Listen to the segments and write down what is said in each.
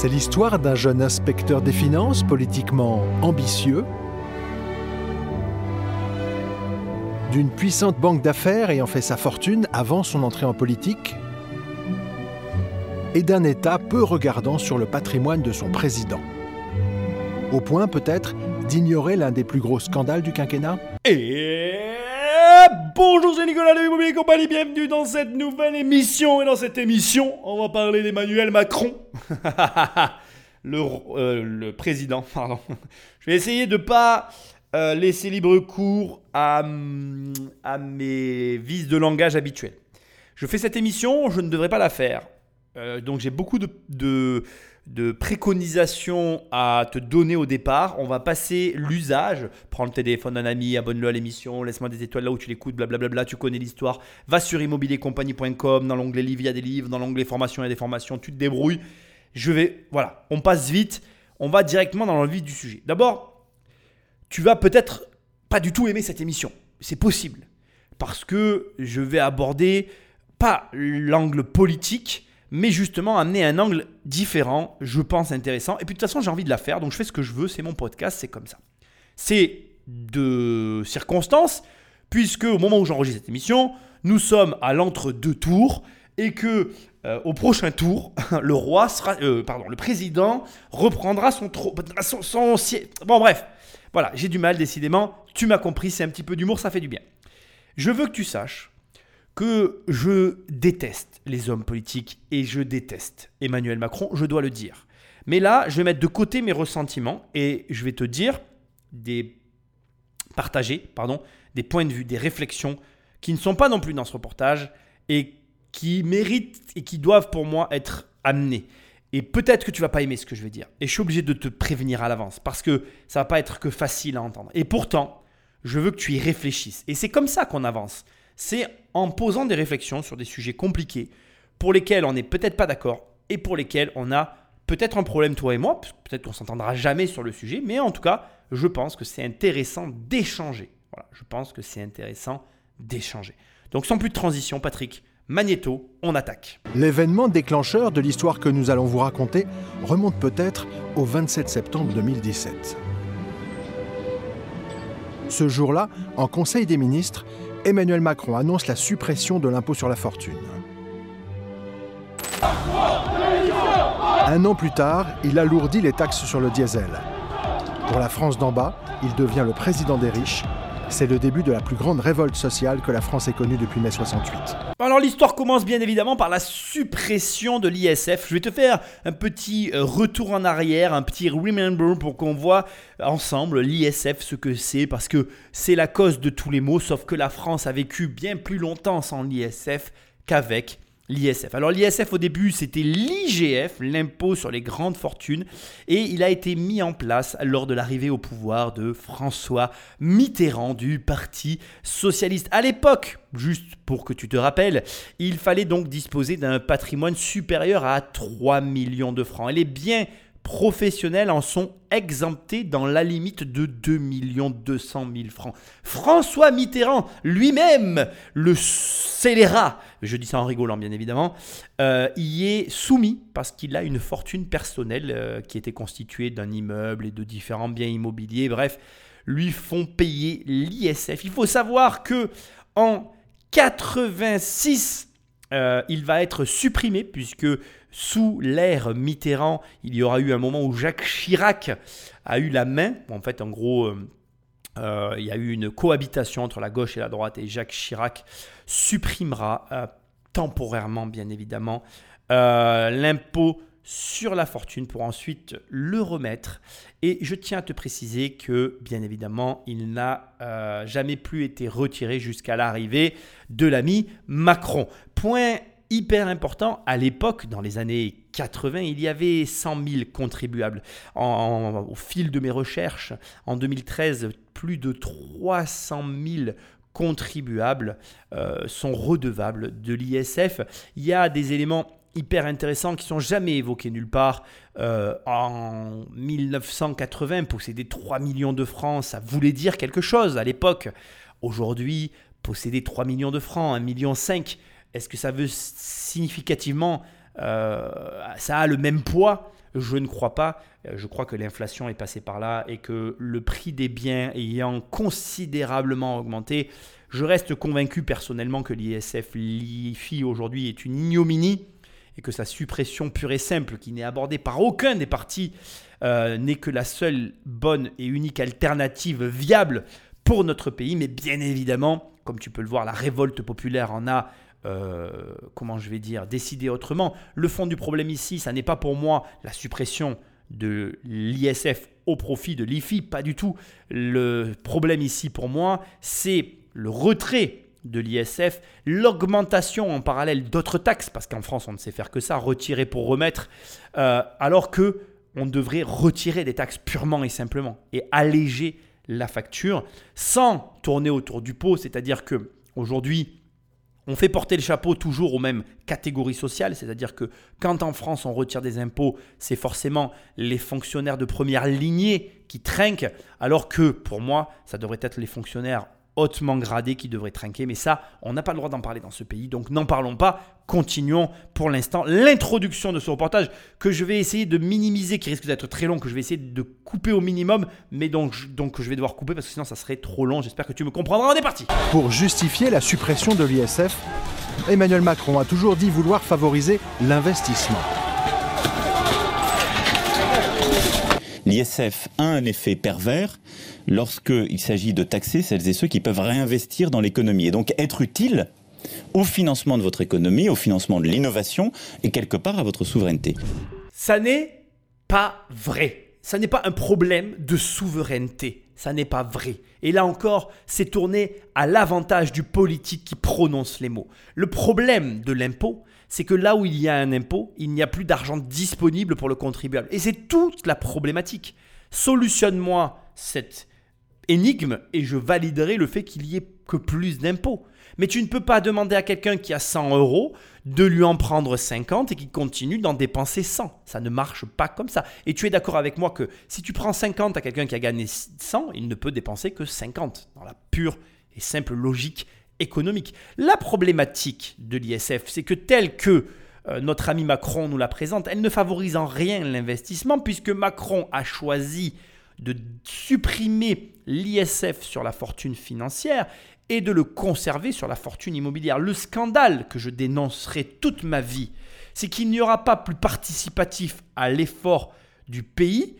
C'est l'histoire d'un jeune inspecteur des finances politiquement ambitieux, d'une puissante banque d'affaires ayant fait sa fortune avant son entrée en politique, et d'un État peu regardant sur le patrimoine de son président. Au point peut-être d'ignorer l'un des plus gros scandales du quinquennat? Bonjour, c'est Nicolas de l'Immobilier Compagnie, bienvenue dans cette nouvelle émission. Et dans cette émission, on va parler d'Emmanuel Macron. le, euh, le président, pardon. Je vais essayer de pas euh, laisser libre cours à, hum, à mes vices de langage habituels. Je fais cette émission, je ne devrais pas la faire. Euh, donc j'ai beaucoup de, de préconisations à te donner au départ. On va passer l'usage. Prends le téléphone d'un ami, abonne-le à l'émission, laisse-moi des étoiles là où tu l'écoutes, blablabla, tu connais l'histoire. Va sur immobiliercompagnie.com, dans l'onglet livre, il y a des livres, dans l'onglet formation, il y a des formations, tu te débrouilles. Je vais, voilà, on passe vite, on va directement dans le vif du sujet. D'abord, tu vas peut-être pas du tout aimer cette émission. C'est possible. Parce que je vais aborder pas l'angle politique, mais justement amener un angle différent, je pense intéressant. Et puis de toute façon, j'ai envie de la faire, donc je fais ce que je veux, c'est mon podcast, c'est comme ça. C'est de circonstances, puisque au moment où j'enregistre cette émission, nous sommes à l'entre-deux tours et que euh, au prochain tour, le roi sera, euh, pardon, le président reprendra son, son, son siège. Bon bref, voilà, j'ai du mal décidément. Tu m'as compris, c'est un petit peu d'humour, ça fait du bien. Je veux que tu saches que je déteste les hommes politiques et je déteste Emmanuel Macron, je dois le dire. Mais là, je vais mettre de côté mes ressentiments et je vais te dire des partager, pardon, des points de vue, des réflexions qui ne sont pas non plus dans ce reportage et qui méritent et qui doivent pour moi être amenées. Et peut-être que tu vas pas aimer ce que je vais dire. Et je suis obligé de te prévenir à l'avance parce que ça va pas être que facile à entendre. Et pourtant, je veux que tu y réfléchisses. Et c'est comme ça qu'on avance c'est en posant des réflexions sur des sujets compliqués pour lesquels on n'est peut-être pas d'accord et pour lesquels on a peut-être un problème toi et moi, peut-être qu'on s'entendra jamais sur le sujet, mais en tout cas, je pense que c'est intéressant d'échanger. Voilà, je pense que c'est intéressant d'échanger. Donc sans plus de transition, Patrick, Magnéto, on attaque. L'événement déclencheur de l'histoire que nous allons vous raconter remonte peut-être au 27 septembre 2017. Ce jour-là, en Conseil des ministres, Emmanuel Macron annonce la suppression de l'impôt sur la fortune. Un an plus tard, il alourdit les taxes sur le diesel. Pour la France d'en bas, il devient le président des riches. C'est le début de la plus grande révolte sociale que la France ait connue depuis mai 68. Alors l'histoire commence bien évidemment par la suppression de l'ISF. Je vais te faire un petit euh, retour en arrière, un petit remember pour qu'on voit ensemble l'ISF ce que c'est parce que c'est la cause de tous les maux sauf que la France a vécu bien plus longtemps sans l'ISF qu'avec l'ISF. Alors l'ISF au début c'était l'IGF, l'impôt sur les grandes fortunes, et il a été mis en place lors de l'arrivée au pouvoir de François Mitterrand du Parti socialiste. À l'époque, juste pour que tu te rappelles, il fallait donc disposer d'un patrimoine supérieur à 3 millions de francs. Elle est bien professionnels en sont exemptés dans la limite de 2 200 000 francs. François Mitterrand lui-même, le scélérat, je dis ça en rigolant bien évidemment, euh, y est soumis parce qu'il a une fortune personnelle euh, qui était constituée d'un immeuble et de différents biens immobiliers, bref, lui font payer l'ISF. Il faut savoir que en 86, euh, il va être supprimé puisque sous l'ère Mitterrand, il y aura eu un moment où Jacques Chirac a eu la main. En fait, en gros, euh, euh, il y a eu une cohabitation entre la gauche et la droite et Jacques Chirac supprimera temporairement, bien évidemment, l'impôt sur la fortune pour ensuite le remettre. Et je tiens à te préciser que, bien évidemment, il n'a euh, jamais plus été retiré jusqu'à l'arrivée de l'ami Macron. Point hyper important, à l'époque, dans les années 80, il y avait 100 000 contribuables. au fil de mes recherches, en 2013, plus de 300 000 contribuables euh, sont redevables de l'ISF. Il y a des éléments hyper intéressants qui sont jamais évoqués nulle part. Euh, en 1980, posséder 3 millions de francs, ça voulait dire quelque chose à l'époque. Aujourd'hui, posséder 3 millions de francs, 1,5 million, est-ce que ça veut significativement, euh, ça a le même poids? Je ne crois pas. Je crois que l'inflation est passée par là et que le prix des biens ayant considérablement augmenté, je reste convaincu personnellement que l'ISF, l'IFI aujourd'hui est une ignominie et que sa suppression pure et simple, qui n'est abordée par aucun des partis, euh, n'est que la seule bonne et unique alternative viable pour notre pays. Mais bien évidemment, comme tu peux le voir, la révolte populaire en a euh, comment je vais dire, décidé autrement. Le fond du problème ici, ça n'est pas pour moi la suppression de l'ISF au profit de l'IFI, pas du tout. Le problème ici pour moi, c'est le retrait de l'ISF, l'augmentation en parallèle d'autres taxes, parce qu'en France on ne sait faire que ça, retirer pour remettre, euh, alors que on devrait retirer des taxes purement et simplement et alléger la facture sans tourner autour du pot, c'est-à-dire que aujourd'hui on fait porter le chapeau toujours aux mêmes catégories sociales, c'est-à-dire que quand en France on retire des impôts, c'est forcément les fonctionnaires de première lignée qui trinquent, alors que pour moi, ça devrait être les fonctionnaires hautement gradés qui devraient trinquer. Mais ça, on n'a pas le droit d'en parler dans ce pays. Donc n'en parlons pas. Continuons pour l'instant l'introduction de ce reportage que je vais essayer de minimiser, qui risque d'être très long, que je vais essayer de couper au minimum, mais donc, donc je vais devoir couper parce que sinon ça serait trop long. J'espère que tu me comprendras. On est parti Pour justifier la suppression de l'ISF, Emmanuel Macron a toujours dit vouloir favoriser l'investissement. L'ISF a un effet pervers lorsqu'il s'agit de taxer celles et ceux qui peuvent réinvestir dans l'économie et donc être utile au financement de votre économie, au financement de l'innovation et quelque part à votre souveraineté. Ça n'est pas vrai. Ça n'est pas un problème de souveraineté. Ça n'est pas vrai. Et là encore, c'est tourné à l'avantage du politique qui prononce les mots. Le problème de l'impôt, c'est que là où il y a un impôt, il n'y a plus d'argent disponible pour le contribuable. Et c'est toute la problématique. Solutionne-moi cette énigme et je validerai le fait qu'il y ait que plus d'impôts. Mais tu ne peux pas demander à quelqu'un qui a 100 euros de lui en prendre 50 et qui continue d'en dépenser 100. Ça ne marche pas comme ça. Et tu es d'accord avec moi que si tu prends 50 à quelqu'un qui a gagné 100, il ne peut dépenser que 50 dans la pure et simple logique économique. La problématique de l'ISF, c'est que tel que euh, notre ami Macron nous la présente, elle ne favorise en rien l'investissement puisque Macron a choisi de supprimer l'ISF sur la fortune financière et de le conserver sur la fortune immobilière. Le scandale que je dénoncerai toute ma vie, c'est qu'il n'y aura pas plus participatif à l'effort du pays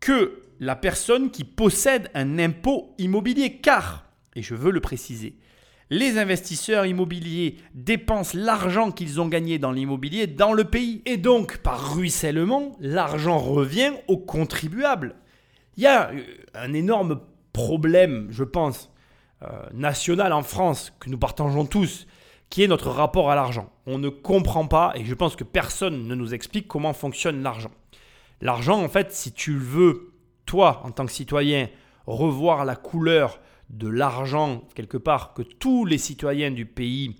que la personne qui possède un impôt immobilier. Car, et je veux le préciser, les investisseurs immobiliers dépensent l'argent qu'ils ont gagné dans l'immobilier dans le pays. Et donc, par ruissellement, l'argent revient aux contribuables. Il y a euh, un énorme problème, je pense, euh, national en France, que nous partageons tous, qui est notre rapport à l'argent. On ne comprend pas, et je pense que personne ne nous explique comment fonctionne l'argent. L'argent, en fait, si tu veux, toi, en tant que citoyen, revoir la couleur de l'argent, quelque part, que tous les citoyens du pays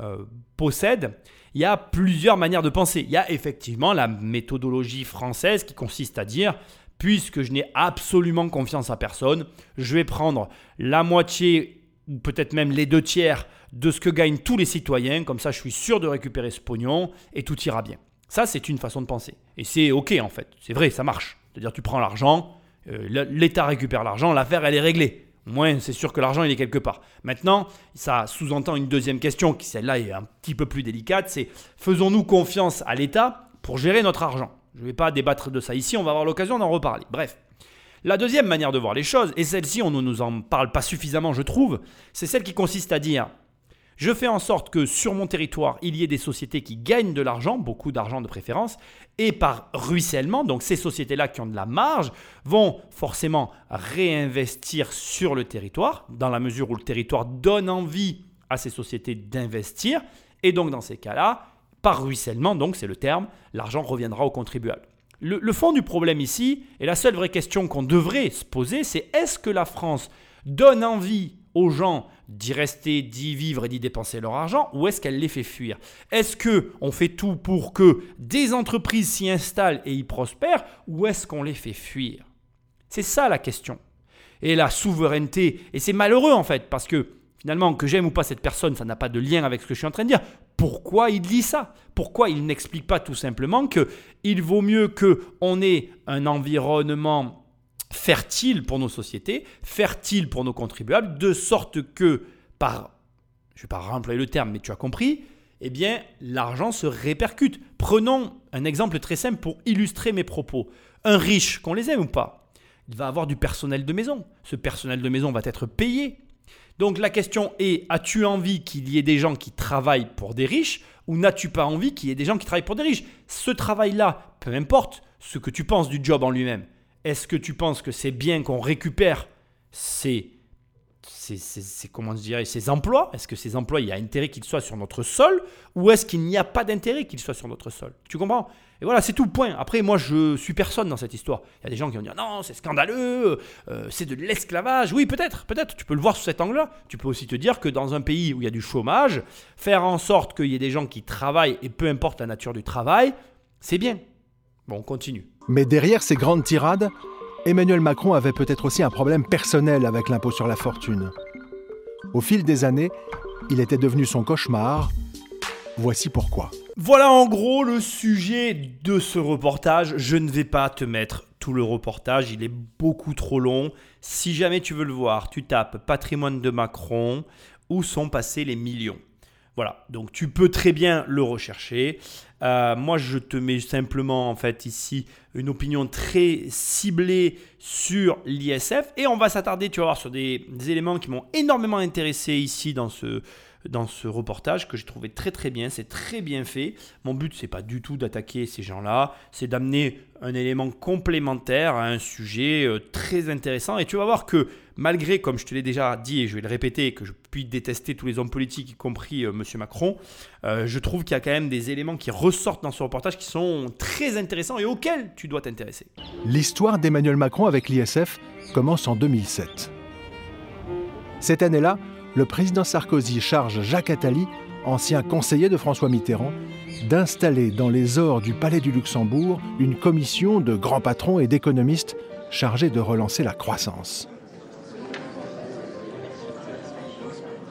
euh, possèdent, il y a plusieurs manières de penser. Il y a effectivement la méthodologie française qui consiste à dire puisque je n'ai absolument confiance à personne, je vais prendre la moitié ou peut-être même les deux tiers de ce que gagnent tous les citoyens, comme ça je suis sûr de récupérer ce pognon et tout ira bien. Ça, c'est une façon de penser. Et c'est OK en fait, c'est vrai, ça marche. C'est-à-dire tu prends l'argent, euh, l'État récupère l'argent, l'affaire elle est réglée. Moins, c'est sûr que l'argent, il est quelque part. Maintenant, ça sous-entend une deuxième question, qui celle-là est un petit peu plus délicate, c'est faisons-nous confiance à l'État pour gérer notre argent je ne vais pas débattre de ça ici, on va avoir l'occasion d'en reparler. Bref. La deuxième manière de voir les choses, et celle-ci on ne nous en parle pas suffisamment je trouve, c'est celle qui consiste à dire je fais en sorte que sur mon territoire, il y ait des sociétés qui gagnent de l'argent, beaucoup d'argent de préférence, et par ruissellement, donc ces sociétés-là qui ont de la marge, vont forcément réinvestir sur le territoire, dans la mesure où le territoire donne envie à ces sociétés d'investir, et donc dans ces cas-là, par ruissellement, donc c'est le terme, l'argent reviendra aux contribuables. Le, fond du problème ici, et la seule vraie question qu'on devrait se poser, c'est est-ce que la France donne envie aux gens d'y rester, d'y vivre et d'y dépenser leur argent, ou est-ce qu'elle les fait fuir? Est-ce que on fait tout pour que des entreprises s'y installent et y prospèrent, ou est-ce qu'on les fait fuir? C'est ça la question. Et la souveraineté, et c'est malheureux en fait, parce que finalement, que j'aime ou pas cette personne, ça n'a pas de lien avec ce que je suis en train de dire. pourquoi il dit ça? Pourquoi il n'explique pas tout simplement que il vaut mieux que on ait un environnement fertile pour nos sociétés, fertile pour nos contribuables, de sorte que par je ne vais pas remplir le terme, mais tu as compris, eh bien, l'argent se répercute. Prenons un exemple très simple pour illustrer mes propos. Un riche, qu'on les aime ou pas, il va avoir du personnel de maison. Ce personnel de maison va être payé. Donc la question est, as-tu envie qu'il y ait des gens qui travaillent pour des riches ou n'as-tu pas envie qu'il y ait des gens qui travaillent pour des riches? Ce travail-là, peu importe ce que tu penses du job en lui-même, est-ce que tu penses que c'est bien qu'on récupère ces comment je ces emplois? Est-ce que ces emplois, il y a intérêt qu'ils soient sur notre sol ou est-ce qu'il n'y a pas d'intérêt qu'ils soient sur notre sol? Tu comprends? Et voilà, c'est tout point. Après, moi, je suis personne dans cette histoire. Il y a des gens qui vont dire non, c'est scandaleux, euh, c'est de l'esclavage. Oui, peut-être, peut-être. Tu peux le voir sous cet angle-là. Tu peux aussi te dire que dans un pays où il y a du chômage, faire en sorte qu'il y ait des gens qui travaillent et peu importe la nature du travail, c'est bien. Bon, on continue. Mais derrière ces grandes tirades, Emmanuel Macron avait peut-être aussi un problème personnel avec l'impôt sur la fortune. Au fil des années, il était devenu son cauchemar. Voici pourquoi. Voilà en gros le sujet de ce reportage. Je ne vais pas te mettre tout le reportage, il est beaucoup trop long. Si jamais tu veux le voir, tu tapes patrimoine de Macron, où sont passés les millions? Voilà, donc tu peux très bien le rechercher. Euh, moi, je te mets simplement en fait ici une opinion très ciblée sur l'ISF. Et on va s'attarder, tu vas voir, sur des, des éléments qui m'ont énormément intéressé ici dans ce, dans ce reportage que j'ai trouvé très très bien, c'est très bien fait. Mon but c'est pas du tout d'attaquer ces gens-là, c'est d'amener un élément complémentaire à un sujet euh, très intéressant. Et tu vas voir que malgré comme je te l'ai déjà dit et je vais le répéter que je puis détester tous les hommes politiques y compris M. Euh, monsieur Macron, euh, je trouve qu'il y a quand même des éléments qui ressortent dans ce reportage qui sont très intéressants et auxquels tu dois t'intéresser. L'histoire d'Emmanuel Macron avec l'ISF commence en 2007. Cette année-là, le président Sarkozy charge Jacques Attali, ancien conseiller de François Mitterrand, d'installer dans les ors du Palais du Luxembourg une commission de grands patrons et d'économistes chargés de relancer la croissance.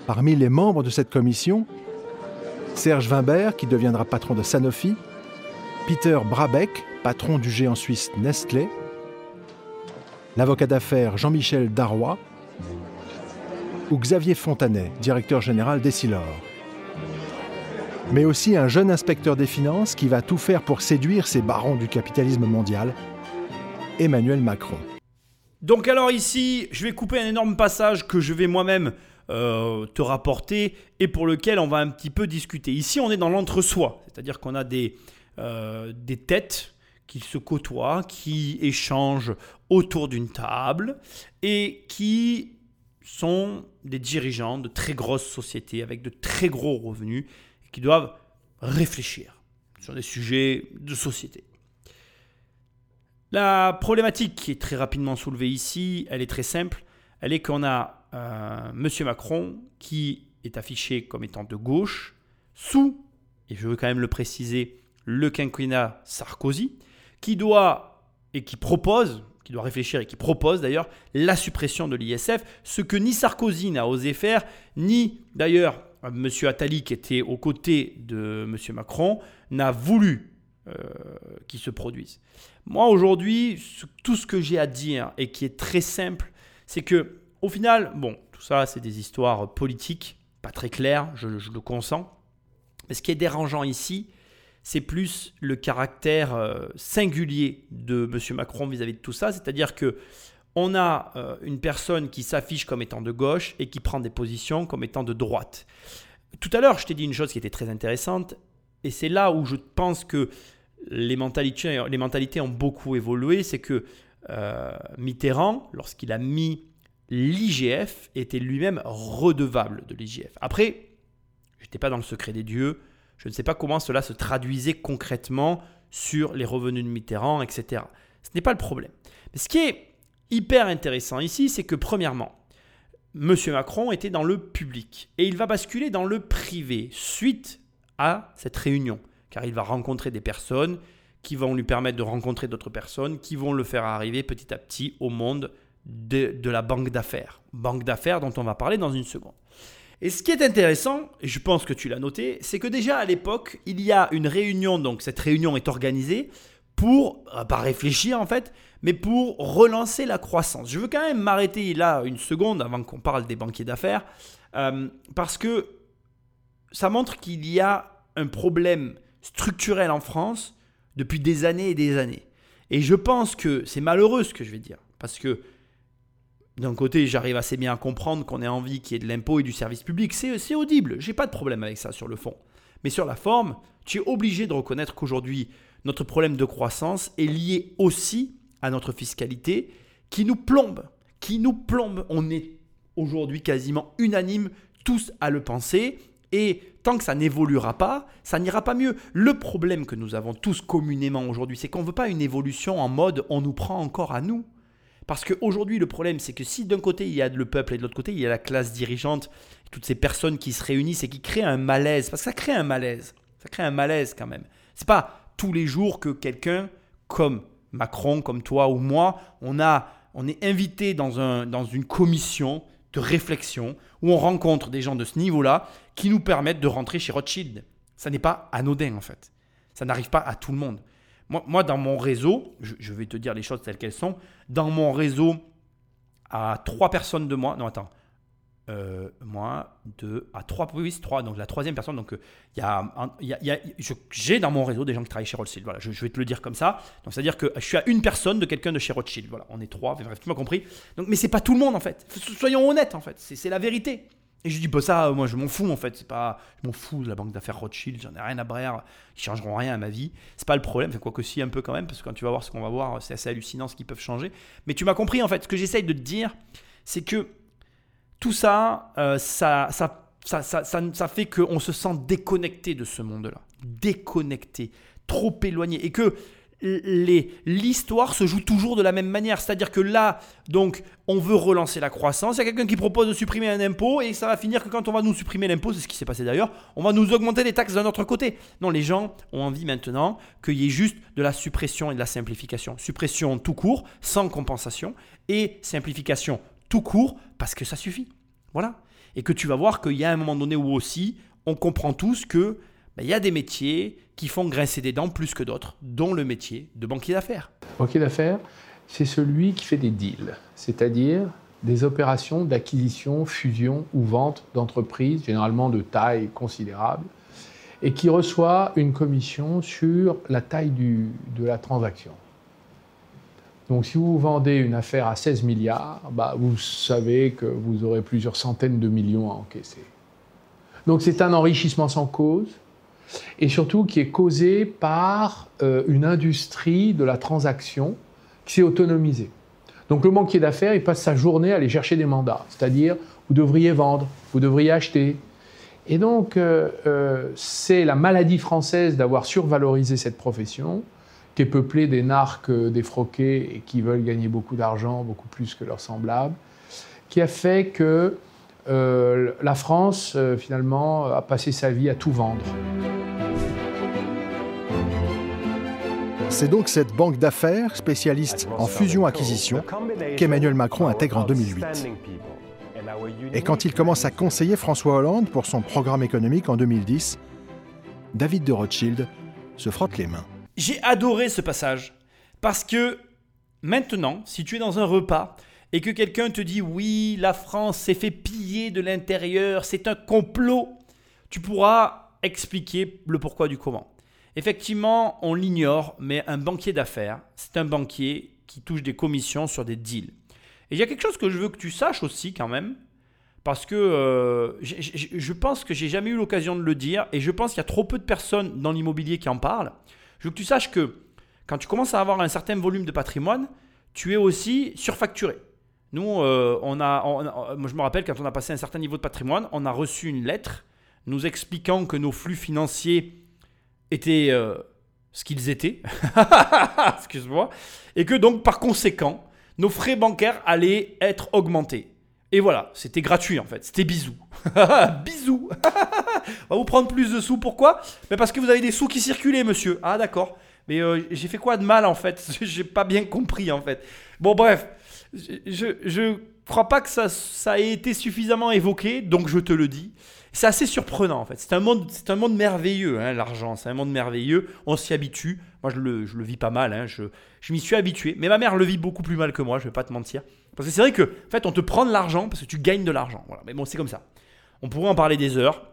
Parmi les membres de cette commission, Serge Wimbert, qui deviendra patron de Sanofi, Peter Brabeck, patron du géant suisse Nestlé, l'avocat d'affaires Jean-Michel Darrois, ou Xavier Fontanet, directeur général d'Essilor. Mais aussi un jeune inspecteur des finances qui va tout faire pour séduire ces barons du capitalisme mondial, Emmanuel Macron. Donc alors ici, je vais couper un énorme passage que je vais moi-même euh, te rapporter et pour lequel on va un petit peu discuter. Ici, on est dans l'entre-soi, c'est-à-dire qu'on a des, euh, des têtes qui se côtoient, qui échangent autour d'une table et qui sont des dirigeants de très grosses sociétés avec de très gros revenus qui doivent réfléchir sur des sujets de société. La problématique qui est très rapidement soulevée ici, elle est très simple. Elle est qu'on a euh, M. Macron qui est affiché comme étant de gauche sous, et je veux quand même le préciser, le quinquennat Sarkozy, qui doit et qui propose, qui doit réfléchir et qui propose d'ailleurs la suppression de l'ISF, ce que ni Sarkozy n'a osé faire, ni d'ailleurs M. Attali, qui était aux côtés de M. Macron, n'a voulu euh, qu'il se produise. Moi aujourd'hui, tout ce que j'ai à dire et qui est très simple, c'est que au final, bon, tout ça c'est des histoires politiques, pas très claires, je, le consens. Mais ce qui est dérangeant ici, c'est plus le caractère euh, singulier de M. Macron vis-à-vis de tout ça. C'est-à-dire que on a euh, une personne qui s'affiche comme étant de gauche et qui prend des positions comme étant de droite. Tout à l'heure, je t'ai dit une chose qui était très intéressante, et c'est là où je pense que les mentalités, les mentalités ont beaucoup évolué, c'est que euh, Mitterrand, lorsqu'il a mis l'IGF, était lui-même redevable de l'IGF. Après, je n'étais pas dans le secret des dieux, je ne sais pas comment cela se traduisait concrètement sur les revenus de Mitterrand, etc. Ce n'est pas le problème. Mais ce qui est hyper intéressant ici, c'est que premièrement, M. Macron était dans le public et il va basculer dans le privé suite à cette réunion, car il va rencontrer des personnes qui vont lui permettre de rencontrer d'autres personnes, qui vont le faire arriver petit à petit au monde de, la banque d'affaires. Banque d'affaires dont on va parler dans une seconde. Et ce qui est intéressant, et je pense que tu l'as noté, c'est que déjà à l'époque, il y a une réunion, donc cette réunion est organisée pour, euh, pas réfléchir en fait, mais pour relancer la croissance. Je veux quand même m'arrêter là une seconde avant qu'on parle des banquiers d'affaires, euh, parce que ça montre qu'il y a un problème structurel en France depuis des années et des années. Et je pense que c'est malheureux ce que je vais dire, parce que d'un côté, j'arrive assez bien à comprendre qu'on ait envie qu'il y ait de l'impôt et du service public. C'est audible, j'ai pas de problème avec ça sur le fond. Mais sur la forme, tu es obligé de reconnaître qu'aujourd'hui, notre problème de croissance est lié aussi à notre fiscalité qui nous plombe, qui nous plombe. On est aujourd'hui quasiment unanime tous à le penser et tant que ça n'évoluera pas, ça n'ira pas mieux. Le problème que nous avons tous communément aujourd'hui, c'est qu'on ne veut pas une évolution en mode on nous prend encore à nous. Parce qu'aujourd'hui, le problème, c'est que si d'un côté, il y a le peuple et de l'autre côté, il y a la classe dirigeante, toutes ces personnes qui se réunissent et qui créent un malaise, parce que ça crée un malaise, ça crée un malaise quand même. C'est pas tous les jours que quelqu'un comme Macron, comme toi ou moi, on, a, on est invité dans, un, dans une commission de réflexion où on rencontre des gens de ce niveau-là qui nous permettent de rentrer chez Rothschild. Ça n'est pas anodin en fait. Ça n'arrive pas à tout le monde. Moi, dans mon réseau, je, vais te dire les choses telles qu'elles sont, dans mon réseau, à trois personnes de moi, non attends, euh, moi, deux, à trois, oui, trois, donc la troisième personne, donc il y a, j'ai dans mon réseau des gens qui travaillent chez Rothschild, voilà, je, vais te le dire comme ça, donc c'est-à-dire que je suis à une personne de quelqu'un de chez Rothschild, voilà, on est trois, bref, tu m'as compris, donc, mais c'est pas tout le monde en fait, soyons honnêtes en fait, c'est la vérité. Et je dis, bah ça, moi je m'en fous en fait, c'est pas, je m'en fous de la banque d'affaires Rothschild, j'en ai rien à brère, ils changeront rien à ma vie, c'est pas le problème, enfin, quoi que si un peu quand même, parce que quand tu vas voir ce qu'on va voir, c'est assez hallucinant ce qu'ils peuvent changer. Mais tu m'as compris en fait, ce que j'essaye de te dire, c'est que tout ça, euh, ça, ça, ça, ça, ça, ça fait qu'on se sent déconnecté de ce monde-là, déconnecté, trop éloigné, et que l'histoire se joue toujours de la même manière. C'est-à-dire que là, donc, on veut relancer la croissance. Il y a quelqu'un qui propose de supprimer un impôt et ça va finir que quand on va nous supprimer l'impôt, c'est ce qui s'est passé d'ailleurs, on va nous augmenter les taxes d'un autre côté. Non, les gens ont envie maintenant qu'il y ait juste de la suppression et de la simplification. Suppression tout court, sans compensation, et simplification tout court parce que ça suffit. Voilà. Et que tu vas voir qu'il y a un moment donné où aussi, on comprend tous que ben, il y a des métiers qui font grincer des dents plus que d'autres, dont le métier de banquier d'affaires. Banquier d'affaires, c'est celui qui fait des deals, c'est-à-dire des opérations d'acquisition, fusion ou vente d'entreprises, généralement de taille considérable, et qui reçoit une commission sur la taille de la transaction. Donc si vous vendez une affaire à 16 milliards, bah, vous savez que vous aurez plusieurs centaines de millions à encaisser. Donc c'est un enrichissement sans cause, et surtout qui est causé par euh, une industrie de la transaction qui s'est autonomisée. Donc le banquier d'affaires, il passe sa journée à aller chercher des mandats, c'est-à-dire vous devriez vendre, vous devriez acheter. Et donc euh, euh, c'est la maladie française d'avoir survalorisé cette profession, qui est peuplée des narques défroqués et qui veulent gagner beaucoup d'argent, beaucoup plus que leurs semblables, qui a fait que euh, la France, euh, finalement, a passé sa vie à tout vendre. C'est donc cette banque d'affaires spécialiste en fusion-acquisition qu'Emmanuel Macron intègre en 2008. Et quand il commence à conseiller François Hollande pour son programme économique en 2010, David de Rothschild se frotte les mains. J'ai adoré ce passage parce que maintenant, si tu es dans un repas et que quelqu'un te dit oui, la France s'est fait piller de l'intérieur, c'est un complot, tu pourras expliquer le pourquoi du comment. Effectivement, on l'ignore, mais un banquier d'affaires, c'est un banquier qui touche des commissions sur des deals. Et il y a quelque chose que je veux que tu saches aussi quand même, parce que euh, je pense que j'ai jamais eu l'occasion de le dire, et je pense qu'il y a trop peu de personnes dans l'immobilier qui en parlent. Je veux que tu saches que quand tu commences à avoir un certain volume de patrimoine, tu es aussi surfacturé. Nous, euh, on a, moi je me rappelle quand on a passé un certain niveau de patrimoine, on a reçu une lettre nous expliquant que nos flux financiers étaient euh, ce qu'ils étaient, excuse-moi, et que donc par conséquent, nos frais bancaires allaient être augmentés. Et voilà, c'était gratuit en fait, c'était bisous. bisous On va vous prendre plus de sous, pourquoi? Mais Parce que vous avez des sous qui circulaient, monsieur. Ah d'accord. Mais euh, j'ai fait quoi de mal en fait? J'ai pas bien compris en fait. Bon bref, je, je crois pas que ça, ait été suffisamment évoqué, donc je te le dis. C'est assez surprenant en fait. C'est un monde, c'est un monde merveilleux, hein, l'argent. C'est un monde merveilleux. On s'y habitue. Moi, je le, le vis pas mal. hein. Je, m'y suis habitué. Mais ma mère le vit beaucoup plus mal que moi. Je vais pas te mentir. Parce que c'est vrai que, en fait, on te prend de l'argent parce que tu gagnes de l'argent. Voilà. Mais bon, c'est comme ça. On pourrait en parler des heures.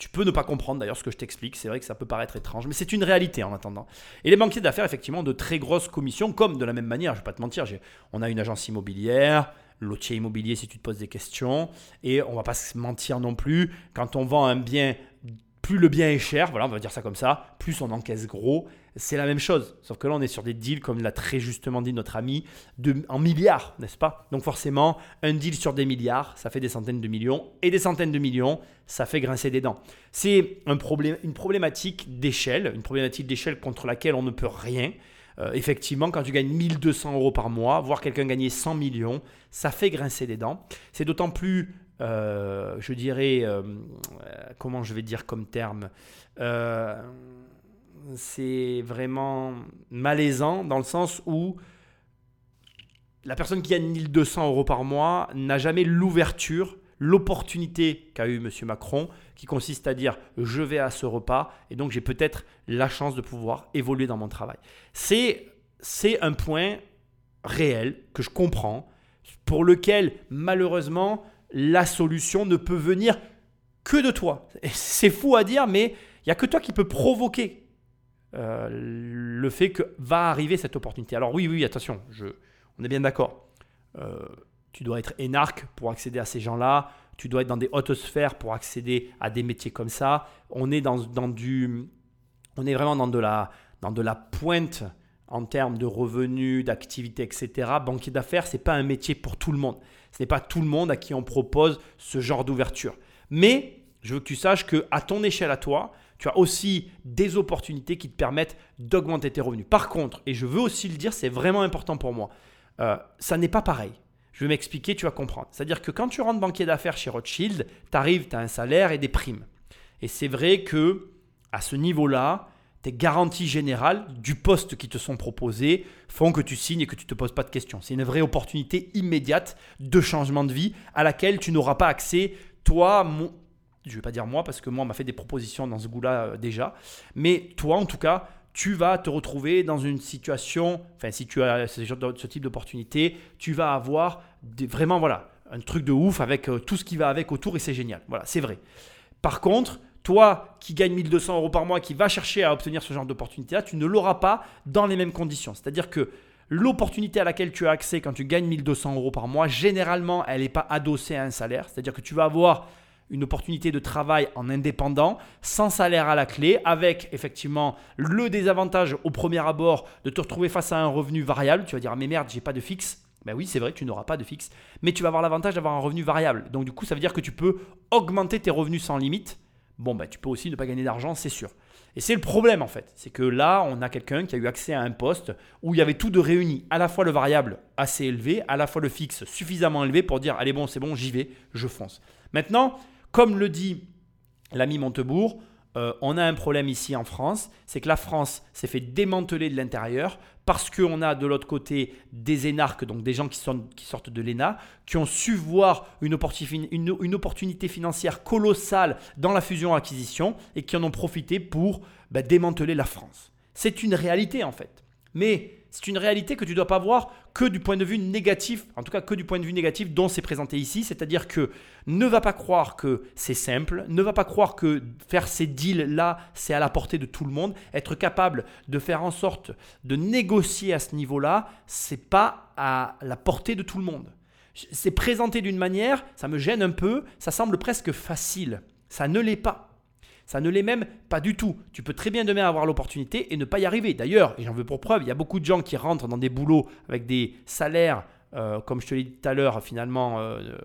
Tu peux ne pas comprendre d'ailleurs ce que je t'explique. C'est vrai que ça peut paraître étrange, mais c'est une réalité en attendant. Et les banquiers d'affaires, effectivement, ont de très grosses commissions, comme de la même manière, je vais pas te mentir, on a une agence immobilière, lotier immobilier si tu te poses des questions, et on va pas se mentir non plus, quand on vend un bien, plus le bien est cher, voilà, on va dire ça comme ça, plus on encaisse gros, c'est la même chose. Sauf que là, on est sur des deals, comme l'a très justement dit notre ami, en milliards, n'est-ce pas? Donc forcément, un deal sur des milliards, ça fait des centaines de millions, et des centaines de millions, ça fait grincer des dents. C'est un une problématique d'échelle, une problématique d'échelle contre laquelle on ne peut rien. Euh, effectivement, quand tu gagnes 1200 euros par mois, voir quelqu'un gagner 100 millions, ça fait grincer des dents. C'est d'autant plus, euh, je dirais, euh, comment je vais dire comme terme, c'est vraiment malaisant dans le sens où la personne qui gagne 1200 euros par mois n'a jamais l'ouverture, l'opportunité qu'a eu M. Macron, qui consiste à dire je vais à ce repas et donc j'ai peut-être la chance de pouvoir évoluer dans mon travail. C'est, c'est un point réel que je comprends, pour lequel malheureusement la solution ne peut venir que de toi. C'est fou à dire, mais il n'y a que toi qui peux provoquer euh, le fait que va arriver cette opportunité. Alors oui, oui, attention, je, on est bien d'accord. Euh, tu dois être énarque pour accéder à ces gens-là. Tu dois être dans des hautes sphères pour accéder à des métiers comme ça. On est dans, du, on est vraiment dans de la, dans de la pointe en termes de revenus, d'activité, etc. Banquier d'affaires, c'est pas un métier pour tout le monde. Ce n'est pas tout le monde à qui on propose ce genre d'ouverture. Mais je veux que tu saches que à ton échelle à toi, tu as aussi des opportunités qui te permettent d'augmenter tes revenus. Par contre, et je veux aussi le dire, c'est vraiment important pour moi, euh, ça n'est pas pareil. Je vais m'expliquer, tu vas comprendre. C'est-à-dire que quand tu rentres banquier d'affaires chez Rothschild, tu arrives, tu as un salaire et des primes. Et c'est vrai que à ce niveau-là, tes garanties générales du poste qui te sont proposées font que tu signes et que tu ne te poses pas de questions. C'est une vraie opportunité immédiate de changement de vie à laquelle tu n'auras pas accès, toi, mon, je ne vais pas dire moi parce que moi on m'a fait des propositions dans ce goût-là euh, déjà, mais toi en tout cas, tu vas te retrouver dans une situation, enfin si tu as ce, ce type d'opportunité, tu vas avoir vraiment voilà, un truc de ouf avec euh, tout ce qui va avec autour et c'est génial. Voilà, c'est vrai. Par contre, toi qui gagne 1200 euros par mois, qui va chercher à obtenir ce genre d'opportunité-là, tu ne l'auras pas dans les mêmes conditions. C'est-à-dire que l'opportunité à laquelle tu as accès quand tu gagnes 1200 euros par mois, généralement, elle n'est pas adossée à un salaire. C'est-à-dire que tu vas avoir une opportunité de travail en indépendant, sans salaire à la clé, avec effectivement le désavantage au premier abord de te retrouver face à un revenu variable. Tu vas dire, ah, mais merde, j'ai pas de fixe. Ben oui, c'est vrai, tu n'auras pas de fixe, mais tu vas avoir l'avantage d'avoir un revenu variable. Donc du coup, ça veut dire que tu peux augmenter tes revenus sans limite. Bon, ben, tu peux aussi ne pas gagner d'argent, c'est sûr. Et c'est le problème en fait, c'est que là, on a quelqu'un qui a eu accès à un poste où il y avait tout de réuni, à la fois le variable assez élevé, à la fois le fixe suffisamment élevé pour dire, allez bon, c'est bon, j'y vais, je fonce. Maintenant, comme le dit l'ami Montebourg, euh, on a un problème ici en France, c'est que la France s'est fait démanteler de l'intérieur parce qu'on a de l'autre côté des énarques, donc des gens qui, sortent de l'ENA, qui ont su voir une opportunité financière colossale dans la fusion-acquisition et qui en ont profité pour bah, démanteler la France. C'est une réalité en fait. Mais c'est une réalité que tu ne dois pas voir que du point de vue négatif, en tout cas que du point de vue négatif dont c'est présenté ici, c'est-à-dire que ne va pas croire que c'est simple, ne va pas croire que faire ces deals-là, c'est à la portée de tout le monde, être capable de faire en sorte de négocier à ce niveau-là, c'est pas à la portée de tout le monde. C'est présenté d'une manière, ça me gêne un peu, ça semble presque facile. Ça ne l'est pas. Ça ne l'est même pas du tout. Tu peux très bien demain avoir l'opportunité et ne pas y arriver. D'ailleurs, et j'en veux pour preuve, il y a beaucoup de gens qui rentrent dans des boulots avec des salaires, euh, comme je te l'ai dit tout à l'heure, finalement euh, euh,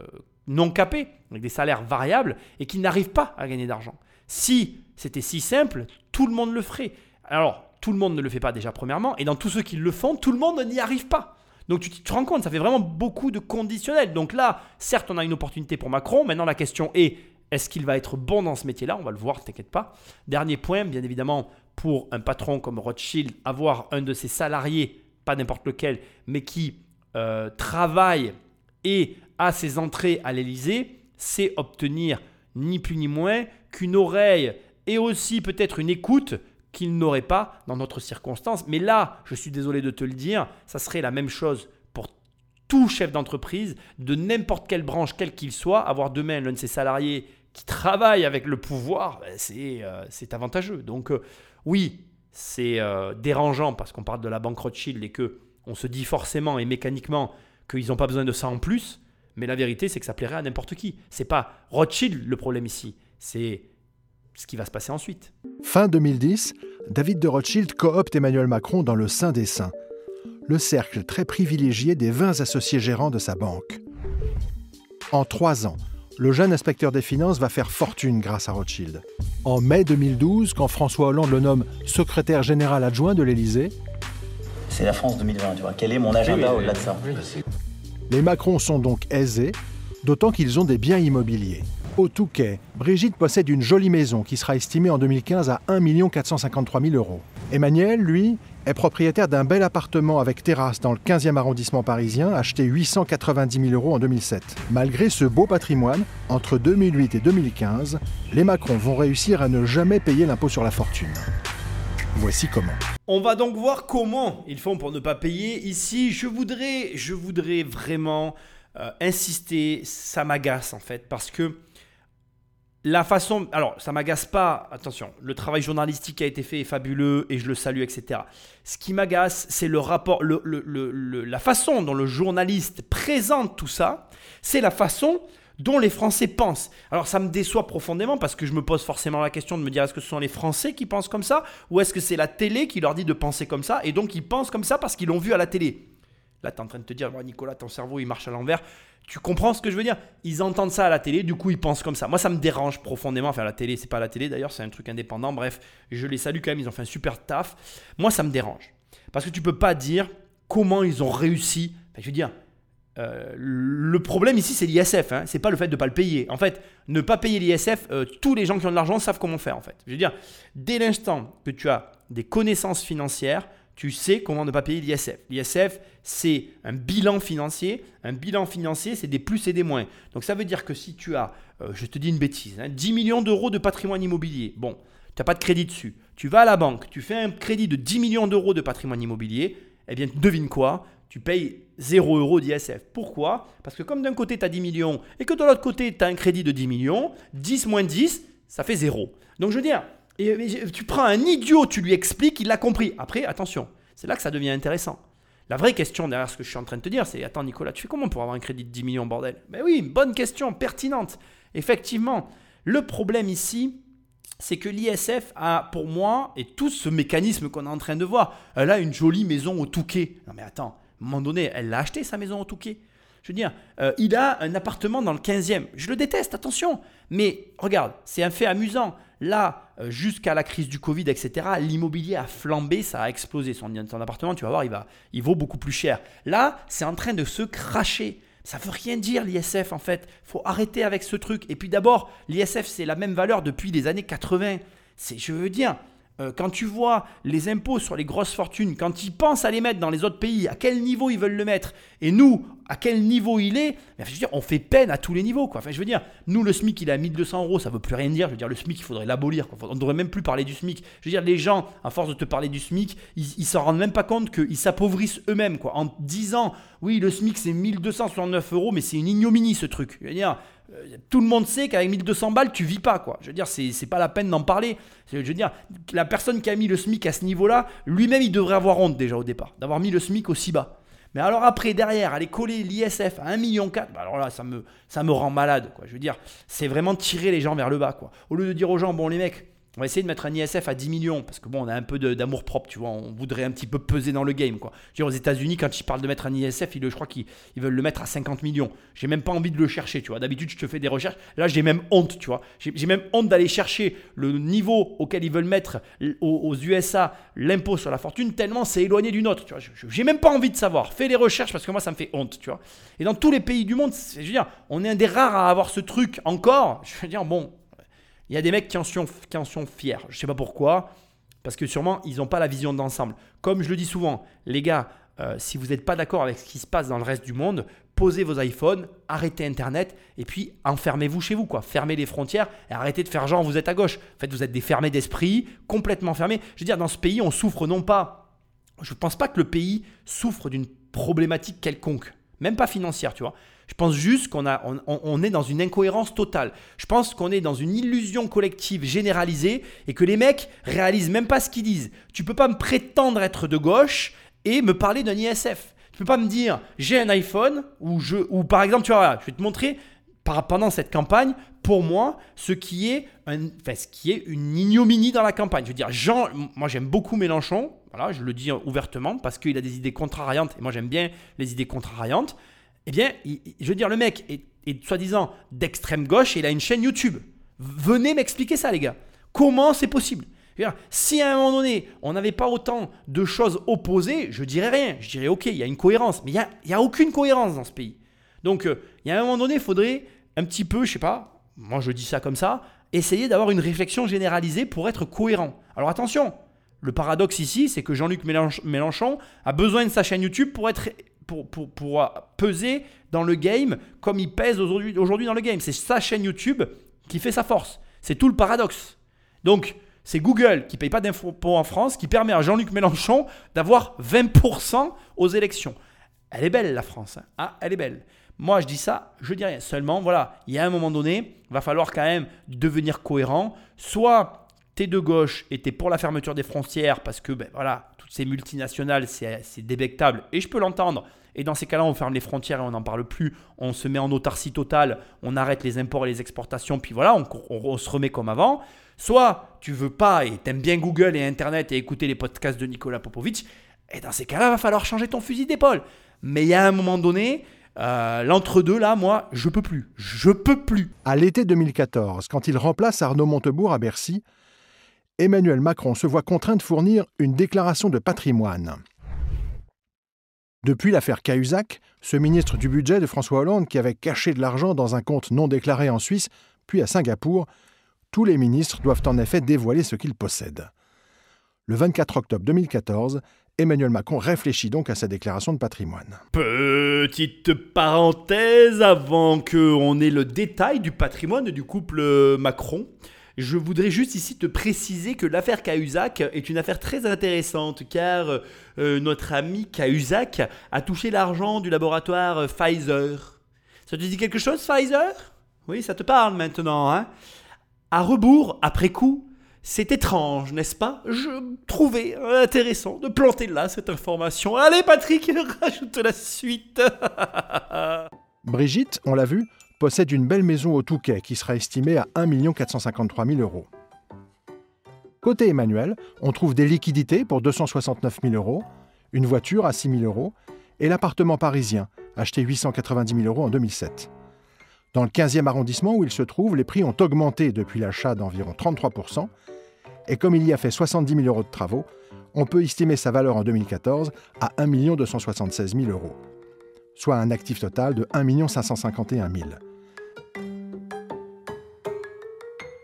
non capés, avec des salaires variables, et qui n'arrivent pas à gagner d'argent. Si c'était si simple, tout le monde le ferait. Alors, tout le monde ne le fait pas déjà premièrement, et dans tous ceux qui le font, tout le monde n'y arrive pas. Donc tu te rends compte, ça fait vraiment beaucoup de conditionnels. Donc là, certes, on a une opportunité pour Macron. Maintenant, la question est, est-ce qu'il va être bon dans ce métier-là? On va le voir, t'inquiète pas. Dernier point, bien évidemment, pour un patron comme Rothschild, avoir un de ses salariés, pas n'importe lequel, mais qui euh, travaille et a ses entrées à l'Élysée, c'est obtenir ni plus ni moins qu'une oreille et aussi peut-être une écoute qu'il n'aurait pas dans notre circonstance. Mais là, je suis désolé de te le dire, ça serait la même chose tout chef d'entreprise, de n'importe quelle branche, quel qu'il soit, avoir demain l'un de ses salariés qui travaille avec le pouvoir, ben, euh, c'est avantageux. Donc euh, oui, c'est euh, dérangeant parce qu'on parle de la banque Rothschild et que on se dit forcément et mécaniquement qu'ils n'ont pas besoin de ça en plus. Mais la vérité, c'est que ça plairait à n'importe qui. C'est pas Rothschild le problème ici, c'est ce qui va se passer ensuite. Fin 2010, David de Rothschild coopte Emmanuel Macron dans le Saint des Saints, le cercle très privilégié des 20 associés gérants de sa banque. En trois ans, le jeune inspecteur des finances va faire fortune grâce à Rothschild. En mai 2012, quand François Hollande le nomme secrétaire général adjoint de l'Élysée, c'est la France 2020, tu vois. Quel est mon agenda au-delà de ça Les Macron sont donc aisés, d'autant qu'ils ont des biens immobiliers. Au Touquet, Brigitte possède une jolie maison qui sera estimée en 2015 à 1 453 000 euros. Emmanuel, lui, est propriétaire d'un bel appartement avec terrasse dans le 15e arrondissement parisien, acheté 890 000 euros en 2007. Malgré ce beau patrimoine, entre 2008 et 2015, les Macron vont réussir à ne jamais payer l'impôt sur la fortune. Voici comment. On va donc voir comment ils font pour ne pas payer. Ici, je voudrais, je voudrais vraiment euh, insister, ça m'agace en fait, parce que la façon. Alors, ça m'agace pas, attention, le travail journalistique qui a été fait est fabuleux et je le salue, etc. Ce qui m'agace, c'est le rapport, la façon dont le journaliste présente tout ça, c'est la façon dont les Français pensent. Alors ça me déçoit profondément parce que je me pose forcément la question de me dire est-ce que ce sont les Français qui pensent comme ça ou est-ce que c'est la télé qui leur dit de penser comme ça et donc ils pensent comme ça parce qu'ils l'ont vu à la télé? Là, tu es en train de te dire, Nicolas, ton cerveau, il marche à l'envers. Tu comprends ce que je veux dire? Ils entendent ça à la télé, du coup ils pensent comme ça. Moi ça me dérange profondément. Enfin la télé, c'est pas la télé d'ailleurs, c'est un truc indépendant. Bref, je les salue quand même, ils ont fait un super taf. Moi ça me dérange. Parce que tu peux pas dire comment ils ont réussi. Je veux dire, euh, le problème ici c'est l'ISF, hein. c'est pas le fait de pas le payer. En fait, ne pas payer l'ISF, euh, tous les gens qui ont de l'argent savent comment faire en fait. Je veux dire, dès l'instant que tu as des connaissances financières, tu sais comment ne pas payer l'ISF. L'ISF, c'est un bilan financier. Un bilan financier, c'est des plus et des moins. Donc ça veut dire que si tu as, euh, je te dis une bêtise, 10 hein, millions d'euros de patrimoine immobilier, bon, tu n'as pas de crédit dessus. Tu vas à la banque, tu fais un crédit de 10 millions d'euros de patrimoine immobilier, eh bien, devine quoi? Tu payes 0 euros d'ISF. Pourquoi? Parce que comme d'un côté, tu as 10 millions et que de l'autre côté, tu as un crédit de 10 millions, 10 moins 10, ça fait 0. Donc je veux dire, et, tu prends un idiot, tu lui expliques, il l'a compris. Après, attention, c'est là que ça devient intéressant. La vraie question derrière ce que je suis en train de te dire, c'est Attends, Nicolas, tu fais comment pour avoir un crédit de 10 millions, bordel? Ben oui, bonne question, pertinente. Effectivement, le problème ici, c'est que l'ISF a, pour moi, et tout ce mécanisme qu'on est en train de voir, elle a une jolie maison au Touquet. Non mais attends, à un moment donné, elle l'a acheté sa maison au Touquet. Je veux dire, euh, il a un appartement dans le 15e. Je le déteste, attention. Mais regarde, c'est un fait amusant. Là, euh, jusqu'à la crise du Covid, etc., l'immobilier a flambé, ça a explosé. Son, appartement, tu vas voir, il, va, il vaut beaucoup plus cher. Là, c'est en train de se cracher. Ça veut rien dire l'ISF en fait. faut arrêter avec ce truc. Et puis d'abord, l'ISF c'est la même valeur depuis les années 80. C'est, je veux dire, euh, quand tu vois les impôts sur les grosses fortunes, quand ils pensent à les mettre dans les autres pays, à quel niveau ils veulent le mettre, et nous, à quel niveau il est, je veux dire, on fait peine à tous les niveaux. Quoi. Enfin, je veux dire, nous, le SMIC, il est à 1200 euros, ça veut plus rien dire. Je veux dire, le SMIC, il faudrait l'abolir. On ne devrait même plus parler du SMIC. Je veux dire, les gens, à force de te parler du SMIC, ils, s'en rendent même pas compte qu'ils s'appauvrissent eux-mêmes. En disant, oui, le SMIC, c'est 1269 euros, mais c'est une ignominie, ce truc. Tout le monde sait qu'avec 1200 balles, tu vis pas, quoi. Je veux dire, c'est, c'est pas la peine d'en parler. Je veux dire, la personne qui a mis le SMIC à ce niveau-là, lui-même, il devrait avoir honte déjà au départ, d'avoir mis le SMIC aussi bas. Mais alors après, derrière, aller coller l'ISF à 1,4 million, bah alors là, ça me, ça me rend malade, quoi. Je veux dire, c'est vraiment tirer les gens vers le bas, quoi. Au lieu de dire aux gens, bon, les mecs, on va essayer de mettre un ISF à 10 millions parce que bon, on a un peu d'amour propre, tu vois. On voudrait un petit peu peser dans le game, quoi. Je veux aux États-Unis, quand ils parlent de mettre un ISF, ils, je crois qu'ils veulent le mettre à 50 millions. J'ai même pas envie de le chercher, tu vois. D'habitude, je te fais des recherches. Là, j'ai même honte, tu vois. J'ai même honte d'aller chercher le niveau auquel ils veulent mettre aux, USA l'impôt sur la fortune, tellement c'est éloigné du nôtre, tu vois. J'ai même pas envie de savoir. Fais les recherches parce que moi, ça me fait honte, tu vois. Et dans tous les pays du monde, je veux dire, on est un des rares à avoir ce truc encore. Je veux dire, bon, il y a des mecs qui en sont, qui en sont fiers. Je ne sais pas pourquoi. Parce que sûrement, ils n'ont pas la vision d'ensemble. Comme je le dis souvent, les gars, euh, si vous n'êtes pas d'accord avec ce qui se passe dans le reste du monde, posez vos iPhones, arrêtez Internet et puis enfermez-vous chez vous. quoi. Fermez les frontières et arrêtez de faire genre vous êtes à gauche. En fait, vous êtes des fermés d'esprit, complètement fermés. Je veux dire, dans ce pays, on souffre non pas. Je ne pense pas que le pays souffre d'une problématique quelconque, même pas financière, tu vois. Je pense juste qu'on a, on, est dans une incohérence totale. Je pense qu'on est dans une illusion collective généralisée et que les mecs réalisent même pas ce qu'ils disent. Tu peux pas me prétendre être de gauche et me parler d'un ISF. Tu peux pas me dire j'ai un iPhone ou je ou par exemple tu vois je vais te montrer pendant cette campagne pour moi ce qui est un, ce qui est une ignominie dans la campagne. Je veux dire Jean, moi j'aime beaucoup Mélenchon, voilà, je le dis ouvertement parce qu'il a des idées contrariantes et moi j'aime bien les idées contrariantes. Eh bien, je veux dire le mec est, soi-disant d'extrême gauche et il a une chaîne YouTube. Venez m'expliquer ça les gars. Comment c'est possible? Si à un moment donné, on n'avait pas autant de choses opposées, je dirais rien. Je dirais, ok, il y a une cohérence. Mais il n'y a, y a, aucune cohérence dans ce pays. Donc, euh, il y a un moment donné, il faudrait un petit peu, je sais pas, moi je dis ça comme ça, essayer d'avoir une réflexion généralisée pour être cohérent. Alors attention, le paradoxe ici, c'est que Jean-Luc Mélenchon a besoin de sa chaîne YouTube pour être pour, peser dans le game comme il pèse aujourd'hui dans le game. C'est sa chaîne YouTube qui fait sa force. C'est tout le paradoxe. Donc, c'est Google qui paye pas d'impôts en France qui permet à Jean-Luc Mélenchon d'avoir 20% aux élections. Elle est belle la France. Hein. Ah, elle est belle. Moi, je dis ça, je dis rien. Seulement, voilà, il y a un moment donné, il va falloir quand même devenir cohérent. Soit tu es de gauche et tu es pour la fermeture des frontières parce que, ben voilà, toutes ces multinationales, c'est débectable et je peux l'entendre. Et dans ces cas-là, on ferme les frontières et on n'en parle plus. On se met en autarcie totale, on arrête les imports et les exportations, puis voilà, on, se remet comme avant. Soit tu veux pas et t'aimes bien Google et Internet et écouter les podcasts de Nicolas Popovic, et dans ces cas-là, va falloir changer ton fusil d'épaule. Mais il y a un moment donné, euh, l'entre-deux, là, moi, je peux plus. Je peux plus. À l'été 2014, quand il remplace Arnaud Montebourg à Bercy, Emmanuel Macron se voit contraint de fournir une déclaration de patrimoine. Depuis l'affaire Cahuzac, ce ministre du budget de François Hollande qui avait caché de l'argent dans un compte non déclaré en Suisse, puis à Singapour, tous les ministres doivent en effet dévoiler ce qu'ils possèdent. Le 24 octobre 2014, Emmanuel Macron réfléchit donc à sa déclaration de patrimoine. Petite parenthèse avant qu'on ait le détail du patrimoine du couple Macron. Je voudrais juste ici te préciser que l'affaire Cahuzac est une affaire très intéressante car euh, notre ami Cahuzac a touché l'argent du laboratoire Pfizer. Ça te dit quelque chose Pfizer? Oui, ça te parle maintenant, hein? À rebours, après coup, c'est étrange, n'est-ce pas? Je trouvais intéressant de planter là cette information. Allez Patrick, rajoute la suite. Brigitte, on l'a vu, possède une belle maison au Touquet qui sera estimée à 1 453 000 euros. Côté Emmanuel, on trouve des liquidités pour 269 000 euros, une voiture à 6 000 euros et l'appartement parisien, acheté 890 000 euros en 2007. Dans le 15e arrondissement où il se trouve, les prix ont augmenté depuis l'achat d'environ 33% et comme il y a fait 70 000 euros de travaux, on peut estimer sa valeur en 2014 à 1 276 000 euros, soit un actif total de 1 551 000.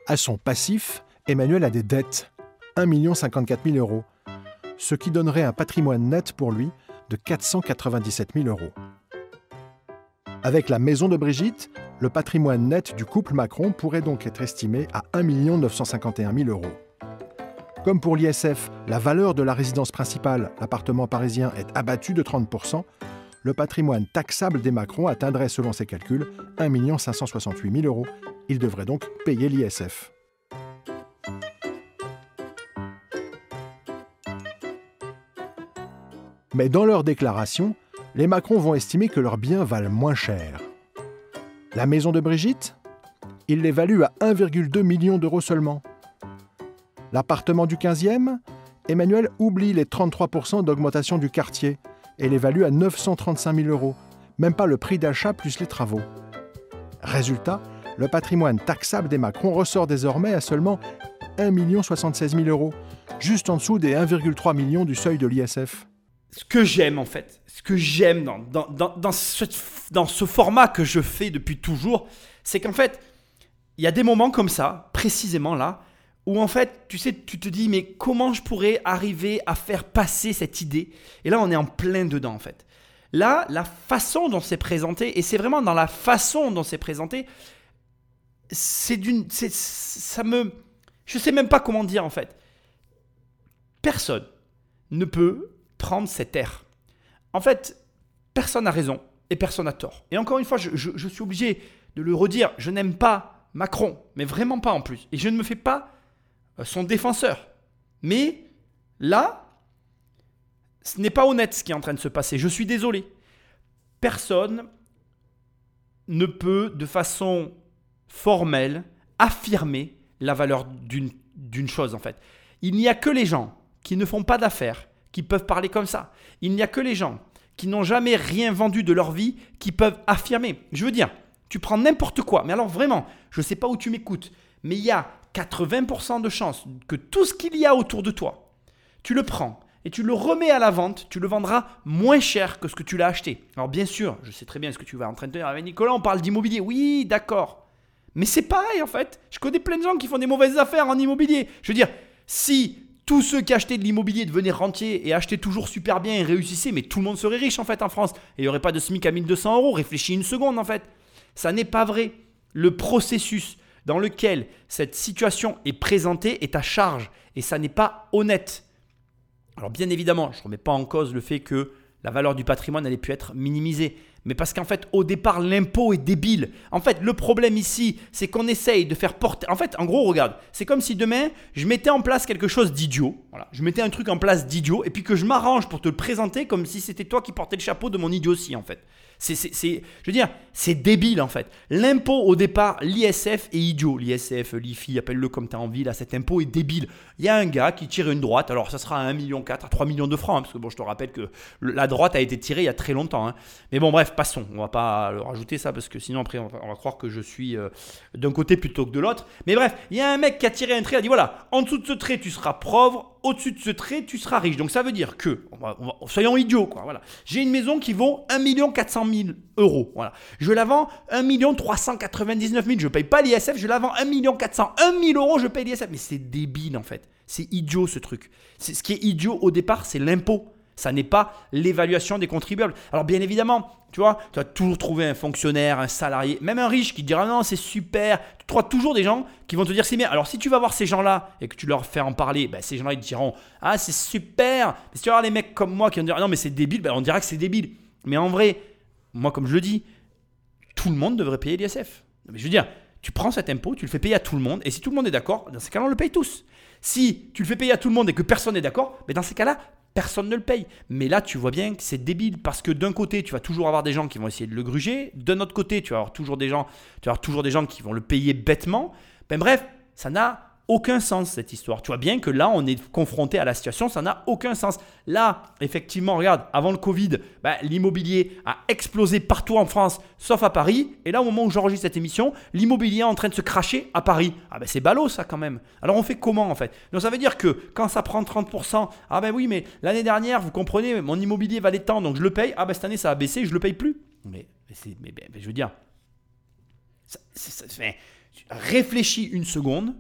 À son passif, Emmanuel a des dettes, 1 54 000 euros, ce qui donnerait un patrimoine net pour lui de 497 000 euros. Avec la maison de Brigitte, le patrimoine net du couple Macron pourrait donc être estimé à 1 951 000 euros. Comme pour l'ISF, la valeur de la résidence principale, l'appartement parisien, est abattue de 30%, le patrimoine taxable des Macron atteindrait, selon ses calculs, 1 568 000 euros. Il devrait donc payer l'ISF. Mais dans leur déclaration, les Macron vont estimer que leurs biens valent moins cher. La maison de Brigitte Il l'évalue à 1,2 million d'euros seulement. L'appartement du 15e Emmanuel oublie les 33% d'augmentation du quartier et l'évalue à 935 000 euros, même pas le prix d'achat plus les travaux. Résultat, le patrimoine taxable des Macron ressort désormais à seulement 1 76 000 euros, juste en dessous des 1,3 million du seuil de l'ISF. Ce que j'aime en fait, ce que j'aime dans, dans, dans, ce, dans ce format que je fais depuis toujours, c'est qu'en fait, il y a des moments comme ça, précisément là, où en fait, tu sais, tu te dis, mais comment je pourrais arriver à faire passer cette idée? Et là, on est en plein dedans, en fait. Là, la façon dont c'est présenté, et c'est vraiment dans la façon dont c'est présenté, c'est d'une. Ça me. Je sais même pas comment dire, en fait. Personne ne peut prendre cet air. En fait, personne n'a raison et personne n'a tort. Et encore une fois, je, je suis obligé de le redire, je n'aime pas Macron, mais vraiment pas en plus. Et je ne me fais pas son défenseur. Mais là, ce n'est pas honnête ce qui est en train de se passer. Je suis désolé. Personne ne peut de façon formelle affirmer la valeur d'une chose en fait. Il n'y a que les gens qui ne font pas d'affaires qui peuvent parler comme ça. Il n'y a que les gens qui n'ont jamais rien vendu de leur vie qui peuvent affirmer. Je veux dire, tu prends n'importe quoi, mais alors vraiment, je ne sais pas où tu m'écoutes, mais il y a 80% de chances que tout ce qu'il y a autour de toi, tu le prends et tu le remets à la vente, tu le vendras moins cher que ce que tu l'as acheté. Alors bien sûr, je sais très bien ce que tu vas en train de dire avec Nicolas, on parle d'immobilier. Oui, d'accord. Mais c'est pareil en fait. Je connais plein de gens qui font des mauvaises affaires en immobilier. Je veux dire, si tous ceux qui achetaient de l'immobilier devenaient rentiers et achetaient toujours super bien et réussissaient, mais tout le monde serait riche en fait en France. Et il n'y aurait pas de SMIC à 1200 euros. Réfléchis une seconde en fait. Ça n'est pas vrai. Le processus, dans lequel cette situation est présentée est à charge et ça n'est pas honnête. Alors bien évidemment, je ne remets pas en cause le fait que la valeur du patrimoine allait pu être minimisée. Mais parce qu'en fait, au départ, l'impôt est débile. En fait, le problème ici, c'est qu'on essaye de faire porter. En fait, en gros, regarde, c'est comme si demain, je mettais en place quelque chose d'idiot. Voilà, je mettais un truc en place d'idiot et puis que je m'arrange pour te le présenter comme si c'était toi qui portais le chapeau de mon idiotie, en fait. C'est, je veux dire, c'est débile en fait. L'impôt au départ, l'ISF est idiot. L'ISF, l'IFI, appelle-le comme tu as envie, là, cet impôt est débile. Il y a un gars qui tire une droite, alors ça sera à 1,4 million, à 3 millions de francs, hein, parce que bon, je te rappelle que la droite a été tirée il y a très longtemps. Hein. Mais bon, bref, passons. On va pas rajouter ça, parce que sinon après, on va, croire que je suis euh, d'un côté plutôt que de l'autre. Mais bref, il y a un mec qui a tiré un trait, il a dit voilà, en dessous de ce trait, tu seras pauvre, au-dessus de ce trait, tu seras riche. Donc ça veut dire que, soyons idiots, quoi. Voilà. J'ai une maison qui vaut 1 400 000 euros. Voilà. Je la vends 1 399 000. Je ne paye pas l'ISF, je la vends 1 400 1 000 euros, je paye l'ISF. Mais c'est débile en fait. C'est idiot ce truc. Ce qui est idiot au départ, c'est l'impôt. Ça n'est pas l'évaluation des contribuables. Alors bien évidemment, tu vois, tu vas toujours trouver un fonctionnaire, un salarié, même un riche qui te dira non, c'est super. Tu trouves toujours des gens qui vont te dire c'est bien. Alors si tu vas voir ces gens-là et que tu leur fais en parler, ben, ces gens-là ils te diront ah c'est super. Mais si tu vas voir les mecs comme moi qui vont dire non mais c'est débile, ben, on dira que c'est débile. Mais en vrai, moi comme je le dis, tout le monde devrait payer l'ISF. Mais je veux dire, tu prends cet impôt, tu le fais payer à tout le monde, et si tout le monde est d'accord, dans ces cas-là, on le paye tous. Si tu le fais payer à tout le monde et que personne n'est d'accord, mais ben, dans ces cas-là, personne ne le paye. Mais là, tu vois bien que c'est débile parce que d'un côté, tu vas toujours avoir des gens qui vont essayer de le gruger, d'un autre côté, tu vas avoir toujours des gens, tu vas avoir toujours des gens qui vont le payer bêtement. Ben bref, ça n'a aucun sens cette histoire. Tu vois bien que là, on est confronté à la situation, ça n'a aucun sens. Là, effectivement, regarde, avant le Covid, bah, l'immobilier a explosé partout en France, sauf à Paris. Et là, au moment où j'enregistre cette émission, l'immobilier est en train de se cracher à Paris. Ah ben c'est ballot ça quand même. Alors on fait comment en fait? Donc ça veut dire que quand ça prend 30%, ah ben oui, mais l'année dernière, vous comprenez, mon immobilier valait tant, donc je le paye. Ah ben cette année, ça a baissé, je le paye plus. Mais, mais, je veux dire, réfléchis une seconde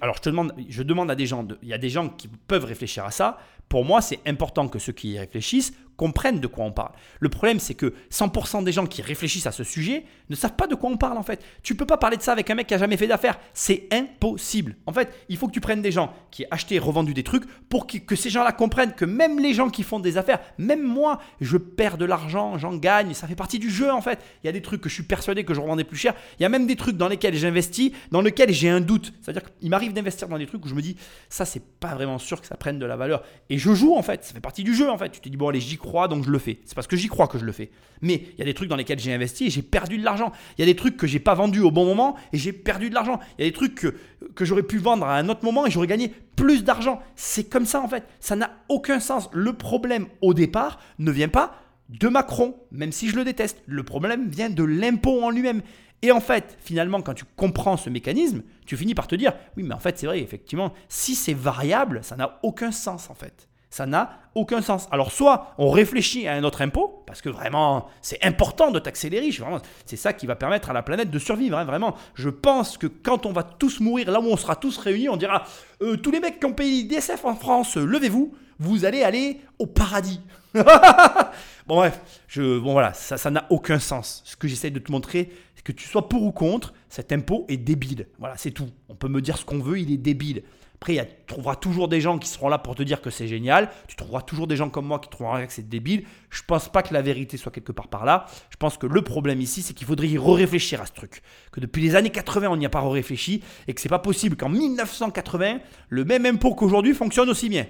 Alors, je te demande, je demande à des gens, il y a des gens qui peuvent réfléchir à ça. Pour moi, c'est important que ceux qui y réfléchissent comprennent de quoi on parle. Le problème, c'est que 100% des gens qui réfléchissent à ce sujet ne savent pas de quoi on parle en fait. Tu peux pas parler de ça avec un mec qui a jamais fait d'affaires. C'est impossible. En fait, il faut que tu prennes des gens qui achètent et revendu des trucs pour que, ces gens-là comprennent que même les gens qui font des affaires, même moi, je perds de l'argent, j'en gagne, ça fait partie du jeu en fait. Il y a des trucs que je suis persuadé que je revendais plus cher. Il y a même des trucs dans lesquels j'investis, dans lesquels j'ai un doute. C'est-à-dire qu'il m'arrive d'investir dans des trucs où je me dis, ça c'est pas vraiment sûr que ça prenne de la valeur. Et je joue en fait, ça fait partie du jeu en fait. Tu te dis, bon allez, j'y crois, donc je le fais. C'est parce que j'y crois que je le fais. Mais il y a des trucs dans lesquels j'ai investi et j'ai perdu de l'argent. Il y a des trucs que j'ai pas vendus au bon moment et j'ai perdu de l'argent. Il y a des trucs que, que j'aurais pu vendre à un autre moment et j'aurais gagné plus d'argent. C'est comme ça en fait. Ça n'a aucun sens. Le problème au départ ne vient pas de Macron, même si je le déteste. Le problème vient de l'impôt en lui-même. Et en fait, finalement, quand tu comprends ce mécanisme, tu finis par te dire, oui, mais en fait, c'est vrai, effectivement, si c'est variable, ça n'a aucun sens, en fait. Ça n'a aucun sens. Alors soit on réfléchit à un autre impôt, parce que vraiment c'est important de taxer les riches, vraiment c'est ça qui va permettre à la planète de survivre. hein, vraiment, je pense que quand on va tous mourir, là où on sera tous réunis, on dira Euh, tous les mecs qui ont payé l'ISF en France, levez-vous, vous allez aller au paradis. bon bref, je, bon voilà, ça ça n'a aucun sens. Ce que j'essaie de te montrer, c'est que tu sois pour ou contre, cet impôt est débile. Voilà, c'est tout. On peut me dire ce qu'on veut, il est débile. Après, tu trouveras toujours des gens qui seront là pour te dire que c'est génial. Tu trouveras toujours des gens comme moi qui trouveront que c'est débile. Je pense pas que la vérité soit quelque part par là. Je pense que le problème ici, c'est qu'il faudrait y réfléchir à ce truc. Que depuis les années 80, on n'y a pas réfléchi et que c'est pas possible qu'en 1980, le même impôt qu'aujourd'hui fonctionne aussi bien.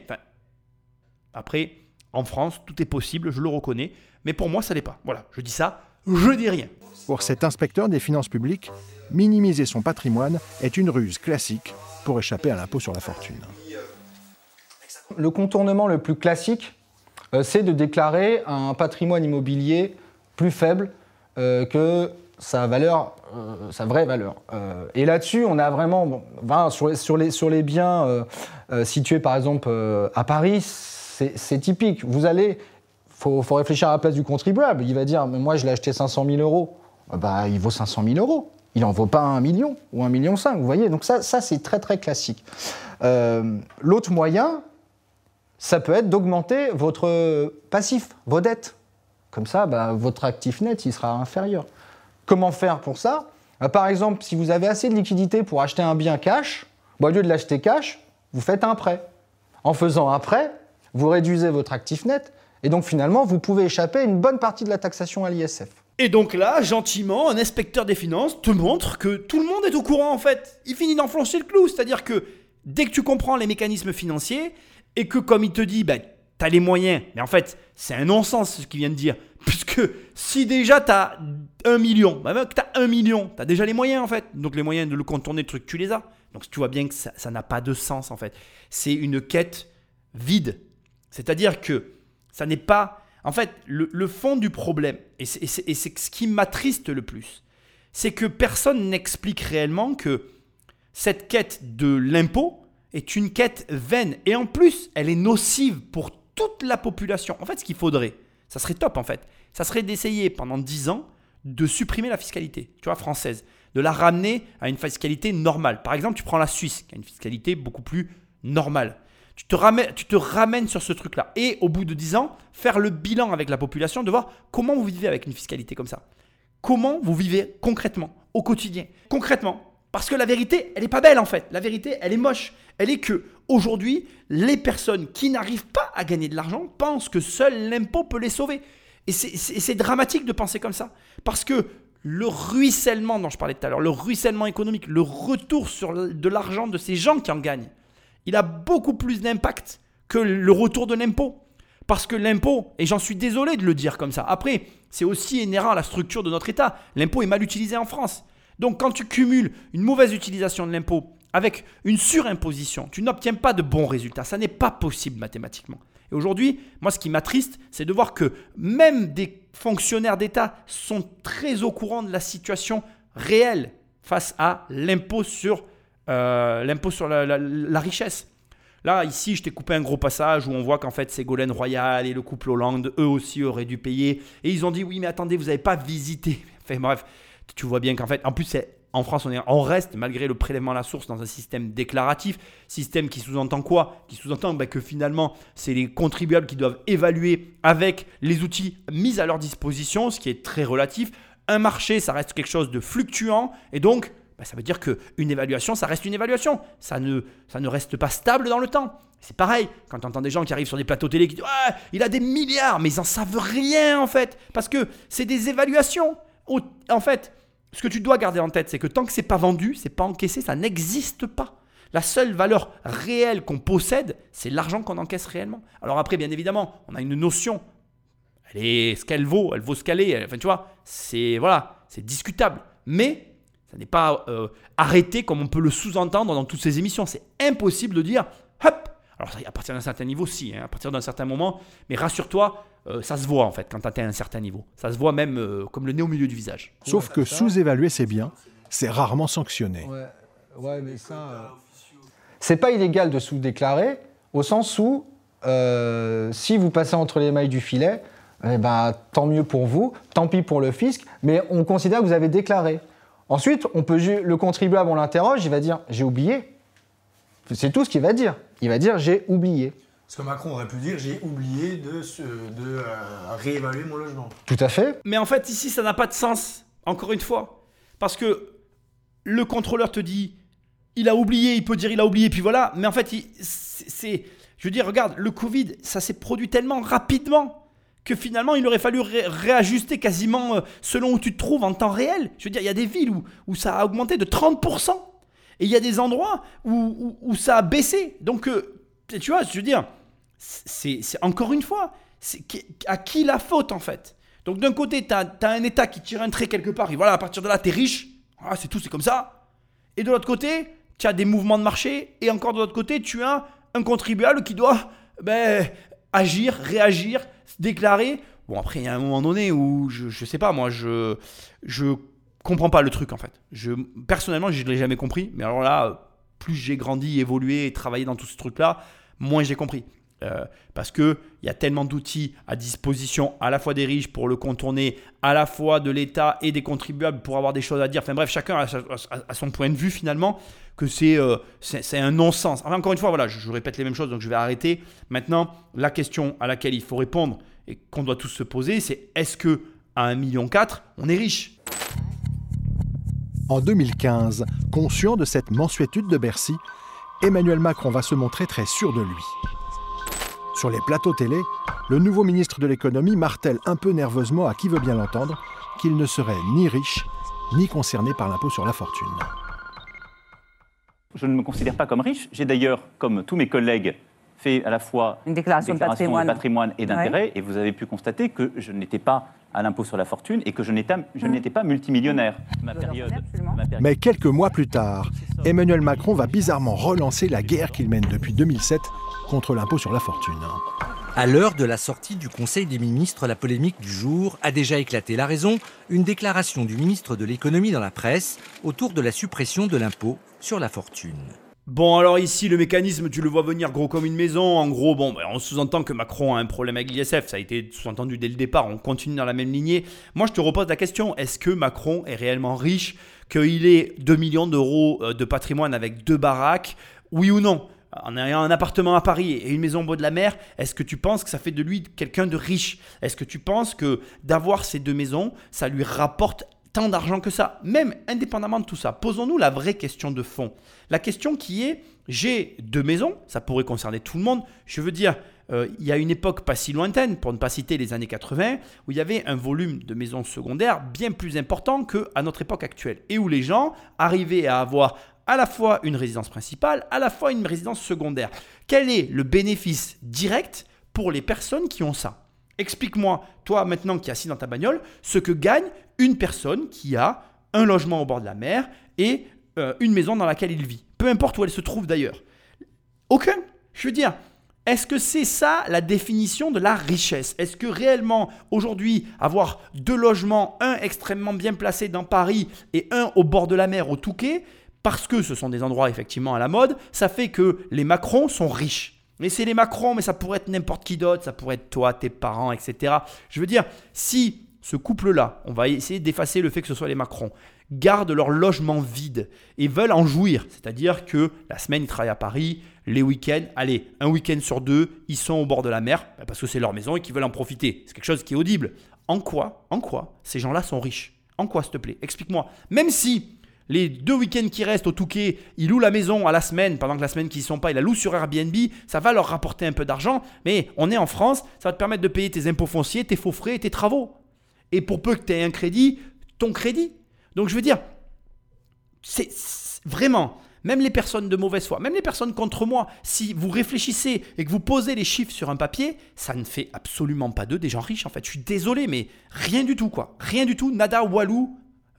Après, en France, tout est possible, je le reconnais. Mais pour moi, ça l'est pas. Voilà, je dis ça, je dis rien. Pour cet inspecteur des finances publiques, minimiser son patrimoine est une ruse classique pour échapper à l'impôt sur la fortune. Le contournement le plus classique, euh, c'est de déclarer un patrimoine immobilier plus faible euh, que sa valeur, euh, sa vraie valeur. Et là-dessus, on a vraiment, sur, les, biens situés par exemple à Paris, c'est c'est typique. Vous allez, faut, faut réfléchir à la place du contribuable. Il va dire, mais moi je l'ai acheté 500 000 euros. Ah Bah, il vaut 500 000 euros. Il n'en vaut pas un million ou un million cinq. Vous voyez, donc ça, ça c'est très très classique. Euh, L'autre moyen, ça peut être d'augmenter votre passif, vos dettes. Comme ça, bah, votre actif net, il sera inférieur. Comment faire pour ça? Bah, Par exemple, si vous avez assez de liquidité pour acheter un bien cash, au lieu de l'acheter cash, vous faites un prêt. En faisant un prêt, vous réduisez votre actif net, et donc finalement, vous pouvez échapper à une bonne partie de la taxation à l'ISF. Et donc là, gentiment, un inspecteur des finances te montre que tout le monde est au courant en fait. Il finit d'enfoncer le clou, c'est-à-dire que dès que tu comprends les mécanismes financiers et que comme il te dit, bah, tu as les moyens, mais en fait, c'est un non-sens ce qu'il vient de dire. Puisque si déjà tu as un million, bah, même que tu as un million, tu as déjà les moyens en fait. Donc les moyens de le contourner, le truc, tu les as. Donc tu vois bien que ça n'a pas de sens en fait. C'est une quête vide. C'est-à-dire que ça n'est pas... En fait, le, fond du problème, et c'est ce qui m'attriste le plus, c'est que personne n'explique réellement que cette quête de l'impôt est une quête vaine. Et en plus, elle est nocive pour toute la population. En fait, ce qu'il faudrait, ça serait top en fait, ça serait d'essayer pendant 10 ans de supprimer la fiscalité, tu vois, française, de la ramener à une fiscalité normale. Par exemple, tu prends la Suisse, qui a une fiscalité beaucoup plus normale. Tu te, ramènes, tu te ramènes sur ce truc-là. Et au bout de 10 ans, faire le bilan avec la population, de voir comment vous vivez avec une fiscalité comme ça. Comment vous vivez concrètement, au quotidien. Concrètement. Parce que la vérité, elle n'est pas belle en fait. La vérité, elle est moche. Elle est que aujourd'hui, les personnes qui n'arrivent pas à gagner de l'argent pensent que seul l'impôt peut les sauver. Et c'est- dramatique de penser comme ça. Parce que le ruissellement dont je parlais tout à l'heure, le ruissellement économique, le retour sur de l'argent de ces gens qui en gagnent, il a beaucoup plus d'impact que le retour de l'impôt. Parce que l'impôt, et j'en suis désolé de le dire comme ça, après, c'est aussi inhérent à la structure de notre État. L'impôt est mal utilisé en France. Donc quand tu cumules une mauvaise utilisation de l'impôt avec une surimposition, tu n'obtiens pas de bons résultats. Ça n'est pas possible mathématiquement. Et aujourd'hui, moi, ce qui m'attriste, c'est de voir que même des fonctionnaires d'État sont très au courant de la situation réelle face à l'impôt sur, euh, l'impôt sur la- richesse. Là, ici, je t'ai coupé un gros passage où on voit qu'en fait, Ségolène Royal et le couple Hollande, eux aussi, auraient dû payer. Et ils ont dit, oui, mais attendez, vous n'avez pas visité. Enfin bref, tu vois bien qu'en fait, en plus, c'est- en France, on, est, on reste, malgré le prélèvement à la source, dans un système déclaratif. Système qui sous-entend quoi? Qui sous-entend bah, que finalement, c'est les contribuables qui doivent évaluer avec les outils mis à leur disposition, ce qui est très relatif. Un marché, ça reste quelque chose de fluctuant. Et donc, bah, ça veut dire qu'une évaluation, ça reste une évaluation. Ça ne, ça ne reste pas stable dans le temps. C'est pareil, quand tu entends des gens qui arrivent sur des plateaux télé qui disent Ouais, il a des milliards, mais ils n'en savent rien en fait. Parce que c'est des évaluations. En fait, ce que tu dois garder en tête, c'est que tant que c'est pas vendu, c'est pas encaissé, ça n'existe pas. La seule valeur réelle qu'on possède, c'est l'argent qu'on encaisse réellement. Alors après, bien évidemment, on a une notion. Elle est ce qu'elle vaut, elle vaut ce qu'elle est. Enfin, tu vois, c'est voilà, c'est discutable. Mais ça n'est pas euh, arrêté comme on peut le sous-entendre dans toutes ces émissions. C'est impossible de dire, hop. Alors à partir d'un certain niveau, si, hein, à partir d'un certain moment. Mais rassure-toi, euh, ça se voit en fait quand tu atteins un certain niveau. Ça se voit même euh, comme le nez au milieu du visage. Sauf que sous-évaluer ses biens, c'est rarement sanctionné. Ouais, ouais mais ça. euh, C'est pas illégal de sous-déclarer, au sens où euh, si vous passez entre les mailles du filet, eh ben, tant mieux pour vous, tant pis pour le fisc, mais on considère que vous avez déclaré. Ensuite, on peut, le contribuable, on l'interroge, il va dire j'ai oublié. C'est tout ce qu'il va dire. Il va dire j'ai oublié. Parce que Macron aurait pu dire j'ai oublié de, de euh, réévaluer mon logement. Tout à fait. Mais en fait, ici, ça n'a pas de sens, encore une fois. Parce que le contrôleur te dit il a oublié, il peut dire il a oublié, puis voilà. Mais en fait, c'est. Je veux dire, regarde, le Covid, ça s'est produit tellement rapidement que finalement, il aurait fallu réajuster quasiment euh, selon où tu te trouves en temps réel. Je veux dire, il y a des villes où, où ça a augmenté de 30%. Et il y a des endroits où, où, ça a baissé. Donc, euh, tu vois, je veux dire, c'est encore une fois, à qui la faute en fait? Donc, d'un côté, tu as, un État qui tire un trait quelque part, et voilà, à partir de là, tu es riche. Ah, c'est tout, c'est comme ça. Et de l'autre côté, tu as des mouvements de marché, et encore de l'autre côté, tu as un contribuable qui doit ben, agir, réagir, déclarer. Bon, après, il y a un moment donné où, je, je sais pas, moi, je, je comprends pas le truc, en fait. Je, personnellement, je ne l'ai jamais compris. Mais alors là, plus j'ai grandi, évolué et travaillé dans tout ce truc-là, moins j'ai compris. Euh, parce qu'il y a tellement d'outils à disposition, à la fois des riches pour le contourner, à la fois de l'État et des contribuables pour avoir des choses à dire. Enfin bref, chacun a, son point de vue finalement, que euh, c'est un non-sens. Enfin, encore une fois, voilà, je, répète les mêmes choses, donc je vais arrêter. Maintenant, la question à laquelle il faut répondre et qu'on doit tous se poser, c'est est-ce que à 1,4 million, on est riche? En 2015, conscient de cette mensuétude de Bercy, Emmanuel Macron va se montrer très sûr de lui. Sur les plateaux télé, le nouveau ministre de l'économie martèle un peu nerveusement à qui veut bien l'entendre qu'il ne serait ni riche ni concerné par l'impôt sur la fortune. Je ne me considère pas comme riche. J'ai d'ailleurs, comme tous mes collègues, fait à la fois une déclaration, de patrimoine, et d'intérêt, et vous avez pu constater que je n'étais pas à l'impôt sur la fortune et que je n'étais mmh. pas multimillionnaire. Ma période, Mais quelques mois plus tard, Emmanuel Macron va bizarrement relancer la guerre qu'il mène depuis 2007 contre l'impôt sur la fortune. À l'heure de la sortie du Conseil des ministres, la polémique du jour a déjà éclaté. La raison Une déclaration du ministre de l'économie dans la presse autour de la suppression de l'impôt sur la fortune. Bon, alors ici, le mécanisme, tu le vois venir gros comme une maison. En gros, bon, ben, on sous-entend que Macron a un problème avec l'ISF. Ça a été sous-entendu dès le départ. On continue dans la même lignée. Moi, je te repose la question est-ce que Macron est réellement riche Qu'il ait 2 millions d'euros euh, de patrimoine avec deux baraques? Oui ou non? En ayant un appartement à Paris et une maison au bord de la mer, est-ce que tu penses que ça fait de lui quelqu'un de riche? Est-ce que tu penses que d'avoir ces deux maisons, ça lui rapporte tant d'argent que ça, même indépendamment de tout ça. Posons-nous la vraie question de fond. La question qui est, j'ai deux maisons, ça pourrait concerner tout le monde. Je veux dire, euh, il y a une époque pas si lointaine, pour ne pas citer les années 80, où il y avait un volume de maisons secondaires bien plus important qu'à notre époque actuelle, et où les gens arrivaient à avoir à la fois une résidence principale, à la fois une résidence secondaire. Quel est le bénéfice direct pour les personnes qui ont ça? Explique-moi, toi maintenant qui es assis dans ta bagnole, ce que gagne une personne qui a un logement au bord de la mer et euh, une maison dans laquelle il vit. Peu importe où elle se trouve d'ailleurs. Aucun. Je veux dire, est-ce que c'est ça la définition de la richesse? Est-ce que réellement aujourd'hui avoir deux logements, un extrêmement bien placé dans Paris et un au bord de la mer au Touquet, parce que ce sont des endroits effectivement à la mode, ça fait que les Macrons sont riches mais c'est les Macron, mais ça pourrait être n'importe qui d'autre, ça pourrait être toi, tes parents, etc. Je veux dire, si ce couple-là, on va essayer d'effacer le fait que ce soit les Macron, gardent leur logement vide et veulent en jouir, c'est-à-dire que la semaine ils travaillent à Paris, les week-ends, allez, un week-end sur deux, ils sont au bord de la mer bah, parce que c'est leur maison et qu'ils veulent en profiter. C'est quelque chose qui est audible. En quoi, en quoi ces gens-là sont riches? En quoi, s'il te plaît? Explique-moi. Même si les deux week-ends qui restent au Touquet, ils louent la maison à la semaine, pendant que la semaine qui ne sont pas, ils la louent sur Airbnb, ça va leur rapporter un peu d'argent, mais on est en France, ça va te permettre de payer tes impôts fonciers, tes faux frais et tes travaux. Et pour peu que tu aies un crédit, ton crédit. Donc je veux dire, c'est vraiment, même les personnes de mauvaise foi, même les personnes contre moi, si vous réfléchissez et que vous posez les chiffres sur un papier, ça ne fait absolument pas d'eux des gens riches en fait. Je suis désolé, mais rien du tout quoi. Rien du tout, nada walou.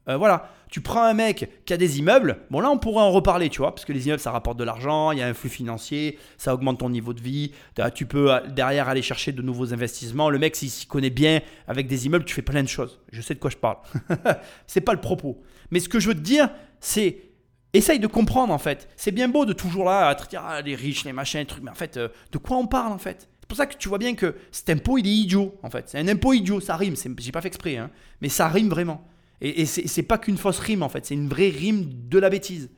Euh, voilà, tu prends un mec qui a des immeubles, bon là on pourrait en reparler, tu vois, parce que les immeubles ça rapporte de l'argent, il y a un flux financier, ça augmente ton niveau de vie, tu peux euh, derrière aller chercher de nouveaux investissements. Le mec s'il s'y connaît bien avec des immeubles, tu fais plein de choses. Je sais de quoi je parle. c'est pas le propos. Mais ce que je veux te dire, c'est essaye de comprendre en fait. C'est bien beau de toujours là à te dire ah, les riches, les machins, les trucs, mais en fait, euh, de quoi on parle en fait? Pour ça que tu vois bien que cet impôt, il est idiot, en fait. C'est un impôt idiot, ça rime. J'ai pas fait exprès, hein, mais ça rime vraiment. Et, et c'est pas qu'une fausse rime, en fait. C'est une vraie rime de la bêtise.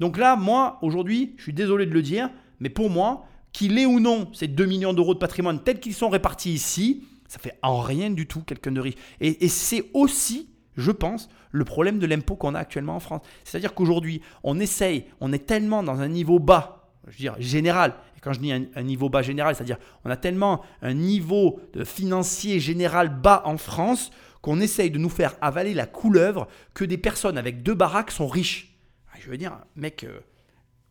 Donc là, moi, aujourd'hui, je suis désolé de le dire, mais pour moi, qu'il ait ou non ces 2 millions d'euros de patrimoine tels qu'ils sont répartis ici, ça fait en rien du tout quelqu'un de riche. Et, c'est aussi, je pense, le problème de l'impôt qu'on a actuellement en France. C'est-à-dire qu'aujourd'hui, on essaye, on est tellement dans un niveau bas, je veux dire général, et quand je dis un, niveau bas général, c'est-à-dire on a tellement un niveau de financier général bas en France qu'on essaye de nous faire avaler la couleuvre que des personnes avec deux baraques sont riches. Je veux dire, mec, euh,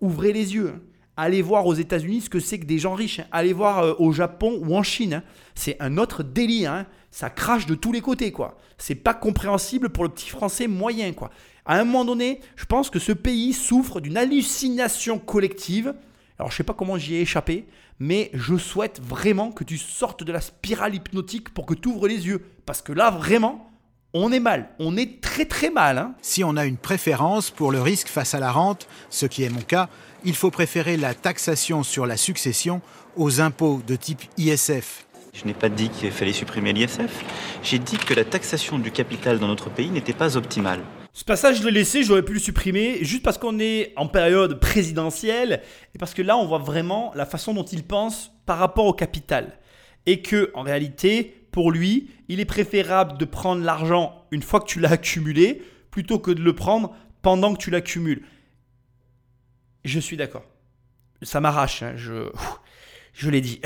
ouvrez les yeux. Hein. Allez voir aux États-Unis ce que c'est que des gens riches. Hein. Allez voir euh, au Japon ou en Chine. Hein. C'est un autre délire. Ça crache de tous les côtés, quoi. C'est pas compréhensible pour le petit français moyen, quoi. À un moment donné, je pense que ce pays souffre d'une hallucination collective. Alors, je sais pas comment j'y ai échappé, mais je souhaite vraiment que tu sortes de la spirale hypnotique pour que tu ouvres les yeux. Parce que là, vraiment, on est mal. On est très très mal. Si on a une préférence pour le risque face à la rente, ce qui est mon cas, il faut préférer la taxation sur la succession aux impôts de type ISF. Je n'ai pas dit qu'il fallait supprimer l'ISF. J'ai dit que la taxation du capital dans notre pays n'était pas optimale. Ce passage, je l'ai laissé, j'aurais pu le supprimer, juste parce qu'on est en période présidentielle, et parce que là, on voit vraiment la façon dont il pense par rapport au capital. Et que, en réalité, pour lui, il est préférable de prendre l'argent une fois que tu l'as accumulé, plutôt que de le prendre pendant que tu l'accumules. Je suis d'accord. Ça m'arrache, hein, je, je l'ai dit.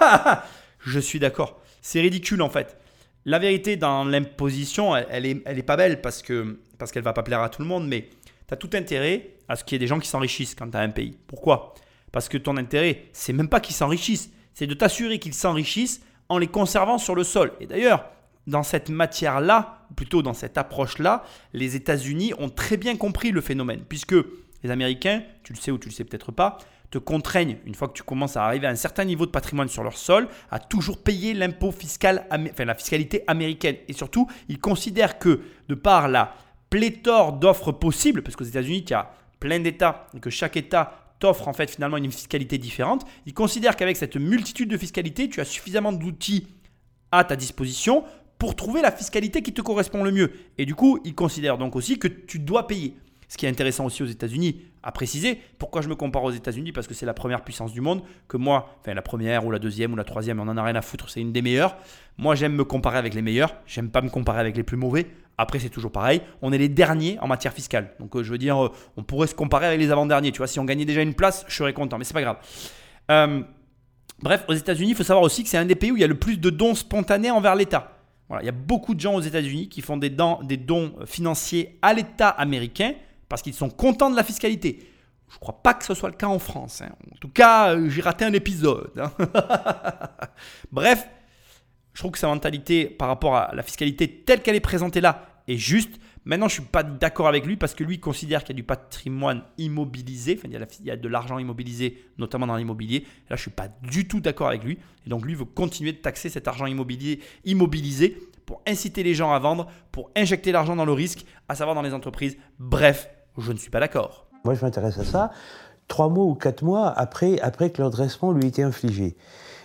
je suis d'accord. C'est ridicule en fait. La vérité dans l'imposition, elle, n'est est, elle est pas belle parce que parce qu'elle va pas plaire à tout le monde, mais tu as tout intérêt à ce qu'il y ait des gens qui s'enrichissent quand tu as un pays. Pourquoi? Parce que ton intérêt, c'est même pas qu'ils s'enrichissent, c'est de t'assurer qu'ils s'enrichissent en les conservant sur le sol. Et d'ailleurs, dans cette matière-là, plutôt dans cette approche-là, les États-Unis ont très bien compris le phénomène, puisque les Américains, tu le sais ou tu le sais peut-être pas, te contraignent, une fois que tu commences à arriver à un certain niveau de patrimoine sur leur sol, à toujours payer l'impôt fiscal, enfin la fiscalité américaine. Et surtout, ils considèrent que, de par la pléthore d'offres possibles, parce qu'aux États-Unis, il y a plein d'États, et que chaque État t'offre en fait finalement une fiscalité différente, ils considèrent qu'avec cette multitude de fiscalités, tu as suffisamment d'outils à ta disposition pour trouver la fiscalité qui te correspond le mieux. Et du coup, ils considèrent donc aussi que tu dois payer. Ce qui est intéressant aussi aux États-Unis à préciser, pourquoi je me compare aux États-Unis Parce que c'est la première puissance du monde, que moi, enfin la première ou la deuxième ou la troisième, on en a rien à foutre, c'est une des meilleures. Moi, j'aime me comparer avec les meilleurs, j'aime pas me comparer avec les plus mauvais. Après, c'est toujours pareil, on est les derniers en matière fiscale. Donc, euh, je veux dire, euh, on pourrait se comparer avec les avant-derniers. Tu vois, si on gagnait déjà une place, je serais content, mais c'est pas grave. Euh, bref, aux États-Unis, il faut savoir aussi que c'est un des pays où il y a le plus de dons spontanés envers l'État. Voilà, il y a beaucoup de gens aux États-Unis qui font des des dons financiers à l'État américain parce qu'ils sont contents de la fiscalité. Je ne crois pas que ce soit le cas en France. Hein. En tout cas, euh, j'ai raté un épisode. Hein. Bref, je trouve que sa mentalité par rapport à la fiscalité telle qu'elle est présentée là est juste. Maintenant, je ne suis pas d'accord avec lui parce que lui considère qu'il y a du patrimoine immobilisé, enfin, il y a, de l'argent immobilisé, notamment dans l'immobilier. Là, je ne suis pas du tout d'accord avec lui. Et donc, lui veut continuer de taxer cet argent immobilier, immobilisé pour inciter les gens à vendre, pour injecter l'argent dans le risque, à savoir dans les entreprises. Bref, je ne suis pas d'accord. Moi, je m'intéresse à ça trois mois ou quatre mois après, après que le redressement lui ait été infligé.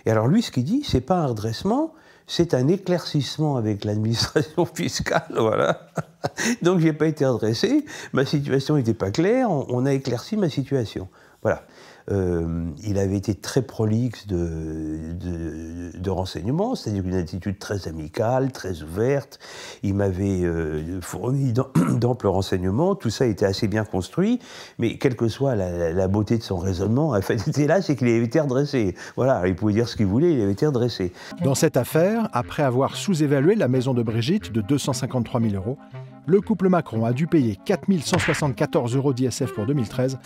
Et alors lui, ce qu'il dit, c'est pas un redressement, c'est un éclaircissement avec l'administration fiscale, voilà. Donc j'ai pas été redressé, ma situation n'était pas claire, on a éclairci ma situation. Voilà. Euh, il avait été très prolixe de, renseignements, c'est-à-dire une attitude très amicale, très ouverte. Il m'avait euh, fourni d'amples renseignements, tout ça était assez bien construit, mais quelle que soit la, beauté de son raisonnement, en fait, était là, c'est qu'il avait été redressé. Voilà, il pouvait dire ce qu'il voulait, il avait été redressé. Dans cette affaire, après avoir sous-évalué la maison de Brigitte de 253 000 euros, le couple Macron a dû payer 4 174 euros d'ISF pour 2013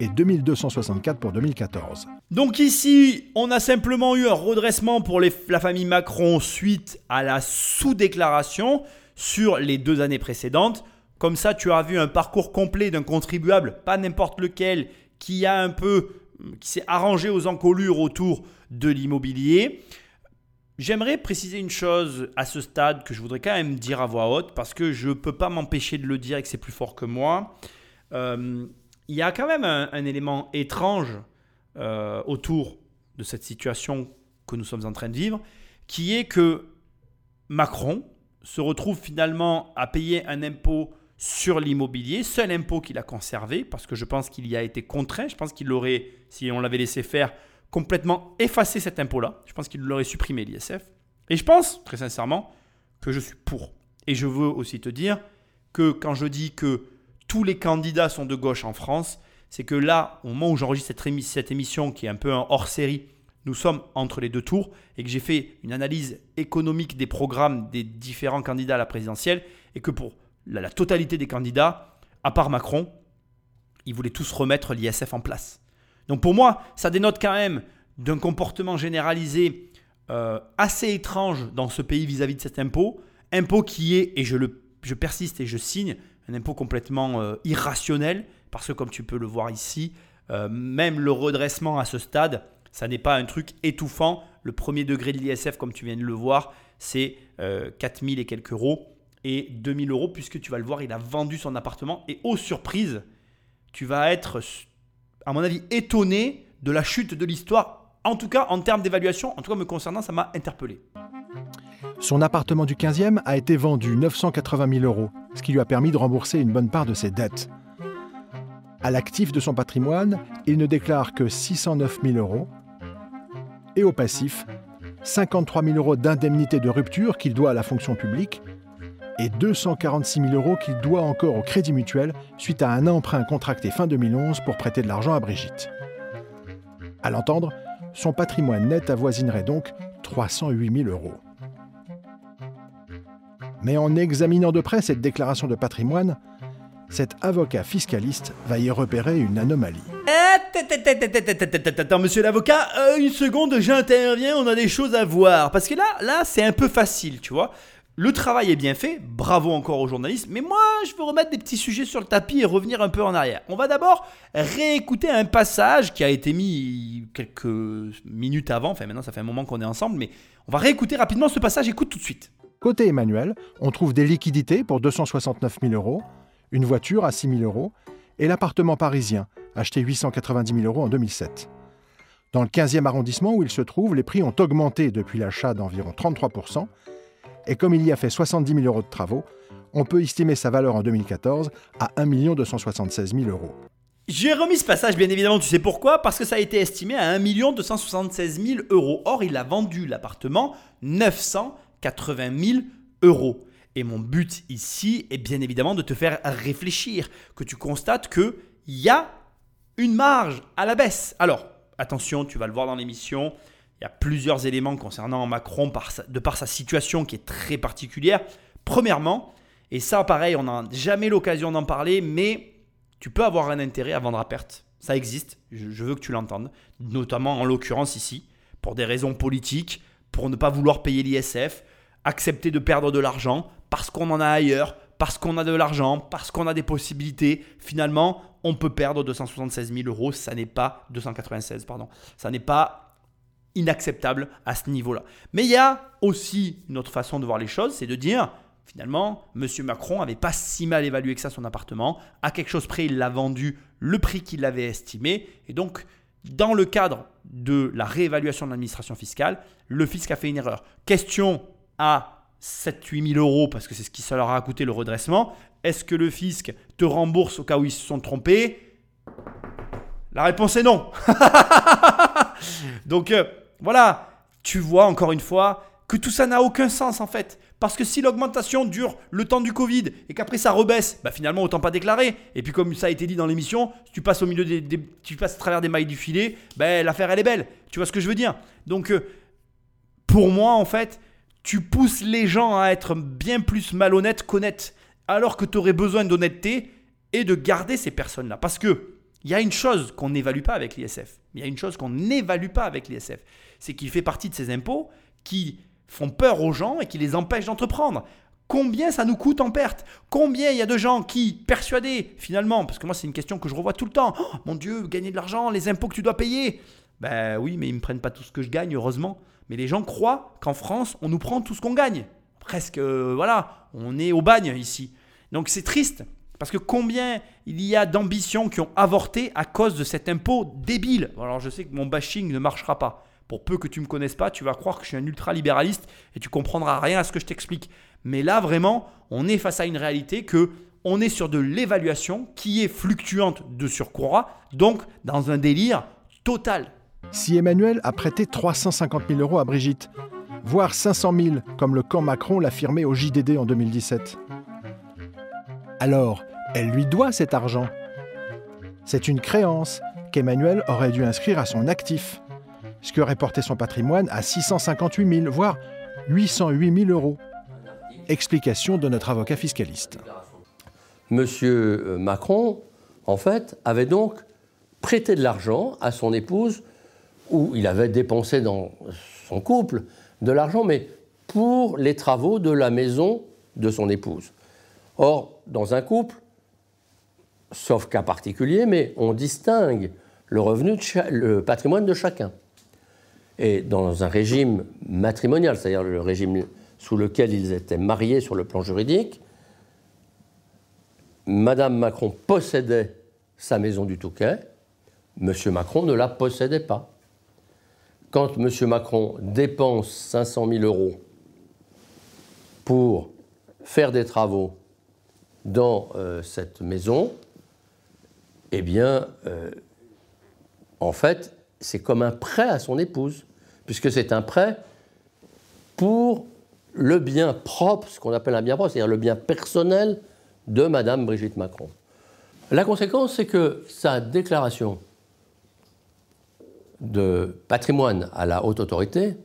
et 2264 pour 2014. Donc ici, on a simplement eu un redressement pour la famille Macron suite à la sous-déclaration sur les deux années précédentes. Comme ça, tu as vu un parcours complet d'un contribuable, pas n'importe lequel, qui a un peu, qui s'est arrangé aux encolures autour de l'immobilier. J'aimerais préciser une chose à ce stade que je voudrais quand même dire à voix haute parce que je ne peux pas m'empêcher de le dire et que c'est plus fort que moi. Euh, il y a quand même un, élément étrange euh, autour de cette situation que nous sommes en train de vivre, qui est que Macron se retrouve finalement à payer un impôt sur l'immobilier, seul impôt qu'il a conservé, parce que je pense qu'il y a été contraint, je pense qu'il aurait, si on l'avait laissé faire, complètement effacé cet impôt-là, je pense qu'il l'aurait supprimé l'ISF, et je pense, très sincèrement, que je suis pour. Et je veux aussi te dire que quand je dis que tous les candidats sont de gauche en France, c'est que là, au moment où j'enregistre cette, émission qui est un peu un hors-série, nous sommes entre les deux tours et que j'ai fait une analyse économique des programmes des différents candidats à la présidentielle et que pour la totalité des candidats, à part Macron, ils voulaient tous remettre l'ISF en place. Donc pour moi, ça dénote quand même d'un comportement généralisé euh, assez étrange dans ce pays vis-à-vis de cet impôt. Impôt qui est, et je, le, je persiste et je signe, un impôt complètement euh, irrationnel, parce que comme tu peux le voir ici, euh, même le redressement à ce stade, ça n'est pas un truc étouffant. Le premier degré de l'ISF, comme tu viens de le voir, c'est 4000 et quelques euros et 2000 euros, puisque tu vas le voir, il a vendu son appartement. Et aux surprises, tu vas être, à mon avis, étonné de la chute de l'histoire. En tout cas, en termes d'évaluation, en tout cas me concernant, ça m'a interpellé. Son appartement du 15e a été vendu 980 000 euros, ce qui lui a permis de rembourser une bonne part de ses dettes. À l'actif de son patrimoine, il ne déclare que 609 000 euros. Et au passif, 53 000 euros d'indemnité de rupture qu'il doit à la fonction publique et 246 000 euros qu'il doit encore au Crédit Mutuel suite à un emprunt contracté fin 2011 pour prêter de l'argent à Brigitte. À l'entendre, son patrimoine net avoisinerait donc 308 000 euros. Mais en examinant de près cette déclaration de patrimoine, cet avocat fiscaliste va y repérer une anomalie. Attends, monsieur l'avocat, euh, une seconde, j'interviens, on a des choses à voir. Parce que là, là, c'est un peu facile, tu vois. Le travail est bien fait, bravo encore aux journalistes, mais moi je veux remettre des petits sujets sur le tapis et revenir un peu en arrière. On va d'abord réécouter un passage qui a été mis quelques minutes avant, enfin maintenant ça fait un moment qu'on est ensemble, mais on va réécouter rapidement ce passage, écoute tout de suite. Côté Emmanuel, on trouve des liquidités pour 269 000 euros, une voiture à 6 000 euros et l'appartement parisien, acheté 890 000 euros en 2007. Dans le 15e arrondissement où il se trouve, les prix ont augmenté depuis l'achat d'environ 33 et comme il y a fait 70 000 euros de travaux, on peut estimer sa valeur en 2014 à 1 276 000 euros. J'ai remis ce passage, bien évidemment, tu sais pourquoi? Parce que ça a été estimé à 1 276 000 euros. Or, il a vendu l'appartement 980 000 euros. Et mon but ici est bien évidemment de te faire réfléchir, que tu constates qu'il y a une marge à la baisse. Alors, attention, tu vas le voir dans l'émission, il y a plusieurs éléments concernant Macron de par sa situation qui est très particulière. Premièrement, et ça pareil, on n'a jamais l'occasion d'en parler, mais tu peux avoir un intérêt à vendre à perte. Ça existe, je, veux que tu l'entendes, notamment en l'occurrence ici, pour des raisons politiques, pour ne pas vouloir payer l'ISF, accepter de perdre de l'argent parce qu'on en a ailleurs, parce qu'on a de l'argent, parce qu'on a des possibilités. Finalement, on peut perdre 276 000 euros, ça n'est pas 296, pardon, ça n'est pas inacceptable à ce niveau-là. Mais il y a aussi une autre façon de voir les choses, c'est de dire, finalement, M. Macron n'avait pas si mal évalué que ça son appartement. À quelque chose près, il l'a vendu le prix qu'il avait estimé. Et donc, dans le cadre de la réévaluation de l'administration fiscale, le fisc a fait une erreur. Question à 7-8 000 euros, parce que c'est ce qui leur a coûté le redressement. Est-ce que le fisc te rembourse au cas où ils se sont trompés? La réponse est non. Donc, euh, voilà, tu vois encore une fois que tout ça n'a aucun sens en fait. Parce que si l'augmentation dure le temps du Covid et qu'après ça rebaisse, bah finalement autant pas déclarer. Et puis comme ça a été dit dans l'émission, si tu passes au milieu des, tu passes à travers des mailles du filet, bah, l'affaire elle est belle. Tu vois ce que je veux dire? Donc euh, pour moi en fait, tu pousses les gens à être bien plus malhonnêtes qu'honnêtes, alors que tu aurais besoin d'honnêteté et de garder ces personnes-là. Parce que il y a une chose qu'on n'évalue pas avec l'ISF. Il y a une chose qu'on n'évalue pas avec l'ISF c'est qu'il fait partie de ces impôts qui font peur aux gens et qui les empêchent d'entreprendre. Combien ça nous coûte en perte? Combien il y a de gens qui, persuadés finalement, parce que moi c'est une question que je revois tout le temps, oh, mon Dieu, gagner de l'argent, les impôts que tu dois payer. Ben oui, mais ils ne me prennent pas tout ce que je gagne, heureusement. Mais les gens croient qu'en France, on nous prend tout ce qu'on gagne. Presque, euh, voilà, on est au bagne ici. Donc c'est triste, parce que combien il y a d'ambitions qui ont avorté à cause de cet impôt débile Alors je sais que mon bashing ne marchera pas. Pour peu que tu me connaisses pas, tu vas croire que je suis un ultra-libéraliste et tu comprendras rien à ce que je t'explique. Mais là, vraiment, on est face à une réalité que on est sur de l'évaluation qui est fluctuante de surcroît, donc dans un délire total. Si Emmanuel a prêté 350 000 euros à Brigitte, voire 500 000 comme le camp Macron l'affirmait au JDD en 2017, alors elle lui doit cet argent. C'est une créance qu'Emmanuel aurait dû inscrire à son actif, ce qui aurait porté son patrimoine à 658 000, voire 808 000 euros. Explication de notre avocat fiscaliste. Monsieur euh, Macron, en fait, avait donc prêté de l'argent à son épouse, où il avait dépensé dans son couple de l'argent, mais pour les travaux de la maison de son épouse. Or, dans un couple, sauf cas particulier, mais on distingue le revenu, le patrimoine de chacun. Et dans un régime matrimonial, c'est-à-dire le régime sous lequel ils étaient mariés sur le plan juridique, Madame Macron possédait sa maison du Touquet, Monsieur Macron ne la possédait pas. Quand Monsieur Macron dépense 500 000 euros pour faire des travaux dans euh, cette maison, eh bien, euh, en fait, c'est comme un prêt à son épouse, puisque c'est un prêt pour le bien propre, ce qu'on appelle un bien propre, c'est-à-dire le bien personnel de Madame Brigitte Macron. La conséquence, c'est que sa déclaration de patrimoine à la haute autorité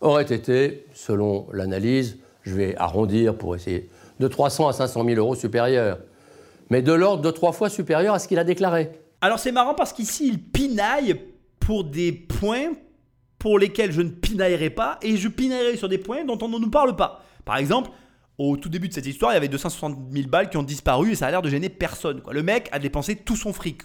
aurait été, selon l'analyse, je vais arrondir pour essayer, de 300 à 500 000 euros supérieur, mais de l'ordre de trois fois supérieur à ce qu'il a déclaré. Alors c'est marrant parce qu'ici, il pinaille pour des points pour lesquels je ne pinaillerai pas et je pinaillerai sur des points dont on ne nous parle pas. Par exemple, au tout début de cette histoire, il y avait 260 000 balles qui ont disparu et ça a l'air de gêner personne. Quoi. Le mec a dépensé tout son fric.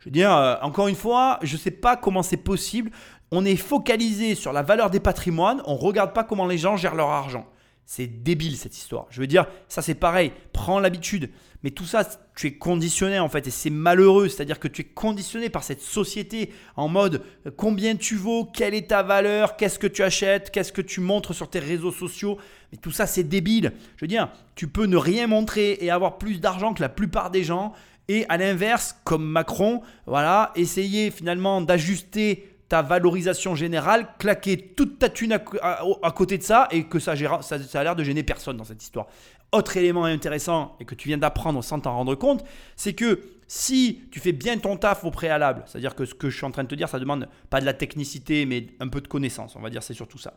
Je veux dire, euh, encore une fois, je ne sais pas comment c'est possible. On est focalisé sur la valeur des patrimoines, on ne regarde pas comment les gens gèrent leur argent. C'est débile cette histoire. Je veux dire, ça c'est pareil, prends l'habitude. Mais tout ça, tu es conditionné en fait, et c'est malheureux. C'est-à-dire que tu es conditionné par cette société en mode euh, combien tu vaux, quelle est ta valeur, qu'est-ce que tu achètes, qu'est-ce que tu montres sur tes réseaux sociaux. Mais tout ça, c'est débile. Je veux dire, tu peux ne rien montrer et avoir plus d'argent que la plupart des gens. Et à l'inverse, comme Macron, voilà, essayer finalement d'ajuster ta valorisation générale, claquer toute ta thune à, côté de ça et que ça, ça, ça a l'air de gêner personne dans cette histoire. Autre élément intéressant et que tu viens d'apprendre sans t'en rendre compte, c'est que si tu fais bien ton taf au préalable, c'est-à-dire que ce que je suis en train de te dire, ça demande pas de la technicité, mais un peu de connaissance, on va dire, c'est surtout ça.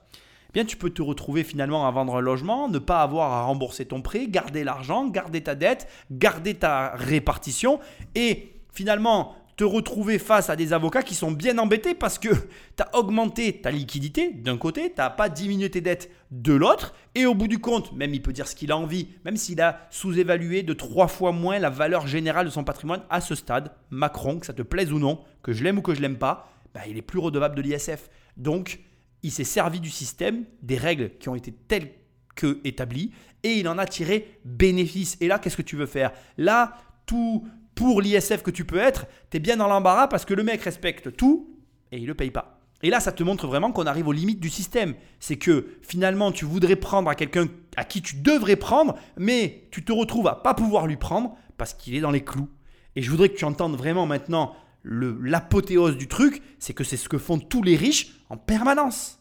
Eh bien, tu peux te retrouver finalement à vendre un logement, ne pas avoir à rembourser ton prêt, garder l'argent, garder ta dette, garder ta répartition et finalement te retrouver face à des avocats qui sont bien embêtés parce que tu as augmenté ta liquidité d'un côté, tu n'as pas diminué tes dettes de l'autre, et au bout du compte, même il peut dire ce qu'il a envie, même s'il a sous-évalué de trois fois moins la valeur générale de son patrimoine à ce stade, Macron, que ça te plaise ou non, que je l'aime ou que je l'aime pas, bah, il est plus redevable de l'ISF. Donc, il s'est servi du système, des règles qui ont été telles que établies, et il en a tiré bénéfice. Et là, qu'est-ce que tu veux faire? Là, tout pour l'ISF que tu peux être, tu es bien dans l'embarras parce que le mec respecte tout et il ne le paye pas. Et là, ça te montre vraiment qu'on arrive aux limites du système. C'est que finalement, tu voudrais prendre à quelqu'un à qui tu devrais prendre, mais tu te retrouves à pas pouvoir lui prendre parce qu'il est dans les clous. Et je voudrais que tu entendes vraiment maintenant l'apothéose du truc, c'est que c'est ce que font tous les riches en permanence.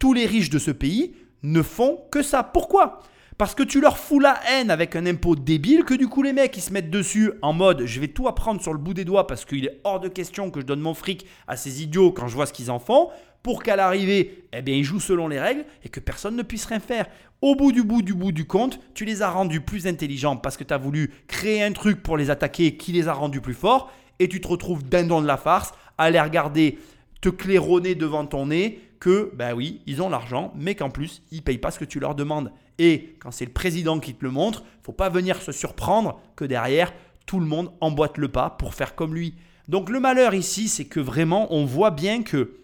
Tous les riches de ce pays ne font que ça. Pourquoi? Parce que tu leur fous la haine avec un impôt débile que du coup les mecs ils se mettent dessus en mode je vais tout apprendre sur le bout des doigts parce qu'il est hors de question que je donne mon fric à ces idiots quand je vois ce qu'ils en font pour qu'à l'arrivée, eh bien, ils jouent selon les règles et que personne ne puisse rien faire. Au bout du bout du bout du compte, tu les as rendus plus intelligents parce que tu as voulu créer un truc pour les attaquer qui les a rendus plus forts et tu te retrouves dindon de la farce à les regarder te claironner devant ton nez que, ben oui, ils ont l'argent, mais qu'en plus, ils ne payent pas ce que tu leur demandes. Et quand c'est le président qui te le montre, faut pas venir se surprendre que derrière, tout le monde emboîte le pas pour faire comme lui. Donc le malheur ici, c'est que vraiment, on voit bien que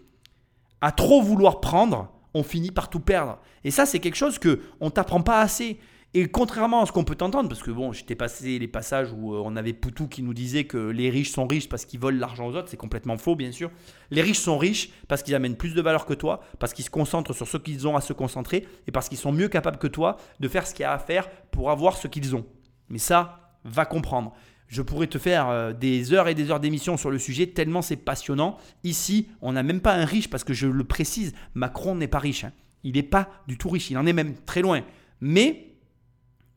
à trop vouloir prendre, on finit par tout perdre. Et ça, c'est quelque chose que on t'apprend pas assez. Et contrairement à ce qu'on peut entendre, parce que bon, j'étais passé les passages où euh, on avait Poutou qui nous disait que les riches sont riches parce qu'ils volent l'argent aux autres, c'est complètement faux bien sûr. Les riches sont riches parce qu'ils amènent plus de valeur que toi, parce qu'ils se concentrent sur ce qu'ils ont à se concentrer et parce qu'ils sont mieux capables que toi de faire ce qu'il y a à faire pour avoir ce qu'ils ont. Mais ça, va comprendre. Je pourrais te faire euh, des heures et des heures d'émission sur le sujet, tellement c'est passionnant. Ici, on n'a même pas un riche, parce que je le précise, Macron n'est pas riche. hein. Il n'est pas du tout riche, il en est même très loin. Mais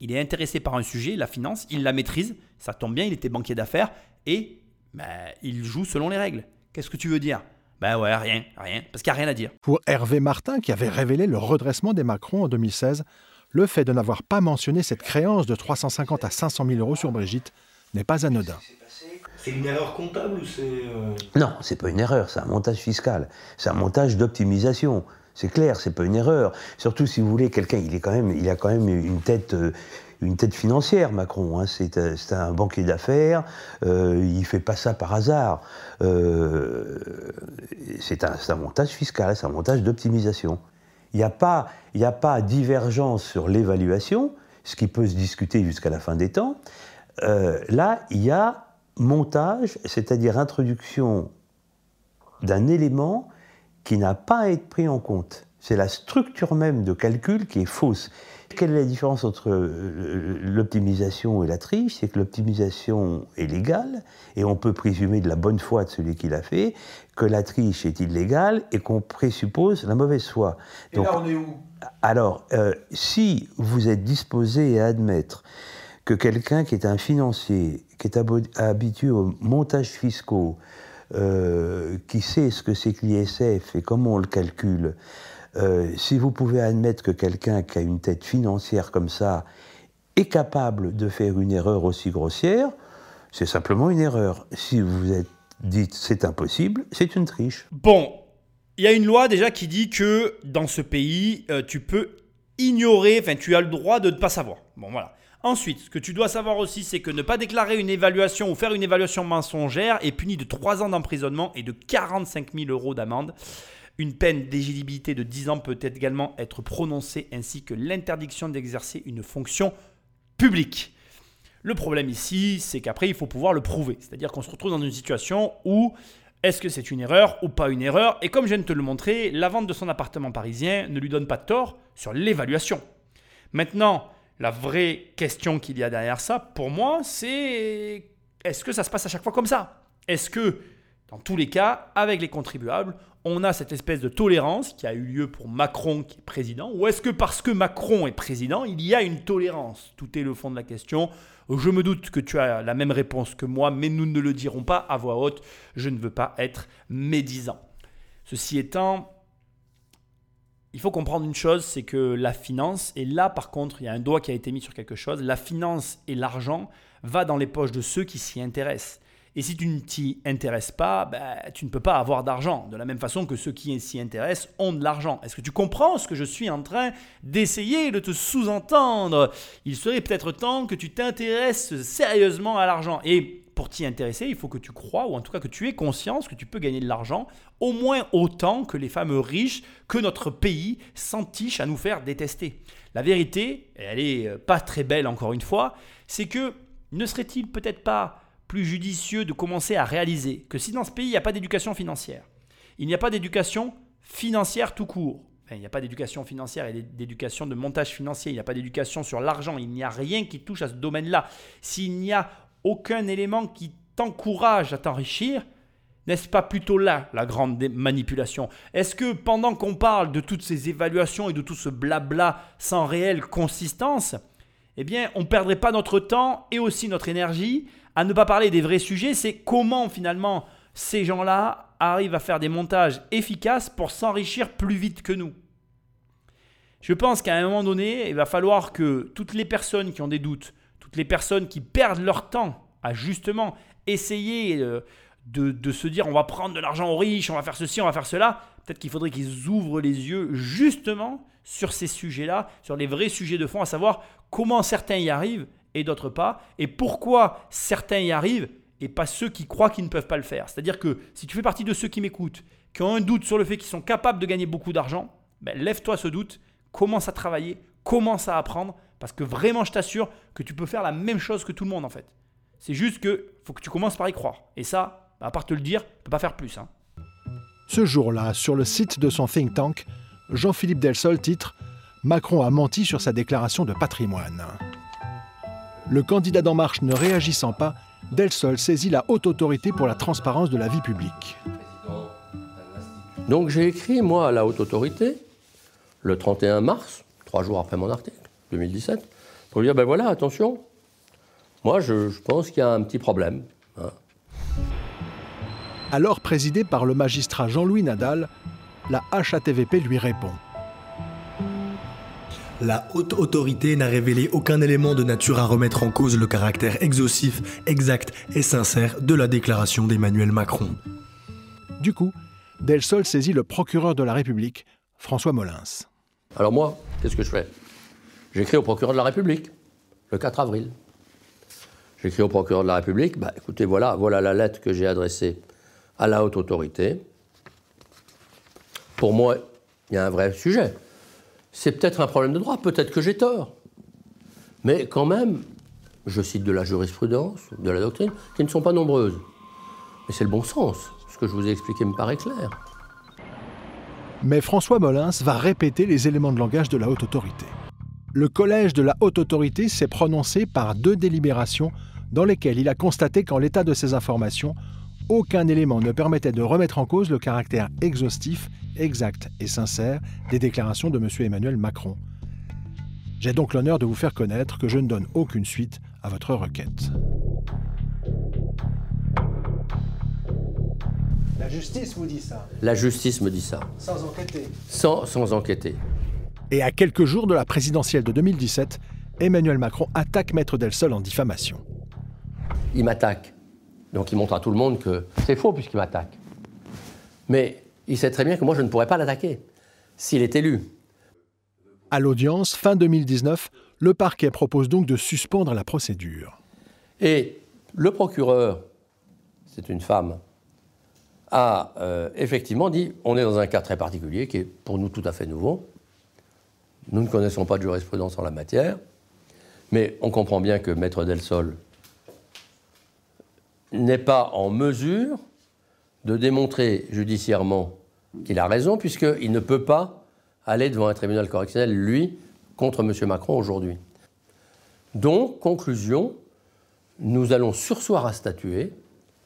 il est intéressé par un sujet, la finance, il la maîtrise, ça tombe bien, il était banquier d'affaires, et ben, il joue selon les règles. Qu'est-ce que tu veux dire? Ben ouais, rien, rien, parce qu'il n'y a rien à dire. Pour Hervé Martin, qui avait révélé le redressement des Macron en 2016, le fait de n'avoir pas mentionné cette créance de 350 à 500 000 euros sur Brigitte n'est pas anodin. C'est une erreur comptable ou c'est. euh, Non, c'est pas une erreur, c'est un montage fiscal, c'est un montage d'optimisation. C'est clair, c'est pas une erreur. Surtout si vous voulez quelqu'un, il a quand même une tête, euh, financière, Macron. hein. C'est euh, c'est un banquier d'affaires. Euh, il fait pas ça par hasard. C'est un, montage fiscal, c'est un montage d'optimisation. Il n'y a pas, divergence sur l'évaluation, ce qui peut se discuter jusqu'à la fin des temps. Là, il y a montage, c'est-à-dire introduction d'un élément qui n'a pas à être pris en compte. C'est la structure même de calcul qui est fausse. Quelle est la différence entre euh, l'optimisation et la triche? C'est que l'optimisation est légale et on peut présumer de la bonne foi de celui qui l'a fait, que la triche est illégale et qu'on présuppose la mauvaise foi. Et là, on est où? Alors, euh, si vous êtes disposé à admettre que quelqu'un qui est un financier, qui est habitué aux montages fiscaux, euh, qui sait ce que c'est que l'ISF et comment on le calcule, euh, si vous pouvez admettre que quelqu'un qui a une tête financière comme ça est capable de faire une erreur aussi grossière, c'est simplement une erreur. Si vous êtes dites c'est impossible, c'est une triche. Bon, il y a une loi déjà qui dit que dans ce pays, euh, tu peux ignorer, enfin tu as le droit de ne pas savoir. Bon voilà. Ensuite, ce que tu dois savoir aussi, c'est que ne pas déclarer une évaluation ou faire une évaluation mensongère est puni de 3 ans d'emprisonnement et de 45 000 euros d'amende. Une peine d'éligibilité de 10 ans peut également être prononcée ainsi que l'interdiction d'exercer une fonction publique. Le problème ici, c'est qu'après, il faut pouvoir le prouver. C'est-à-dire qu'on se retrouve dans une situation où est-ce que c'est une erreur ou pas une erreur? Et comme je viens de te le montrer, la vente de son appartement parisien ne lui donne pas de tort sur l'évaluation. Maintenant, la vraie question qu'il y a derrière ça, pour moi, c'est est-ce que ça se passe à chaque fois comme ça? Est-ce que, dans tous les cas, avec les contribuables, on a cette espèce de tolérance qui a eu lieu pour Macron qui est président Ou est-ce que parce que Macron est président, il y a une tolérance? Tout est le fond de la question. Je me doute que tu as la même réponse que moi, mais nous ne le dirons pas à voix haute. Je ne veux pas être médisant. Ceci étant, il faut comprendre une chose, c'est que la finance, et là par contre, il y a un doigt qui a été mis sur quelque chose, la finance et l'argent va dans les poches de ceux qui s'y intéressent. Et si tu ne t'y intéresses pas, ben, tu ne peux pas avoir d'argent. De la même façon que ceux qui s'y intéressent ont de l'argent. Est-ce que tu comprends ce que je suis en train d'essayer de te sous-entendre? Il serait peut-être temps que tu t'intéresses sérieusement à l'argent. Et pour t'y intéresser, il faut que tu crois, ou en tout cas que tu aies conscience que tu peux gagner de l'argent au moins autant que les fameux riches que notre pays s'entiche à nous faire détester. La vérité, et elle est euh, pas très belle encore une fois, c'est que ne serait-il peut-être pas plus judicieux de commencer à réaliser que si dans ce pays il n'y a pas d'éducation financière, il n'y a pas d'éducation financière tout court, il n'y a pas d'éducation financière et d'éducation de montage financier, il n'y a pas d'éducation sur l'argent, il n'y a rien qui touche à ce domaine-là, s'il n'y a aucun élément qui t'encourage à t'enrichir, n'est-ce pas plutôt là la grande manipulation? Est-ce que pendant qu'on parle de toutes ces évaluations et de tout ce blabla sans réelle consistance, eh bien, on ne perdrait pas notre temps et aussi notre énergie à ne pas parler des vrais sujets? C'est comment finalement ces gens-là arrivent à faire des montages efficaces pour s'enrichir plus vite que nous? Je pense qu'à un moment donné, il va falloir que toutes les personnes qui ont des doutes, les personnes qui perdent leur temps à justement essayer euh, de, de se dire on va prendre de l'argent aux riches, on va faire ceci, on va faire cela, peut-être qu'il faudrait qu'ils ouvrent les yeux justement sur ces sujets-là, sur les vrais sujets de fond, à savoir comment certains y arrivent et d'autres pas, et pourquoi certains y arrivent et pas ceux qui croient qu'ils ne peuvent pas le faire. C'est-à-dire que si tu fais partie de ceux qui m'écoutent, qui ont un doute sur le fait qu'ils sont capables de gagner beaucoup d'argent, ben, lève-toi ce doute, commence à travailler, commence à apprendre, Parce que vraiment, je t'assure que tu peux faire la même chose que tout le monde en fait. C'est juste que faut que tu commences par y croire. Et ça, bah, à part te le dire, tu peux pas faire plus. hein. Ce jour-là, sur le site de son think tank, Jean-Philippe Delsol titre Macron a menti sur sa déclaration de patrimoine. Le candidat d'En Marche ne réagissant pas, Delsol saisit la haute autorité pour la transparence de la vie publique. Donc j'ai écrit, moi, à la haute autorité, le 31 mars, trois jours après mon article, 2017, pour lui dire, ben voilà, attention, moi je, je pense qu'il y a un petit problème. hein. Alors présidé par le magistrat Jean-Louis Nadal, la HATVP lui répond. La haute autorité n'a révélé aucun élément de nature à remettre en cause le caractère exhaustif, exact et sincère de la déclaration d'Emmanuel Macron. Du coup, Delsol saisit le procureur de la République, François Molins. Alors moi, qu'est-ce que je fais? J'écris au procureur de la République, le 4 avril. J'écris au procureur de la République, bah, écoutez, voilà, voilà la lettre que j'ai adressée à la haute autorité. Pour moi, il y a un vrai sujet. C'est peut-être un problème de droit, peut-être que j'ai tort. Mais quand même, je cite de la jurisprudence, de la doctrine, qui ne sont pas nombreuses. Mais c'est le bon sens. Ce que je vous ai expliqué me paraît clair. Mais François Molins va répéter les éléments de langage de la haute autorité. Le collège de la haute autorité s'est prononcé par deux délibérations dans lesquelles il a constaté qu'en l'état de ces informations, aucun élément ne permettait de remettre en cause le caractère exhaustif, exact et sincère des déclarations de M. Emmanuel Macron. J'ai donc l'honneur de vous faire connaître que je ne donne aucune suite à votre requête. La justice vous dit ça, La justice me dit ça, sans enquêter. sans, sans enquêter. Et à quelques jours de la présidentielle de 2017, Emmanuel Macron attaque Maître Delsol en diffamation. il m'attaque. Donc il montre à tout le monde que c'est faux puisqu'il m'attaque. Mais il sait très bien que moi je ne pourrais pas l'attaquer s'il est élu. À l'audience, fin 2019, le parquet propose donc de suspendre la procédure. Et le procureur, c'est une femme, a euh, effectivement dit on est dans un cas très particulier qui est pour nous tout à fait nouveau. Nous ne connaissons pas de jurisprudence en la matière, mais on comprend bien que Maître Delsol n'est pas en mesure de démontrer judiciairement qu'il a raison, puisqu'il ne peut pas aller devant un tribunal correctionnel, lui, contre M. Macron aujourd'hui. Donc, conclusion, nous allons sursoir à statuer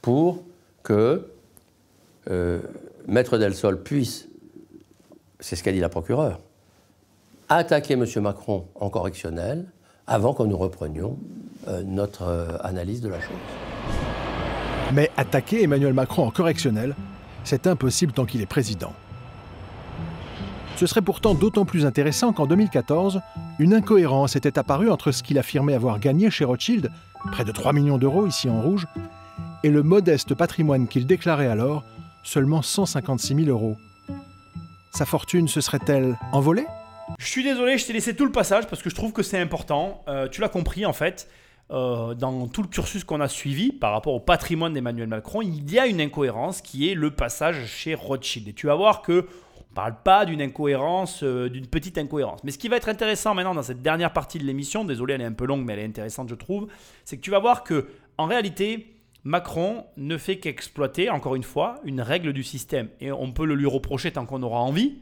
pour que euh, Maître Delsol puisse, c'est ce qu'a dit la procureure, attaquer M. Macron en correctionnel avant que nous reprenions euh, notre euh, analyse de la chose. Mais attaquer Emmanuel Macron en correctionnel, c'est impossible tant qu'il est président. Ce serait pourtant d'autant plus intéressant qu'en 2014, une incohérence était apparue entre ce qu'il affirmait avoir gagné chez Rothschild, près de 3 millions d'euros ici en rouge, et le modeste patrimoine qu'il déclarait alors, seulement 156 000 euros. Sa fortune se serait-elle envolée? Je suis désolé, je t'ai laissé tout le passage parce que je trouve que c'est important. Euh, tu l'as compris en fait. euh, dans tout le cursus qu'on a suivi par rapport au patrimoine d'Emmanuel Macron, il y a une incohérence qui est le passage chez Rothschild. Et tu vas voir que on parle pas d'une incohérence, euh, d'une petite incohérence. Mais ce qui va être intéressant maintenant dans cette dernière partie de l'émission, désolé, elle est un peu longue, mais elle est intéressante, je trouve, c'est que tu vas voir que en réalité, Macron ne fait qu'exploiter, encore une fois, une règle du système. Et on peut le lui reprocher tant qu'on aura envie.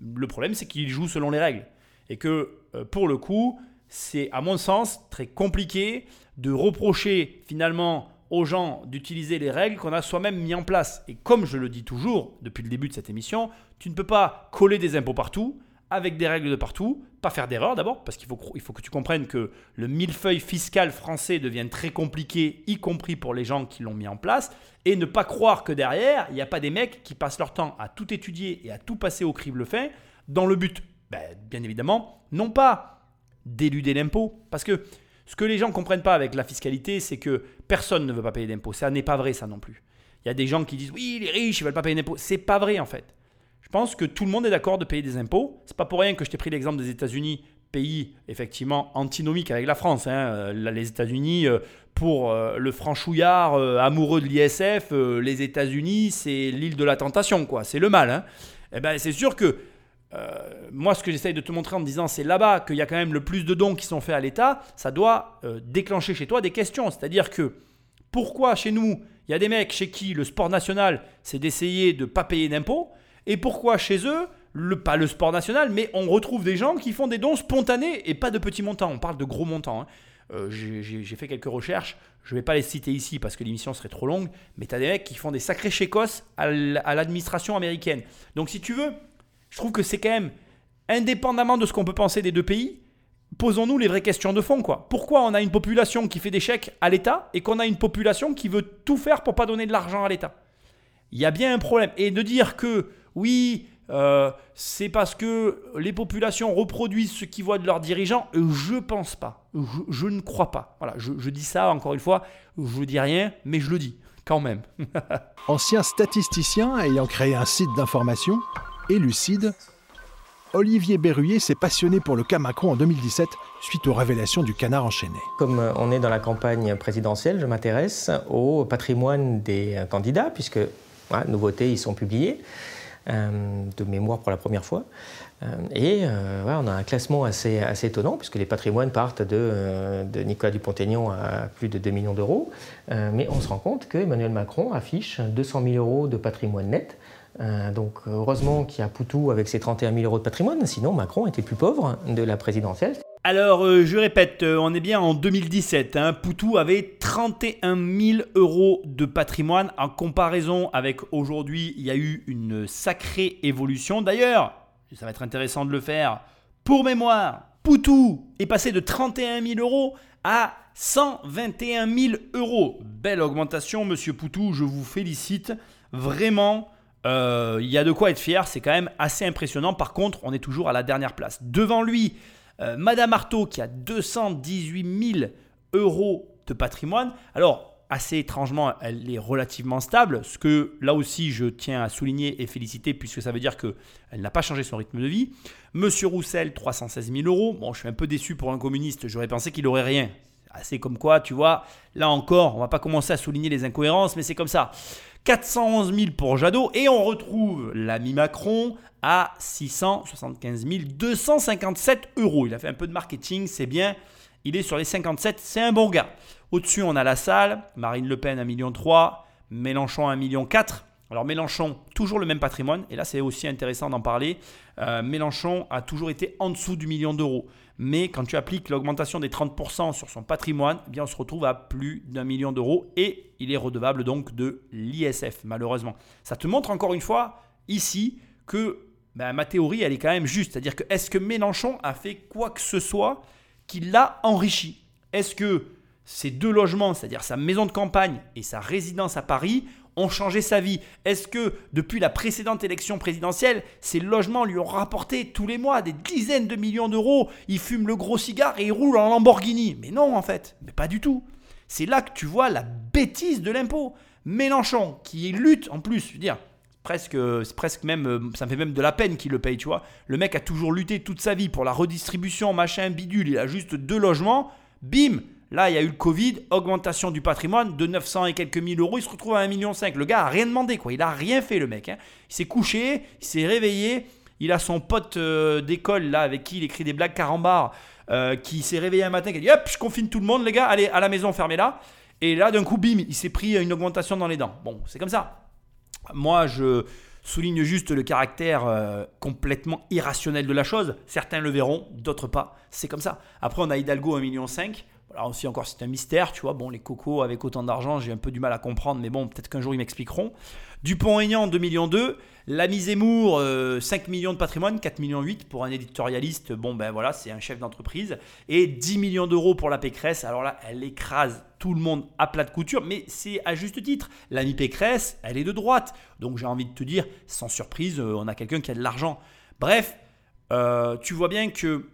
Le problème, c'est qu'il joue selon les règles. Et que, euh, pour le coup, c'est, à mon sens, très compliqué de reprocher finalement aux gens d'utiliser les règles qu'on a soi-même mis en place. Et comme je le dis toujours depuis le début de cette émission, tu ne peux pas coller des impôts partout, avec des règles de partout, pas faire d'erreur d'abord, parce qu'il faut, il faut que tu comprennes que le millefeuille fiscal français devient très compliqué, y compris pour les gens qui l'ont mis en place, et ne pas croire que derrière, il n'y a pas des mecs qui passent leur temps à tout étudier et à tout passer au crible fin, dans le but, ben, bien évidemment, non pas d'éluder l'impôt, parce que ce que les gens ne comprennent pas avec la fiscalité, c'est que personne ne veut pas payer d'impôts. Ça n'est pas vrai, ça non plus. Il y a des gens qui disent oui, les riches, ils veulent pas payer d'impôts. C'est pas vrai en fait. Je pense que tout le monde est d'accord de payer des impôts. C'est pas pour rien que je t'ai pris l'exemple des États-Unis, pays effectivement antinomique avec la France. hein. Euh, les États-Unis, euh, pour euh, le franchouillard amoureux de l'ISF, les États-Unis, c'est l'île de la tentation, quoi. C'est le mal. hein. Eh ben, c'est sûr que moi, ce que j'essaye de te montrer en te disant c'est là-bas qu'il y a quand même le plus de dons qui sont faits à l'État, ça doit déclencher chez toi des questions. C'est-à-dire que pourquoi chez nous, il y a des mecs chez qui le sport national, c'est d'essayer de ne pas payer d'impôts, et pourquoi chez eux, le, pas le sport national, mais on retrouve des gens qui font des dons spontanés et pas de petits montants. On parle de gros montants. hein. Euh, j'ai- fait quelques recherches, je ne vais pas les citer ici parce que l'émission serait trop longue, mais tu as des mecs qui font des sacrés chécos à l'administration américaine. Donc si tu veux, je trouve que c'est quand même, indépendamment de ce qu'on peut penser des deux pays, posons-nous les vraies questions de fond. Quoi. Pourquoi on a une population qui fait des chèques à l'État et qu'on a une population qui veut tout faire pour pas donner de l'argent à l'État? Il y a bien un problème. Et de dire que oui, euh, c'est parce que les populations reproduisent ce qu'ils voient de leurs dirigeants, je pense pas. Je, je ne crois pas. Voilà, je, je dis ça encore une fois, je dis rien, mais je le dis quand même. Ancien statisticien ayant créé un site d'information, Élucide, Olivier Berruyer s'est passionné pour le cas Macron en 2017 suite aux révélations du canard enchaîné. Comme euh, on est dans la campagne présidentielle, je m'intéresse au patrimoine des euh, candidats, puisque voilà, nouveautés, ils sont publiés, de mémoire pour la première fois. Euh, et euh, on a un classement assez, étonnant, puisque les patrimoines partent de, euh, Nicolas Dupont-Aignan à plus de 2 millions d'euros. Euh, mais on se rend compte qu'Emmanuel Macron affiche 200 000 euros de patrimoine net. Euh, donc heureusement qu'il y a Poutou avec ses 31 000 euros de patrimoine, sinon Macron était plus pauvre de la présidentielle. Alors, euh, je répète, euh, on est bien en 2017. Hein, Poutou avait 31 000 euros de patrimoine. En comparaison avec aujourd'hui, il y a eu une sacrée évolution. D'ailleurs, ça va être intéressant de le faire. Pour mémoire, Poutou est passé de 31 000 euros à 121 000 euros. Belle augmentation, monsieur Poutou, je vous félicite. Vraiment, euh, il y a de quoi être fier, c'est quand même assez impressionnant. Par contre, on est toujours à la dernière place. Devant lui, euh, Madame Artaud qui a 218 000 euros de patrimoine. Alors, assez étrangement, elle est relativement stable, ce que là aussi je tiens à souligner et féliciter puisque ça veut dire qu'elle n'a pas changé son rythme de vie. Monsieur Roussel, 316 000 euros. Bon, je suis un peu déçu pour un communiste, j'aurais pensé qu'il aurait rien. Assez comme quoi, tu vois, là encore, on va pas commencer à souligner les incohérences, mais c'est comme ça. 411 000 pour Jadot et on retrouve l'ami Macron à 675 257 euros. Il a fait un peu de marketing, c'est bien. Il est sur les 57, c'est un bon gars. Au-dessus, on a la salle, Marine Le Pen 1,3 million, Mélenchon 1,4 million. Alors Mélenchon, toujours le même patrimoine, et là c'est aussi intéressant d'en parler. Euh, Mélenchon a toujours été en dessous du million d'euros. Mais quand tu appliques l'augmentation des 30% sur son patrimoine, eh bien on se retrouve à plus d'un million d'euros et il est redevable donc de l'ISF, malheureusement. Ça te montre encore une fois ici que ben, ma théorie elle est quand même juste. C'est-à-dire que est-ce que Mélenchon a fait quoi que ce soit qui l'a enrichi? Est-ce que ces deux logements, c'est-à-dire sa maison de campagne et sa résidence à Paris, ont changé sa vie Est-ce que depuis la précédente élection présidentielle, ces logements lui ont rapporté tous les mois des dizaines de millions d'euros? Il fume le gros cigare et il roule en Lamborghini. Mais non, en fait, mais pas du tout. C'est là que tu vois la bêtise de l'impôt. Mélenchon, qui lutte en plus, je veux dire, presque, presque même, ça me fait même de la peine qu'il le paye, tu vois. Le mec a toujours lutté toute sa vie pour la redistribution, machin, bidule. Il a juste deux logements. Bim, Là, il y a eu le Covid, augmentation du patrimoine de 900 et quelques mille euros. Il se retrouve à 1,5 million. Le gars a rien demandé, quoi. Il a rien fait, le mec. hein. Il s'est couché, il s'est réveillé. Il a son pote euh, d'école, là, avec qui il écrit des blagues carambar, euh, qui s'est réveillé un matin, qui a dit Hop, je confine tout le monde, les gars, allez, à la maison, fermez-la. Et là, d'un coup, bim, il s'est pris une augmentation dans les dents. Bon, c'est comme ça. Moi, je souligne juste le caractère euh, complètement irrationnel de la chose. Certains le verront, d'autres pas. C'est comme ça. Après, on a Hidalgo 1,5 million. Là aussi, encore, c'est un mystère, tu vois. Bon, les cocos avec autant d'argent, j'ai un peu du mal à comprendre, mais bon, peut-être qu'un jour ils m'expliqueront. Dupont-Aignan, 2 millions 2. L'ami Zemmour, euh, 5 millions de patrimoine, 4 millions 8 pour un éditorialiste. Bon, ben voilà, c'est un chef d'entreprise. Et 10 millions d'euros pour la Pécresse. Alors là, elle écrase tout le monde à plat de couture, mais c'est à juste titre. L'ami Pécresse, elle est de droite. Donc j'ai envie de te dire, sans surprise, euh, on a quelqu'un qui a de l'argent. Bref, euh, tu vois bien que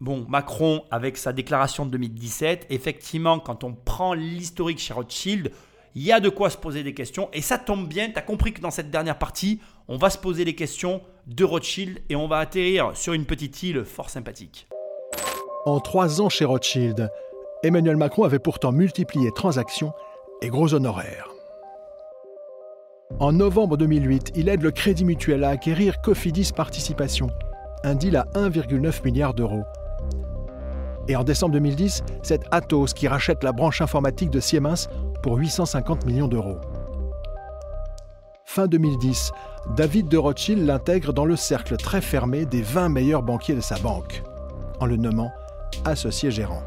Bon, Macron, avec sa déclaration de 2017, effectivement, quand on prend l'historique chez Rothschild, il y a de quoi se poser des questions. Et ça tombe bien, tu as compris que dans cette dernière partie, on va se poser les questions de Rothschild et on va atterrir sur une petite île fort sympathique. En trois ans chez Rothschild, Emmanuel Macron avait pourtant multiplié transactions et gros honoraires. En novembre 2008, il aide le Crédit Mutuel à acquérir Cofidis Participation, un deal à 1,9 milliard d'euros. Et en décembre 2010, c'est Atos qui rachète la branche informatique de Siemens pour 850 millions d'euros. Fin 2010, David de Rothschild l'intègre dans le cercle très fermé des 20 meilleurs banquiers de sa banque, en le nommant associé gérant.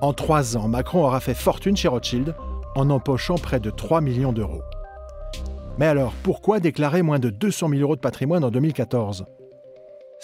En trois ans, Macron aura fait fortune chez Rothschild en empochant près de 3 millions d'euros. Mais alors, pourquoi déclarer moins de 200 000 euros de patrimoine en 2014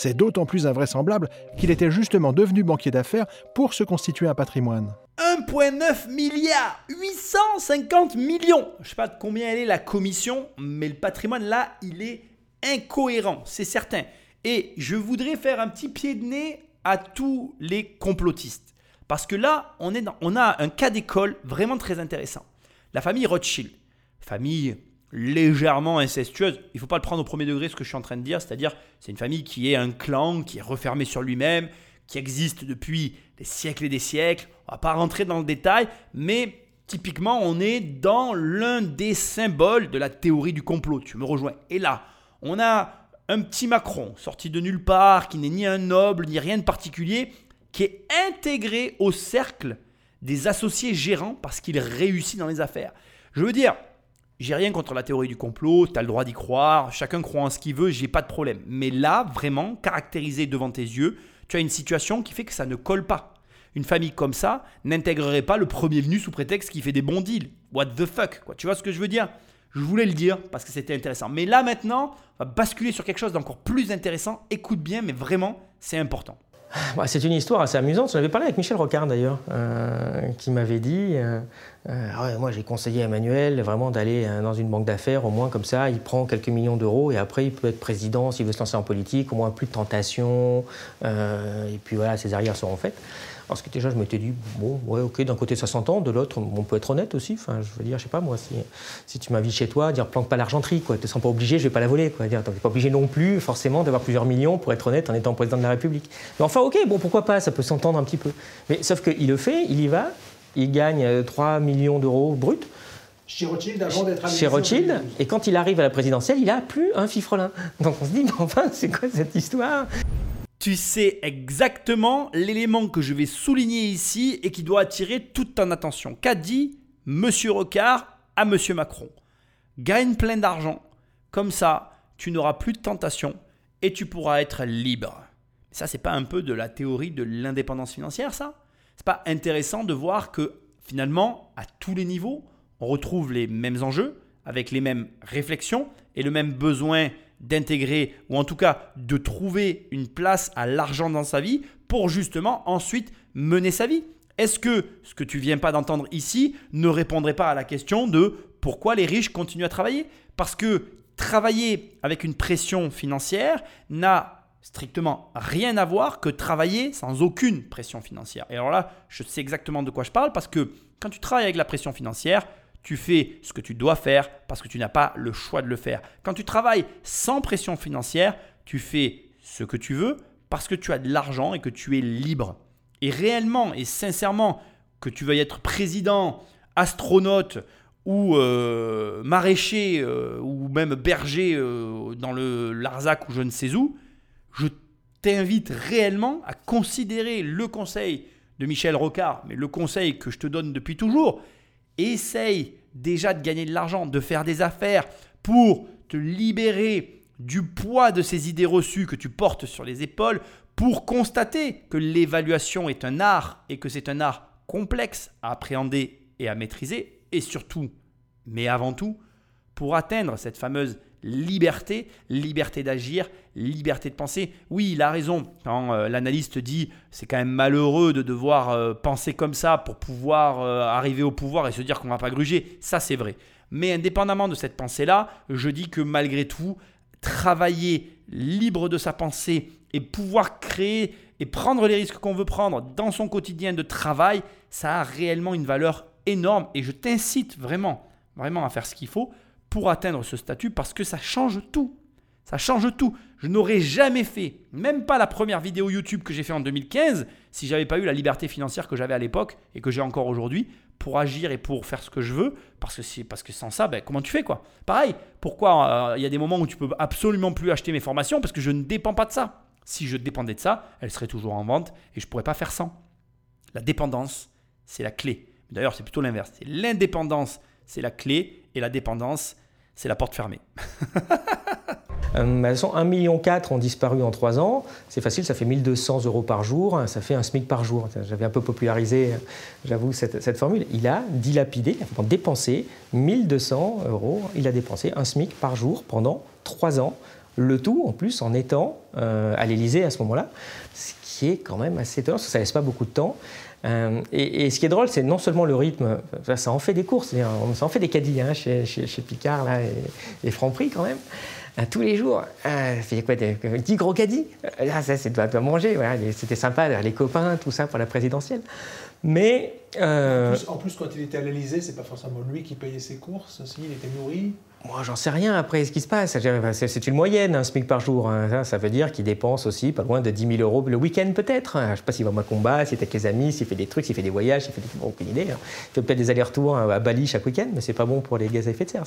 C'est d'autant plus invraisemblable qu'il était justement devenu banquier d'affaires pour se constituer un patrimoine. 1,9 milliard 850 millions Je sais pas de combien elle est la commission, mais le patrimoine là, il est incohérent, c'est certain. Et je voudrais faire un petit pied de nez à tous les complotistes. Parce que là, on, est on a un cas d'école vraiment très intéressant. La famille Rothschild, famille légèrement incestueuse. Il ne faut pas le prendre au premier degré ce que je suis en train de dire, c'est-à-dire c'est une famille qui est un clan, qui est refermé sur lui-même, qui existe depuis des siècles et des siècles. On va pas rentrer dans le détail, mais typiquement on est dans l'un des symboles de la théorie du complot. Tu me rejoins. Et là, on a un petit Macron sorti de nulle part, qui n'est ni un noble ni rien de particulier, qui est intégré au cercle des associés gérants parce qu'il réussit dans les affaires. Je veux dire, j'ai rien contre la théorie du complot, tu as le droit d'y croire, chacun croit en ce qu'il veut, j'ai pas de problème. Mais là, vraiment, caractérisé devant tes yeux, tu as une situation qui fait que ça ne colle pas. Une famille comme ça n'intégrerait pas le premier venu sous prétexte qu'il fait des bons deals. What the fuck quoi. Tu vois ce que je veux dire? Je voulais le dire parce que c'était intéressant. Mais là maintenant, on va basculer sur quelque chose d'encore plus intéressant. Écoute bien, mais vraiment, c'est important. Bah, c'est une histoire assez amusante. J'en avais parlé avec Michel Rocard d'ailleurs, euh, qui m'avait dit euh, euh, ah Moi j'ai conseillé à Emmanuel vraiment d'aller dans une banque d'affaires, au moins comme ça, il prend quelques millions d'euros et après il peut être président s'il veut se lancer en politique, au moins plus de tentation, et puis voilà, ses arrières seront faites. Parce que déjà, je m'étais dit, bon, ouais, ok, d'un côté ça s'entend, de l'autre, on peut être honnête aussi. Enfin, je veux dire, je sais pas, moi, si, si tu m'invites chez toi, dire planque pas l'argenterie, quoi. Tu te sens pas obligé, je vais pas la voler, quoi. Dire, t'es pas obligé non plus, forcément, d'avoir plusieurs millions pour être honnête en étant président de la République. Mais enfin, ok, bon, pourquoi pas, ça peut s'entendre un petit peu. Mais sauf qu'il le fait, il y va, il gagne 3 millions d'euros bruts. Chez Rothschild, avant d'être Chez Rothschild, et quand il arrive à la présidentielle, il a plus un fifrelin. Donc on se dit, mais enfin, c'est quoi cette histoire? Tu sais exactement l'élément que je vais souligner ici et qui doit attirer toute ton attention. Qu'a dit Monsieur Rocard à Monsieur Macron Gagne plein d'argent, comme ça, tu n'auras plus de tentation et tu pourras être libre. Ça, c'est pas un peu de la théorie de l'indépendance financière, ça? C'est pas intéressant de voir que finalement, à tous les niveaux, on retrouve les mêmes enjeux, avec les mêmes réflexions et le même besoin d'intégrer ou en tout cas de trouver une place à l'argent dans sa vie pour justement ensuite mener sa vie. Est-ce que ce que tu viens pas d'entendre ici ne répondrait pas à la question de pourquoi les riches continuent à travailler? Parce que travailler avec une pression financière n'a strictement rien à voir que travailler sans aucune pression financière. Et alors là, je sais exactement de quoi je parle parce que quand tu travailles avec la pression financière, tu fais ce que tu dois faire parce que tu n'as pas le choix de le faire. Quand tu travailles sans pression financière, tu fais ce que tu veux parce que tu as de l'argent et que tu es libre. Et réellement et sincèrement, que tu veuilles être président, astronaute ou euh, maraîcher euh, ou même berger euh, dans le Larzac ou je ne sais où, je t'invite réellement à considérer le conseil de Michel Rocard, mais le conseil que je te donne depuis toujours, essaye déjà de gagner de l'argent, de faire des affaires pour te libérer du poids de ces idées reçues que tu portes sur les épaules, pour constater que l'évaluation est un art et que c'est un art complexe à appréhender et à maîtriser, et surtout, mais avant tout, pour atteindre cette fameuse liberté, liberté d'agir, liberté de penser. Oui, il a raison quand euh, l'analyste dit c'est quand même malheureux de devoir euh, penser comme ça pour pouvoir euh, arriver au pouvoir et se dire qu'on va pas gruger. Ça, c'est vrai. Mais indépendamment de cette pensée-là, je dis que malgré tout, travailler libre de sa pensée et pouvoir créer et prendre les risques qu'on veut prendre dans son quotidien de travail, ça a réellement une valeur énorme et je t'incite vraiment, vraiment à faire ce qu'il faut pour atteindre ce statut parce que ça change tout. Ça change tout. Je n'aurais jamais fait, même pas la première vidéo YouTube que j'ai fait en 2015, si j'avais pas eu la liberté financière que j'avais à l'époque et que j'ai encore aujourd'hui pour agir et pour faire ce que je veux. Parce que, c'est, parce que sans ça, ben, comment tu fais quoi? Pareil, pourquoi euh, il y a des moments où tu peux absolument plus acheter mes formations Parce que je ne dépends pas de ça. Si je dépendais de ça, elles seraient toujours en vente et je pourrais pas faire sans. La dépendance, c'est la clé. D'ailleurs, c'est plutôt l'inverse. L'indépendance, c'est la clé et la dépendance, c'est la porte fermée. Euh, elles sont 1,4 million ont disparu en 3 ans. C'est facile, ça fait 1200 euros par jour, ça fait un SMIC par jour. J'avais un peu popularisé, j'avoue, cette, cette, formule. Il a dilapidé, il a dépensé 1200 euros, il a dépensé un SMIC par jour pendant 3 ans. Le tout, en plus, en étant euh, à l'Élysée à ce moment-là, ce qui est quand même assez étonnant, parce que ça ne laisse pas beaucoup de temps. Euh, et, ce qui est drôle, c'est non seulement le rythme, ça en fait des courses, ça en fait des caddies hein, chez, Picard là, et, et Franprix quand même tous les jours. Ah, fait quoi, 10 gros caddies? Ah, Ça, c'est de manger. C'était sympa, les copains, tout ça pour la présidentielle. Mais. Euh, en, plus, quand il était à l'Elysée, c'est pas forcément lui qui payait ses courses, si, il était nourri. Moi, j'en sais rien après ce qui se passe. C'est une moyenne, un SMIC par jour. Hein. Ça veut dire qu'il dépense aussi pas loin de 10 000 euros le week-end, peut-être. Je ne sais pas s'il va au combat, s'il est avec les amis, s'il fait des trucs, s'il fait des voyages, s'il fait des. aucune idée. Hein. Il fait peut-être des allers-retours à Bali chaque week-end, mais c'est pas bon pour les gaz à effet de serre.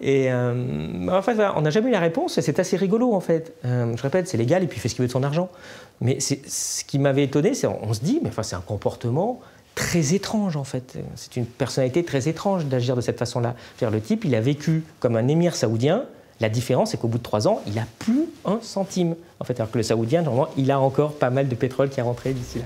Et euh, on n'a jamais eu la réponse, c'est assez rigolo en fait. Euh, je répète, c'est légal, et puis il fait ce qu'il veut de son argent. Mais ce qui m'avait étonné, c'est on se dit, mais enfin, c'est un comportement très étrange en fait. C'est une personnalité très étrange d'agir de cette façon-là. Le type, il a vécu comme un émir saoudien. La différence, c'est qu'au bout de trois ans, il n'a plus un centime. En fait, alors que le saoudien, normalement, il a encore pas mal de pétrole qui est rentré d'ici là.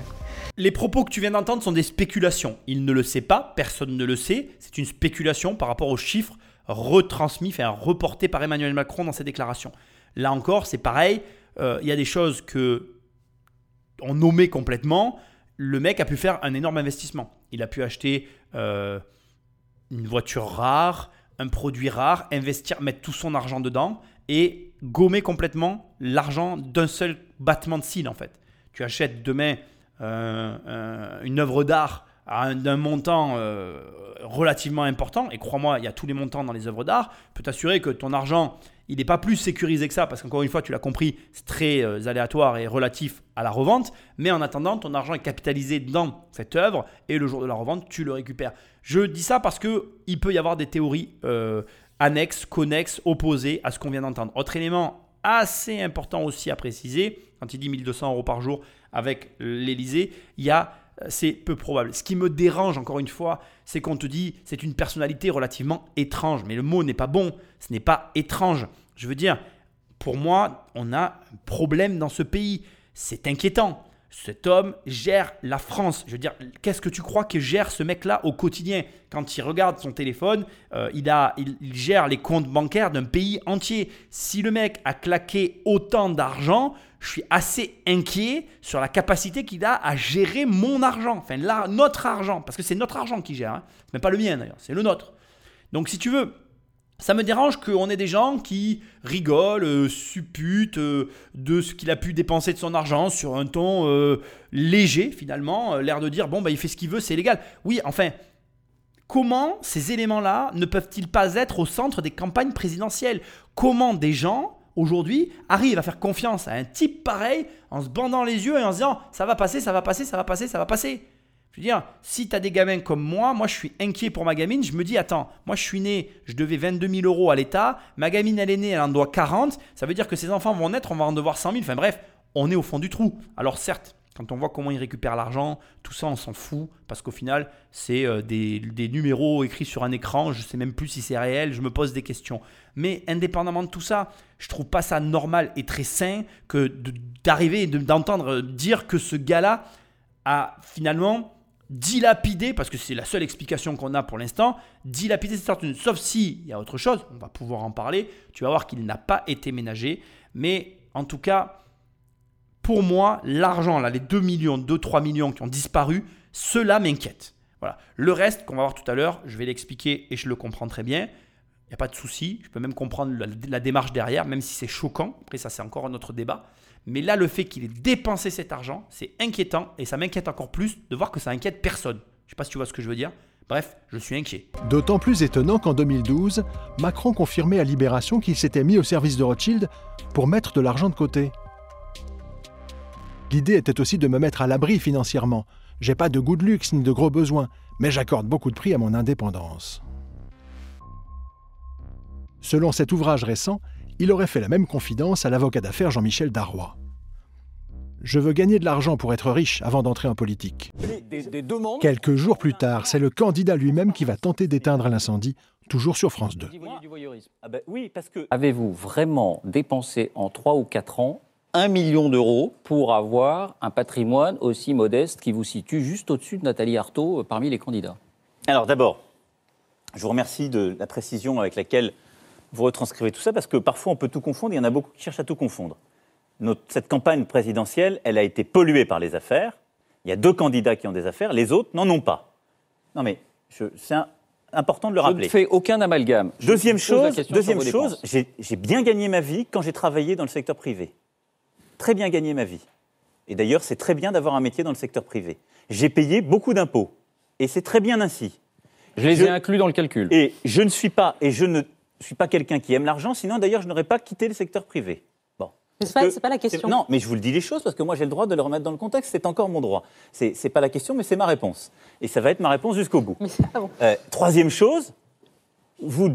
Les propos que tu viens d'entendre sont des spéculations. Il ne le sait pas, personne ne le sait. C'est une spéculation par rapport aux chiffres retransmis, enfin reporté par Emmanuel Macron dans ses déclarations. Là encore, c'est pareil. Euh, il y a des choses que on nommait complètement. Le mec a pu faire un énorme investissement. Il a pu acheter euh, une voiture rare, un produit rare, investir, mettre tout son argent dedans et gommer complètement l'argent d'un seul battement de cils en fait. Tu achètes demain euh, une œuvre d'art d'un montant euh, relativement important, et crois-moi, il y a tous les montants dans les œuvres d'art, peut t'assurer que ton argent, il n'est pas plus sécurisé que ça, parce qu'encore une fois, tu l'as compris, c'est très euh, aléatoire et relatif à la revente, mais en attendant, ton argent est capitalisé dans cette œuvre, et le jour de la revente, tu le récupères. Je dis ça parce qu'il peut y avoir des théories euh, annexes, connexes, opposées à ce qu'on vient d'entendre. Autre élément assez important aussi à préciser, quand il dit 1200 euros par jour avec l'Elysée, il a c'est peu probable. Ce qui me dérange, encore une fois, c'est qu'on te dit c'est une personnalité relativement étrange. Mais le mot n'est pas bon, ce n'est pas étrange. Je veux dire, pour moi, on a un problème dans ce pays. C'est inquiétant. Cet homme gère la France. Je veux dire, qu'est-ce que tu crois que gère ce mec-là au quotidien Quand il regarde son téléphone, euh, il, a, il, gère les comptes bancaires d'un pays entier. Si le mec a claqué autant d'argent, je suis assez inquiet sur la capacité qu'il a à gérer mon argent, enfin notre argent, parce que c'est notre argent qu'il gère, hein. c'est même pas le mien d'ailleurs, c'est le nôtre. Donc si tu veux, ça me dérange qu'on ait des gens qui rigolent, euh, supputent euh, de ce qu'il a pu dépenser de son argent sur un ton euh, léger finalement, l'air de dire bon bah il fait ce qu'il veut, c'est légal. Oui, enfin, comment ces éléments-là ne peuvent-ils pas être au centre des campagnes présidentielles? Comment des gens aujourd'hui arrive à faire confiance à un type pareil en se bandant les yeux et en se disant ça va passer, ça va passer, ça va passer, ça va passer? Je veux dire, si tu as des gamins comme moi, moi je suis inquiet pour ma gamine, je me dis attends, moi je suis né, je devais 22 000 euros à l'État, ma gamine elle est née, elle en doit 40, ça veut dire que ses enfants vont naître, on va en devoir 100 000, enfin bref, on est au fond du trou. Alors certes, quand on voit comment ils récupèrent l'argent, tout ça, on s'en fout, parce qu'au final, c'est euh, des, numéros écrits sur un écran, je sais même plus si c'est réel, je me pose des questions. Mais indépendamment de tout ça, je trouve pas ça normal et très sain que d'arriver et d'entendre dire que ce gars-là a finalement dilapidé, parce que c'est la seule explication qu'on a pour l'instant, dilapidé cette fortune. Sauf si il y a autre chose, on va pouvoir en parler, tu vas voir qu'il n'a pas été ménagé, mais en tout cas, pour moi, l'argent, là, les 2 millions, 2-3 millions qui ont disparu, cela m'inquiète. Voilà. Le reste, qu'on va voir tout à l'heure, je vais l'expliquer et je le comprends très bien. Il n'y a pas de souci. Je peux même comprendre la, démarche derrière, même si c'est choquant. Après, ça, c'est encore un autre débat. Mais là, le fait qu'il ait dépensé cet argent, c'est inquiétant et ça m'inquiète encore plus de voir que ça inquiète personne. Je ne sais pas si tu vois ce que je veux dire. Bref, je suis inquiet. D'autant plus étonnant qu'en 2012, Macron confirmait à Libération qu'il s'était mis au service de Rothschild pour mettre de l'argent de côté. L'idée était aussi de me mettre à l'abri financièrement. J'ai pas de goût de luxe ni de gros besoins, mais j'accorde beaucoup de prix à mon indépendance. Selon cet ouvrage récent, il aurait fait la même confidence à l'avocat d'affaires Jean-Michel Darrois. Je veux gagner de l'argent pour être riche avant d'entrer en politique. Quelques jours plus tard, c'est le candidat lui-même qui va tenter d'éteindre l'incendie, toujours sur France 2. Ah ben oui, parce que... Avez-vous vraiment dépensé en 3 ou 4 ans 1 million d'euros pour avoir un patrimoine aussi modeste qui vous situe juste au-dessus de Nathalie Arthaud euh, parmi les candidats? Alors d'abord, je vous remercie de la précision avec laquelle vous retranscrivez tout ça, parce que parfois on peut tout confondre, il y en a beaucoup qui cherchent à tout confondre. Notre- cette campagne présidentielle, elle a été polluée par les affaires. Il y a deux candidats qui ont des affaires, les autres n'en ont pas. Non mais je- c'est important de le Je rappeler. ne fais aucun amalgame. Je Deuxième chose, deuxième chose, j'ai bien gagné ma vie quand j'ai travaillé dans le secteur privé. Très bien gagné ma vie. Et d'ailleurs, c'est très bien d'avoir un métier dans le secteur privé. J'ai payé beaucoup d'impôts. Et c'est très bien ainsi. Je les ai inclus dans le calcul. Et je ne suis pas, et je ne suis pas quelqu'un qui aime l'argent, sinon d'ailleurs, je n'aurais pas quitté le secteur privé. Bon. Mais c'est Parce pas- la question. Non, mais je vous le dis les choses parce que moi j'ai le droit de le remettre dans le contexte, c'est encore mon droit. C'est c'est pas la question, mais c'est ma réponse. Et ça va être ma réponse jusqu'au bout. Euh, troisième chose, vous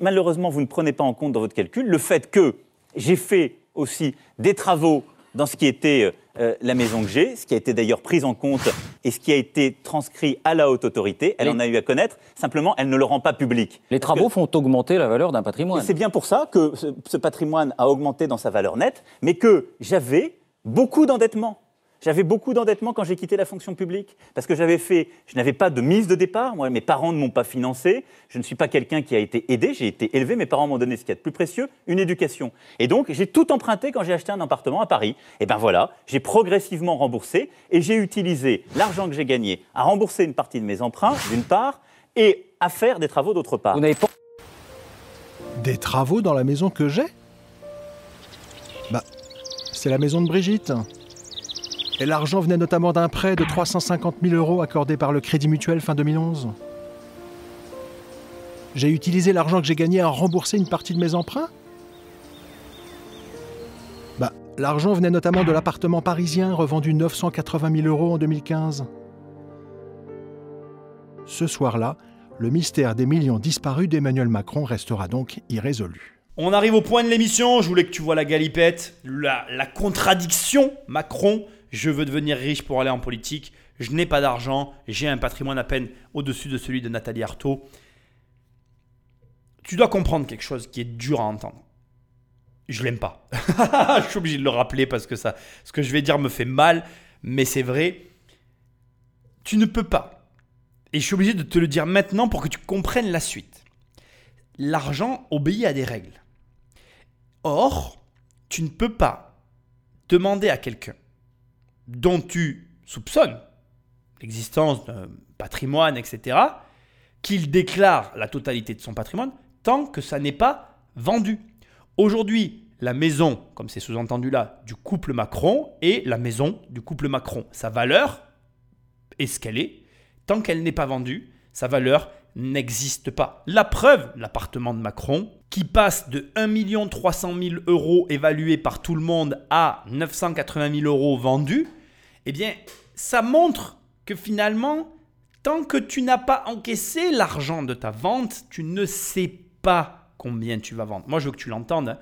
malheureusement, vous ne prenez pas en compte dans votre calcul le fait que j'ai fait aussi des travaux dans ce qui était euh, la maison que j'ai, ce qui a été d'ailleurs pris en compte et ce qui a été transcrit à la haute autorité. Elle en a eu à connaître, simplement elle ne le rend pas public. Les travaux font augmenter la valeur d'un patrimoine. C'est bien pour ça que ce, ce patrimoine a augmenté dans sa valeur nette, mais que j'avais beaucoup d'endettement. J'avais beaucoup d'endettement quand j'ai quitté la fonction publique, parce que j'avais fait, je n'avais pas de mise de départ. Moi, mes parents ne m'ont pas financé. Je ne suis pas quelqu'un qui a été aidé. J'ai été élevé. Mes parents m'ont donné ce qu'il y a de plus précieux, une éducation. Et donc, j'ai tout emprunté quand j'ai acheté un appartement à Paris. Et ben voilà, j'ai progressivement remboursé et j'ai utilisé l'argent que j'ai gagné à rembourser une partie de mes emprunts, d'une part, et à faire des travaux d'autre part. Vous n'avez pas Des travaux dans la maison que j'ai? Bah, c'est la maison de Brigitte. Et l'argent venait notamment d'un prêt de 350 000 euros accordé par le Crédit Mutuel fin 2011. J'ai utilisé l'argent que j'ai gagné à rembourser une partie de mes emprunts Bah, l'argent venait notamment de l'appartement parisien revendu 980 000 euros en 2015. Ce soir-là, le mystère des millions disparus d'Emmanuel Macron restera donc irrésolu. On arrive au point de l'émission. Je voulais que tu vois la galipette, la, la contradiction. Macron, je veux devenir riche pour aller en politique. Je n'ai pas d'argent. J'ai un patrimoine à peine au-dessus de celui de Nathalie Arthaud. Tu dois comprendre quelque chose qui est dur à entendre. Je l'aime pas. je suis obligé de le rappeler parce que ça, ce que je vais dire me fait mal, mais c'est vrai. Tu ne peux pas. Et je suis obligé de te le dire maintenant pour que tu comprennes la suite. L'argent obéit à des règles. Or, tu ne peux pas demander à quelqu'un dont tu soupçonnes l'existence d'un patrimoine, etc., qu'il déclare la totalité de son patrimoine tant que ça n'est pas vendu. Aujourd'hui, la maison, comme c'est sous-entendu là, du couple Macron est la maison du couple Macron. Sa valeur est ce qu'elle est. Tant qu'elle n'est pas vendue, sa valeur n'existe pas. La preuve, l'appartement de Macron, qui passe de 1 300 000 euros évalués par tout le monde à 980 000 euros vendus, eh bien, ça montre que finalement, tant que tu n'as pas encaissé l'argent de ta vente, tu ne sais pas combien tu vas vendre. Moi, je veux que tu l'entendes. hein.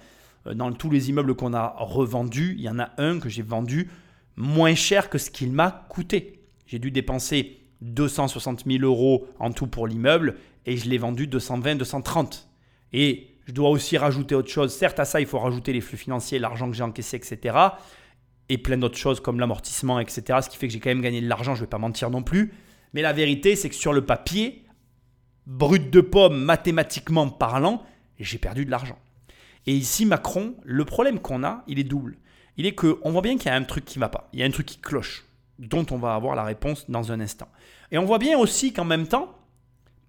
Euh, Dans tous les immeubles qu'on a revendus, il y en a un que j'ai vendu moins cher que ce qu'il m'a coûté. J'ai dû dépenser 260 000 euros en tout pour l'immeuble et je l'ai vendu 220, 230. Et je dois aussi rajouter autre chose. Certes, à ça, il faut rajouter les flux financiers, l'argent que j'ai encaissé, etc. Et plein d'autres choses comme l'amortissement, etc. Ce qui fait que j'ai quand même gagné de l'argent, je ne vais pas mentir non plus. Mais la vérité, c'est que sur le papier, brut de pomme, mathématiquement parlant, j'ai perdu de l'argent. Et ici, Macron, le problème qu'on a, il est double. Il est qu'on voit bien qu'il y a un truc qui ne va pas. Il y a un truc qui cloche, dont on va avoir la réponse dans un instant. Et on voit bien aussi qu'en même temps,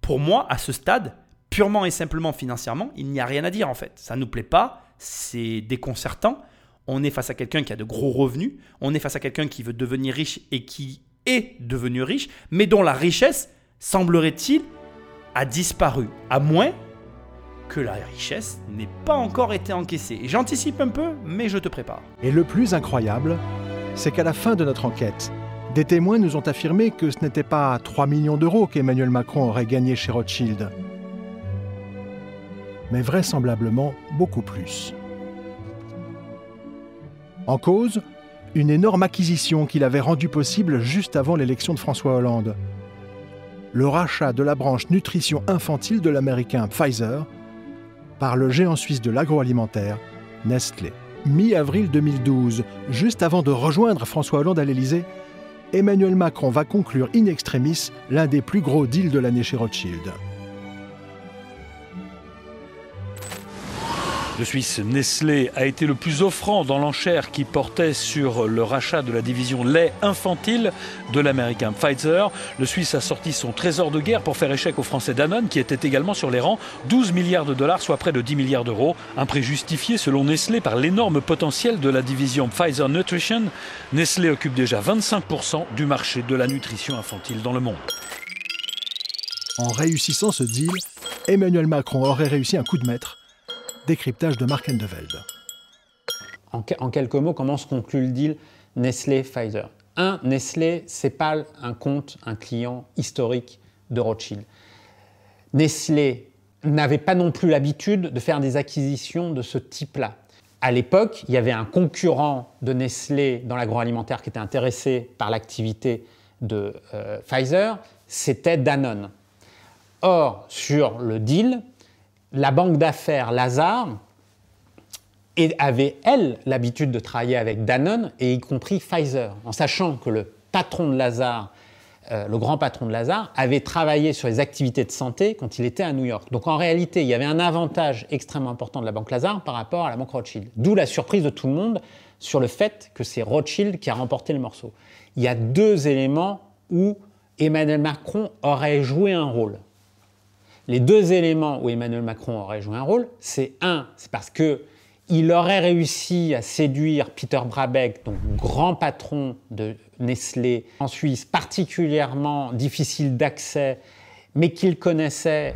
pour moi, à ce stade, purement et simplement financièrement, il n'y a rien à dire en fait. Ça ne nous plaît pas, c'est déconcertant. On est face à quelqu'un qui a de gros revenus, on est face à quelqu'un qui veut devenir riche et qui est devenu riche, mais dont la richesse semblerait-il, a disparu, à moins que la richesse n'ait pas encore été encaissée. J'anticipe un peu, mais je te prépare. Et le plus incroyable, c'est qu'à la fin de notre enquête, des témoins nous ont affirmé que ce n'était pas 3 millions d'euros qu'Emmanuel Macron aurait gagné chez Rothschild, mais vraisemblablement beaucoup plus. En cause, une énorme acquisition qu'il avait rendue possible juste avant l'élection de François Hollande. Le rachat de la branche nutrition infantile de l'américain Pfizer par le géant suisse de l'agroalimentaire, Nestlé. Mi-avril 2012, juste avant de rejoindre François Hollande à l'Élysée, Emmanuel Macron va conclure in extremis l'un des plus gros deals de l'année chez Rothschild. Le Suisse Nestlé a été le plus offrant dans l'enchère qui portait sur le rachat de la division lait infantile de l'américain Pfizer. Le Suisse a sorti son trésor de guerre pour faire échec au français Danone qui était également sur les rangs. 12 milliards de dollars, soit près de 10 milliards d'euros. Un prix justifié selon Nestlé par l'énorme potentiel de la division Pfizer Nutrition. Nestlé occupe déjà 25% du marché de la nutrition infantile dans le monde. En réussissant ce deal, Emmanuel Macron aurait réussi un coup de maître Décryptage de Mark Endeveld. En, quelques mots, comment se conclut le deal Nestlé-Pfizer? Un, Nestlé, c'est pas un compte, un client historique de Rothschild. Nestlé n'avait pas non plus l'habitude de faire des acquisitions de ce type-là. À l'époque, il y avait un concurrent de Nestlé dans l'agroalimentaire qui était intéressé par l'activité de euh, Pfizer, c'était Danone. Or, sur le deal, la banque d'affaires Lazare avait, elle, l'habitude de travailler avec Danone et y compris Pfizer, en sachant que le patron de Lazare, euh, le grand patron de Lazare, avait travaillé sur les activités de santé quand il était à New York. Donc en réalité, il y avait un avantage extrêmement important de la banque Lazare par rapport à la banque Rothschild. D'où la surprise de tout le monde sur le fait que c'est Rothschild qui a remporté le morceau. Il y a deux éléments où Emmanuel Macron aurait joué un rôle les deux éléments où Emmanuel Macron aurait joué un rôle, c'est un, c'est parce que il aurait réussi à séduire Peter Brabeck, donc grand patron de Nestlé en Suisse, particulièrement difficile d'accès, mais qu'il connaissait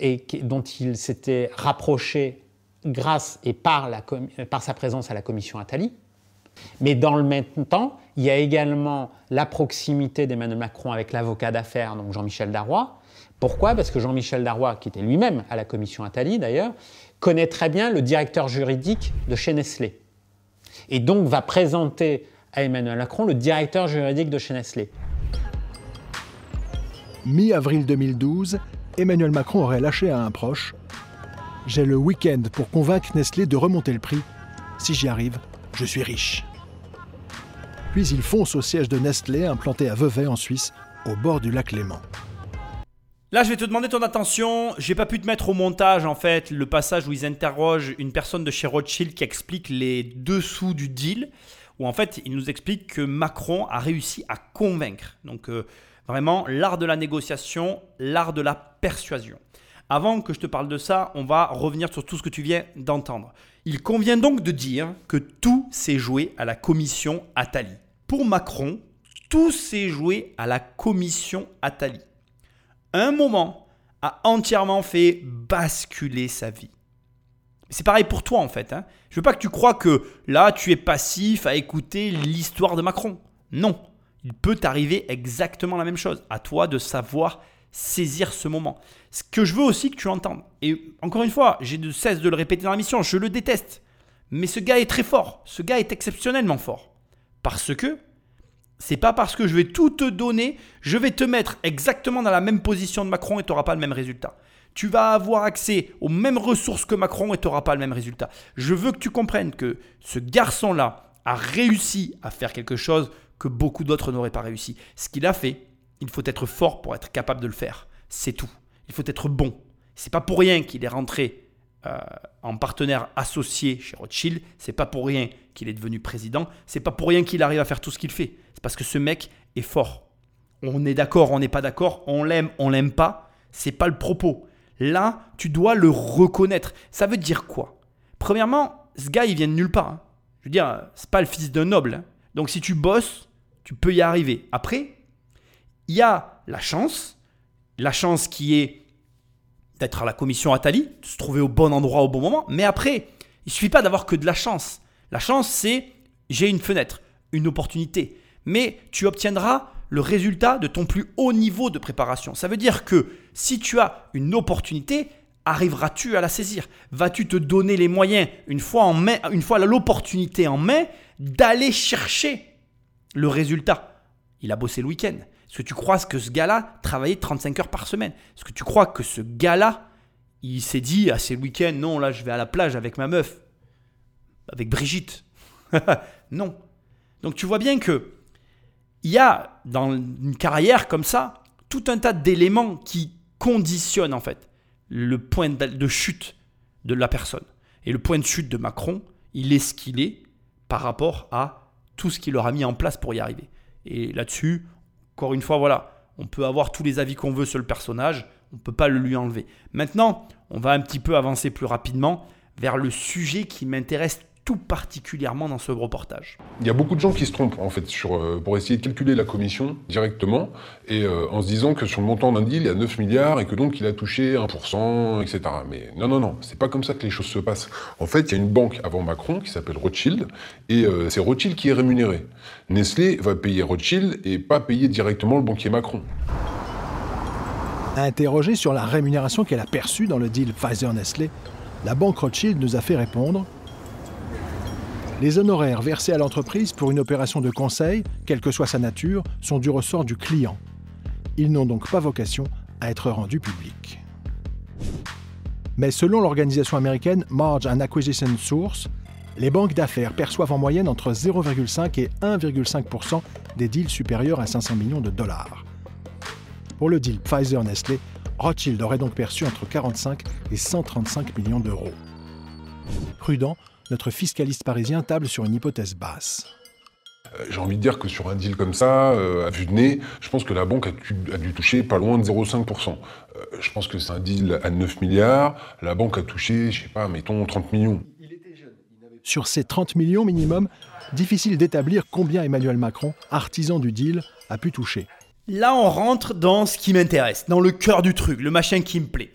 et dont il s'était rapproché grâce et par, la, par sa présence à la commission Attali. Mais dans le même temps, il y a également la proximité d'Emmanuel Macron avec l'avocat d'affaires, donc Jean-Michel Darrois, pourquoi? Parce que Jean-Michel Darrois, qui était lui-même à la commission Attali d'ailleurs, connaît très bien le directeur juridique de chez Nestlé. Et donc va présenter à Emmanuel Macron le directeur juridique de chez Nestlé. Mi-avril 2012, Emmanuel Macron aurait lâché à un proche J'ai le week-end pour convaincre Nestlé de remonter le prix. Si j'y arrive, je suis riche. Puis il fonce au siège de Nestlé implanté à Vevey en Suisse, au bord du lac Léman. Là, je vais te demander ton attention. J'ai pas pu te mettre au montage, en fait, le passage où ils interrogent une personne de chez Rothschild qui explique les dessous du deal, où en fait, il nous explique que Macron a réussi à convaincre. Donc, euh, vraiment, l'art de la négociation, l'art de la persuasion. Avant que je te parle de ça, on va revenir sur tout ce que tu viens d'entendre. Il convient donc de dire que tout s'est joué à la commission Attali. Pour Macron, tout s'est joué à la commission Attali un moment, a entièrement fait basculer sa vie. C'est pareil pour toi en fait. Hein. Je veux pas que tu crois que là tu es passif à écouter l'histoire de Macron. Non, il peut t'arriver exactement la même chose. À toi de savoir saisir ce moment. Ce que je veux aussi que tu entendes. Et encore une fois, j'ai de cesse de le répéter dans la mission, je le déteste. Mais ce gars est très fort. Ce gars est exceptionnellement fort. Parce que c'est pas parce que je vais tout te donner, je vais te mettre exactement dans la même position de Macron et tu n'auras pas le même résultat. Tu vas avoir accès aux mêmes ressources que Macron et tu n'auras pas le même résultat. Je veux que tu comprennes que ce garçon-là a réussi à faire quelque chose que beaucoup d'autres n'auraient pas réussi. Ce qu'il a fait, il faut être fort pour être capable de le faire. C'est tout. Il faut être bon. C'est pas pour rien qu'il est rentré euh, en partenaire associé chez Rothschild. C'est pas pour rien qu'il est devenu président. C'est pas pour rien qu'il arrive à faire tout ce qu'il fait parce que ce mec est fort. On est d'accord, on n'est pas d'accord, on l'aime, on l'aime pas, c'est pas le propos. Là, tu dois le reconnaître. Ça veut dire quoi? Premièrement, ce gars, il vient de nulle part. Hein. Je veux dire, c'est pas le fils d'un noble. Hein. Donc si tu bosses, tu peux y arriver. Après, il y a la chance la chance qui est d'être à la commission Attali, de se trouver au bon endroit au bon moment. Mais après, il suffit pas d'avoir que de la chance. La chance, c'est j'ai une fenêtre, une opportunité. Mais tu obtiendras le résultat de ton plus haut niveau de préparation. Ça veut dire que si tu as une opportunité, arriveras-tu à la saisir? Vas-tu te donner les moyens, une fois, en main, une fois l'opportunité en main, d'aller chercher le résultat? Il a bossé le week-end. Est-ce que tu crois que ce gars-là travaillait 35 heures par semaine? Est-ce que tu crois que ce gars-là, il s'est dit, ah c'est le week-end, non, là je vais à la plage avec ma meuf, avec Brigitte Non. Donc tu vois bien que il y a dans une carrière comme ça tout un tas d'éléments qui conditionnent en fait le point de chute de la personne. Et le point de chute de Macron, il est ce qu'il est par rapport à tout ce qu'il aura mis en place pour y arriver. Et là-dessus, encore une fois, voilà, on peut avoir tous les avis qu'on veut sur le personnage, on ne peut pas le lui enlever. Maintenant, on va un petit peu avancer plus rapidement vers le sujet qui m'intéresse tout particulièrement dans ce reportage. Il y a beaucoup de gens qui se trompent en fait sur, euh, pour essayer de calculer la commission directement et euh, en se disant que sur le montant d'un deal il y a 9 milliards et que donc il a touché 1%, etc. Mais non, non, non, c'est pas comme ça que les choses se passent. En fait, il y a une banque avant Macron qui s'appelle Rothschild et euh, c'est Rothschild qui est rémunéré. Nestlé va payer Rothschild et pas payer directement le banquier Macron. Interrogé sur la rémunération qu'elle a perçue dans le deal Pfizer-Nestlé, la banque Rothschild nous a fait répondre les honoraires versés à l'entreprise pour une opération de conseil, quelle que soit sa nature, sont du ressort du client. Ils n'ont donc pas vocation à être rendus publics. Mais selon l'organisation américaine Marge and Acquisition Source, les banques d'affaires perçoivent en moyenne entre 0,5 et 1,5% des deals supérieurs à 500 millions de dollars. Pour le deal Pfizer-Nestlé, Rothschild aurait donc perçu entre 45 et 135 millions d'euros. Prudent, notre fiscaliste parisien table sur une hypothèse basse. Euh, j'ai envie de dire que sur un deal comme ça, euh, à vue de nez, je pense que la banque a, dû toucher pas loin de 0,5%. Euh, je pense que c'est un deal à 9 milliards, la banque a touché, je sais pas, mettons 30 millions. Sur ces 30 millions minimum, difficile d'établir combien Emmanuel Macron, artisan du deal, a pu toucher. Là, on rentre dans ce qui m'intéresse, dans le cœur du truc, le machin qui me plaît.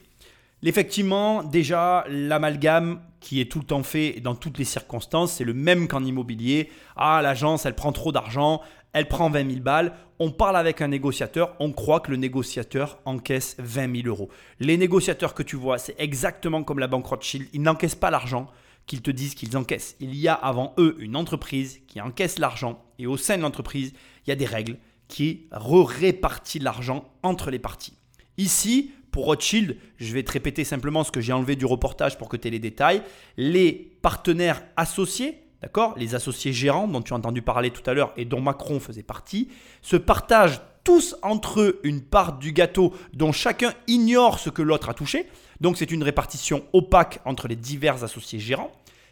Effectivement, déjà, l'amalgame qui est tout le temps fait dans toutes les circonstances, c'est le même qu'en immobilier. Ah, l'agence, elle prend trop d'argent, elle prend 20 000 balles. On parle avec un négociateur, on croit que le négociateur encaisse 20 000 euros. Les négociateurs que tu vois, c'est exactement comme la banque Rothschild, ils n'encaissent pas l'argent qu'ils te disent qu'ils encaissent. Il y a avant eux une entreprise qui encaisse l'argent et au sein de l'entreprise, il y a des règles qui répartissent l'argent entre les parties. Ici, pour Rothschild, je vais te répéter simplement ce que j'ai enlevé du reportage pour que tu aies les détails. Les partenaires associés, d'accord, les associés gérants dont tu as entendu parler tout à l'heure et dont Macron faisait partie, se partagent tous entre eux une part du gâteau dont chacun ignore ce que l'autre a touché. Donc c'est une répartition opaque entre les divers associés gérants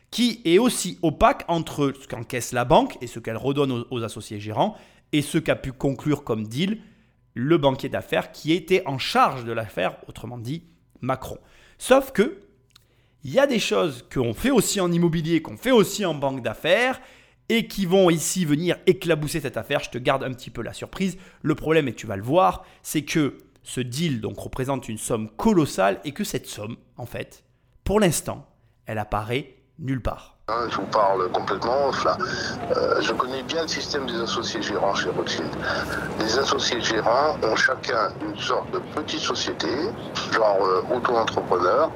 qui est aussi opaque entre ce qu'encaisse la banque et ce qu'elle redonne aux, aux associés gérants et ce qu'a pu conclure comme deal le banquier d'affaires qui était en charge de l'affaire, autrement dit Macron. Sauf que il y a des choses qu'on fait aussi en immobilier, qu'on fait aussi en banque d'affaires et qui vont ici venir éclabousser cette affaire. Je te garde un petit peu la surprise. Le problème, et tu vas le voir, c'est que ce deal donc représente une somme colossale et que cette somme, en fait, pour l'instant, elle apparaît nulle part. Hein, je vous parle complètement là. Euh, je connais bien le système des associés gérants chez Rothschild. Les associés gérants ont chacun une sorte de petite société, genre euh, auto-entrepreneur.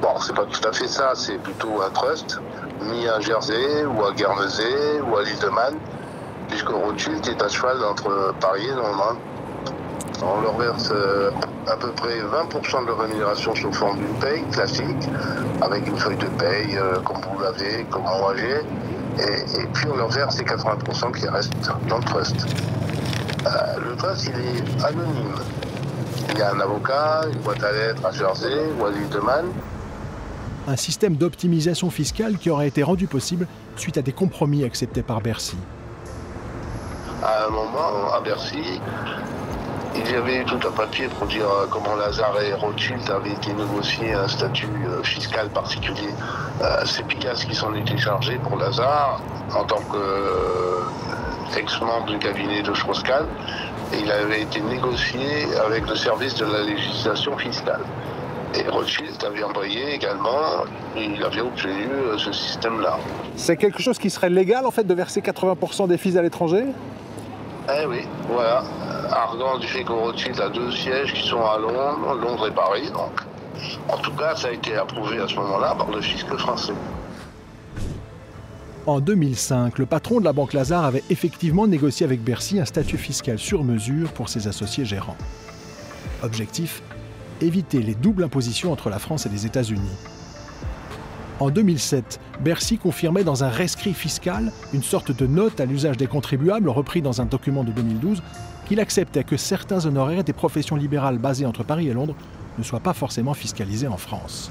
Bon, c'est pas tout à fait ça, c'est plutôt un trust, mis à Jersey ou à Guernesey ou à l'île de Man, puisque Rothschild est à cheval entre Paris et Londres. On leur verse euh, à peu près 20% de leur rémunération sous forme d'une paye classique, avec une feuille de paye euh, comme vous l'avez, comme moi j'ai. Et, puis on leur verse les 80% qui restent dans le trust. Euh, le trust, il est anonyme. Il y a un avocat, une boîte à lettres à Jersey ou à l'île de Man. Un système d'optimisation fiscale qui aurait été rendu possible suite à des compromis acceptés par Bercy. À un moment, à Bercy, il y avait tout un papier pour dire euh, comment Lazare et Rothschild avaient été négociés un statut euh, fiscal particulier. Euh, c'est Picasso qui s'en était chargé pour Lazare en tant que ex-membre du cabinet de Strauss-Kahn, et il avait été négocié avec le service de la législation fiscale. Et Rothschild avait envoyé également, il avait obtenu euh, ce système-là. C'est quelque chose qui serait légal en fait de verser 80% des fees à l'étranger? Eh oui, voilà. Arguant du fait que Rothschild a deux sièges qui sont à Londres, Londres et Paris, donc. En tout cas, ça a été approuvé à ce moment-là par le fisc français. En 2005, le patron de la Banque Lazare avait effectivement négocié avec Bercy un statut fiscal sur mesure pour ses associés gérants. Objectif éviter les doubles impositions entre la France et les États-Unis. En 2007, Bercy confirmait dans un rescrit fiscal, une sorte de note à l'usage des contribuables repris dans un document de 2012, qu'il acceptait que certains honoraires des professions libérales basées entre Paris et Londres ne soient pas forcément fiscalisés en France.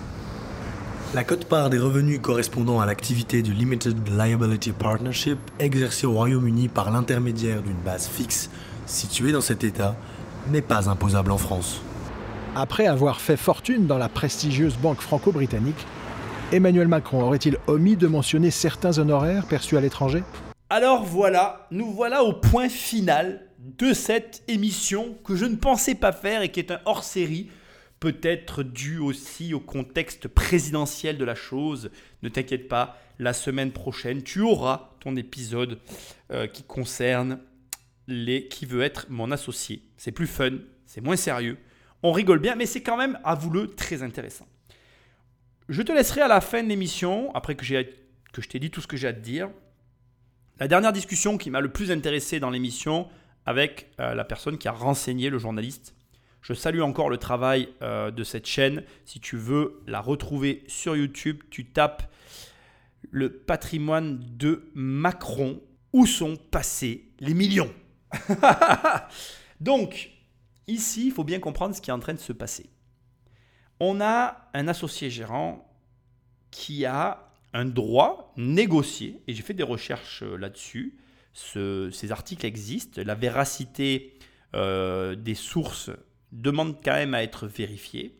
La cote-part des revenus correspondant à l'activité du Limited Liability Partnership exercée au Royaume-Uni par l'intermédiaire d'une base fixe située dans cet État n'est pas imposable en France. Après avoir fait fortune dans la prestigieuse banque franco-britannique, Emmanuel Macron aurait-il omis de mentionner certains honoraires perçus à l'étranger? Alors voilà, nous voilà au point final de cette émission que je ne pensais pas faire et qui est un hors-série, peut-être dû aussi au contexte présidentiel de la chose. Ne t'inquiète pas, la semaine prochaine, tu auras ton épisode euh, qui concerne les qui veut être mon associé. C'est plus fun, c'est moins sérieux, on rigole bien, mais c'est quand même, avoue-le, très intéressant. Je te laisserai à la fin de l'émission, après que, que je t'ai dit tout ce que j'ai à te dire, la dernière discussion qui m'a le plus intéressé dans l'émission avec euh, la personne qui a renseigné le journaliste. Je salue encore le travail euh, de cette chaîne. Si tu veux la retrouver sur YouTube, tu tapes le patrimoine de Macron. Où sont passés les millions? Donc, Ici, il faut bien comprendre ce qui est en train de se passer. On a un associé gérant qui a un droit négocié, et j'ai fait des recherches euh, ces articles existent. La véracité euh, des sources demande quand même à être vérifiée.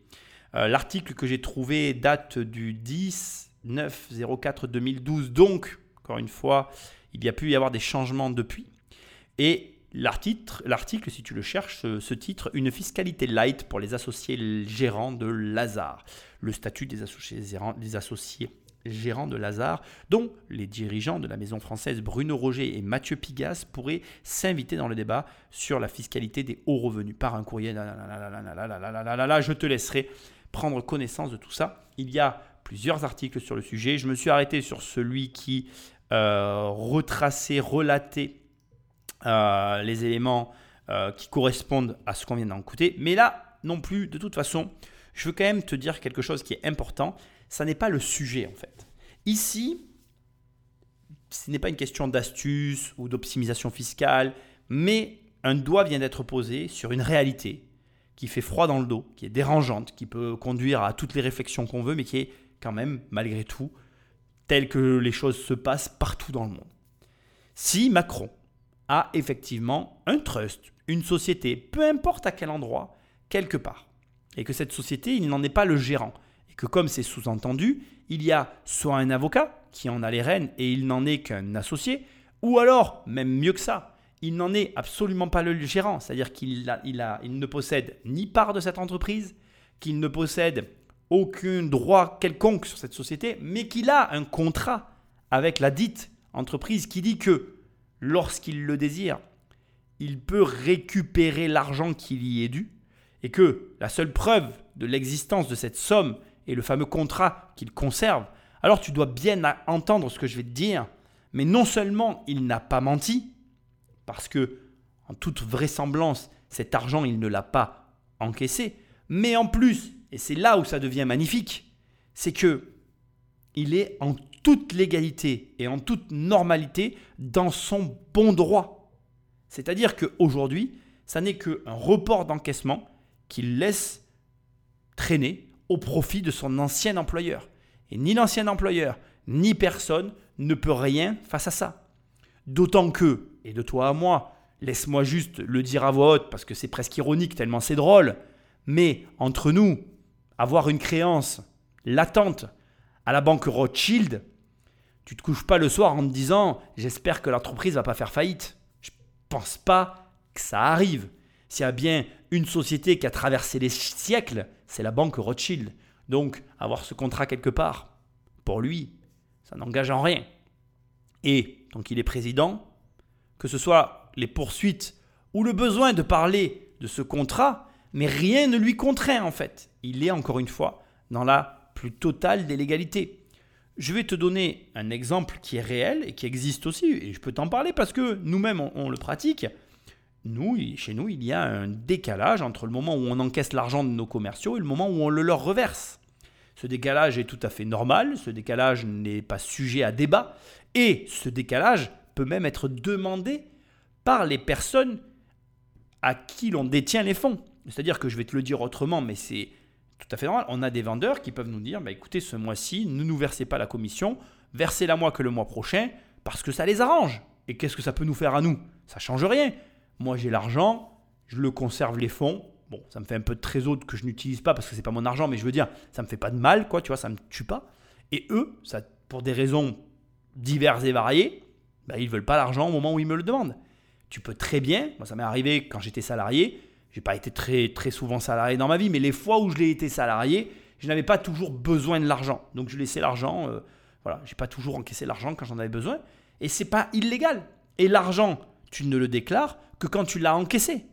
Euh, l'article que j'ai trouvé date du 10 9 04 2012, donc, encore une fois, il y a pu y avoir des changements depuis. Et L'article, si tu le cherches, ce, titre Une fiscalité light pour les associés gérants de Lazare. Le statut des associés, des associés gérants de Lazare, dont les dirigeants de la maison française Bruno Roger et Mathieu Pigas pourraient s'inviter dans le débat sur la fiscalité des hauts revenus par un courrier. Je te laisserai prendre connaissance de tout ça. Il y a plusieurs articles sur le sujet. Je me suis arrêté sur celui qui euh, retraçait, relatait euh, les éléments euh, qui correspondent à ce qu'on vient d'en écouter. Mais là, non plus, de toute façon, je veux quand même te dire quelque chose qui est important. Ça n'est pas le sujet, en fait. Ici, ce n'est pas une question d'astuce ou d'optimisation fiscale, mais un doigt vient d'être posé sur une réalité qui fait froid dans le dos, qui est dérangeante, qui peut conduire à toutes les réflexions qu'on veut, mais qui est quand même, malgré tout, telle que les choses se passent partout dans le monde. Si Macron a effectivement un trust, une société, peu importe à quel endroit, quelque part. Et que cette société, il n'en est pas le gérant. Que comme c'est sous-entendu, il y a soit un avocat qui en a les rênes et il n'en est qu'un associé, ou alors, même mieux que ça, il n'en est absolument pas le gérant. C'est-à-dire qu'il ne possède ni part de cette entreprise, qu'il ne possède aucun droit quelconque sur cette société, mais qu'il a un contrat avec la dite entreprise qui dit que lorsqu'il le désire, il peut récupérer l'argent qui lui est dû, et que la seule preuve de l'existence de cette somme est le fameux contrat qu'il conserve, alors tu dois bien entendre ce que je vais te dire, mais non seulement il n'a pas menti, parce que, en toute vraisemblance, cet argent, il ne l'a pas encaissé, mais en plus, et c'est là où ça devient magnifique, c'est que il est en toute légalité et en toute normalité dans son bon droit. C'est-à-dire qu'aujourd'hui, ça n'est qu'un report d'encaissement qu'il laisse traîner au profit de son ancien employeur. Et ni l'ancien employeur, ni personne ne peut rien face à ça. D'autant que, et de toi à moi, laisse-moi juste le dire à voix haute parce que c'est presque ironique tellement c'est drôle, mais entre nous, avoir une créance latente à la banque Rothschild, tu te couches pas le soir en te disant j'espère que l'entreprise va pas faire faillite. pense pas que ça arrive. S'il y a bien une société qui a traversé les siècles, c'est la banque Rothschild. Donc, avoir ce contrat quelque part, pour lui, ça n'engage en rien. Et, tant qu'il est président, que ce soit les poursuites ou le besoin de parler de ce contrat, mais rien ne lui contraint en fait. Il est encore une fois dans la plus totale des légalités. Je vais te donner un exemple qui est réel et qui existe aussi, et je peux t'en parler parce que nous-mêmes on, on le pratique. Nous, chez nous, il y a un décalage entre le moment où on encaisse l'argent de nos commerciaux et le moment où on le leur reverse. Ce décalage est tout à fait normal, ce décalage n'est pas sujet à débat, et ce décalage peut même être demandé par les personnes à qui l'on détient les fonds. C'est-à-dire que je vais te le dire autrement, mais c'est tout à fait normal. On a des vendeurs qui peuvent nous dire bah, écoutez, ce mois-ci, ne nous versez pas la commission, versez-la moi que le mois prochain, parce que ça les arrange. Et qu'est-ce que ça peut nous faire à nous? Ça change rien. Moi, j'ai l'argent, je le conserve les fonds. Bon, ça me fait un peu de trésor que je n'utilise pas parce que c'est pas mon argent, mais je veux dire, ça me fait pas de mal, quoi, tu vois, ça me tue pas. Et eux, ça, pour des raisons diverses et variées, bah, ils veulent pas l'argent au moment où ils me le demandent. Tu peux très bien, moi ça m'est arrivé quand j'étais salarié, j'ai pas été très, très souvent salarié dans ma vie, mais les fois où je l'ai été salarié, je n'avais pas toujours besoin de l'argent. Donc je laissais l'argent, euh, voilà, j'ai pas toujours encaissé l'argent quand j'en avais besoin. Et c'est pas illégal. Et l'argent, tu ne le déclares que quand tu l'as encaissé.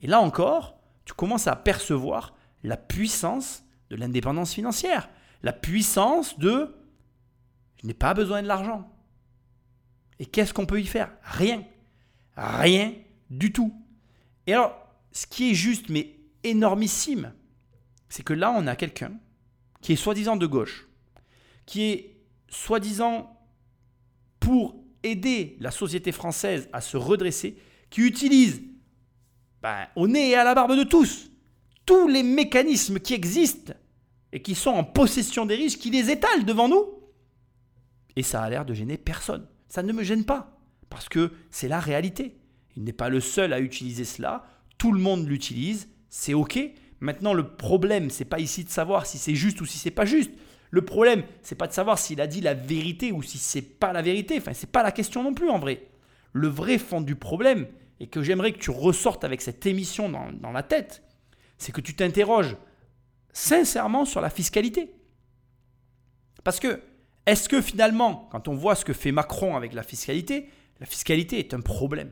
Et là encore, tu commences à percevoir la puissance de l'indépendance financière, la puissance de je n'ai pas besoin de l'argent. Et qu'est-ce qu'on peut y faire? Rien. Rien du tout. Et alors, ce qui est juste, mais énormissime, c'est que là, on a quelqu'un qui est soi-disant de gauche, qui est soi-disant pour aider la société française à se redresser, qui utilise ben, au nez et à la barbe de tous tous les mécanismes qui existent et qui sont en possession des riches, qui les étalent devant nous. Et ça a l'air de gêner personne. Ça ne me gêne pas, parce que c'est la réalité. Il n'est pas le seul à utiliser cela, tout le monde l'utilise, c'est OK. Maintenant, le problème, c'est pas ici de savoir si c'est juste ou si c'est pas juste. Le problème, c'est pas de savoir s'il a dit la vérité ou si c'est pas la vérité. Enfin, c'est pas la question non plus en vrai. Le vrai fond du problème, et que j'aimerais que tu ressortes avec cette émission dans, la tête, c'est que tu t'interroges sincèrement sur la fiscalité. Parce que, est-ce que finalement, quand on voit ce que fait Macron avec la fiscalité, la fiscalité est un problème?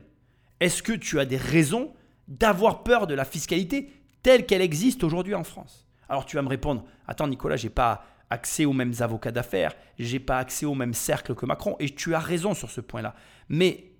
Est-ce que tu as des raisons d'avoir peur de la fiscalité telle qu'elle existe aujourd'hui en France? Alors tu vas me répondre, attends Nicolas, j'ai pas accès aux mêmes avocats d'affaires, j'ai pas accès au même cercle que Macron, et tu as raison sur ce point-là. Mais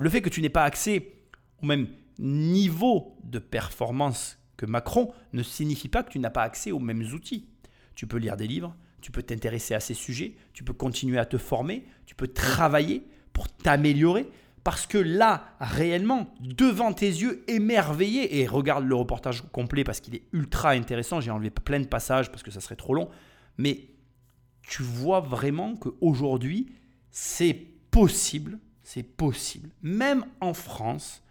le fait que tu n'aies pas accès au même niveau de performance que Macron ne signifie pas que tu n'as pas accès aux mêmes outils. Tu peux lire des livres, tu peux t'intéresser à ces sujets, tu peux continuer à te former, tu peux travailler pour t'améliorer. Parce que là, réellement, devant tes yeux émerveillés, et regarde le reportage complet parce qu'il est ultra intéressant, j'ai enlevé plein de passages parce que ça serait trop long, mais tu vois vraiment qu'aujourd'hui, c'est possible, c'est possible, même en France,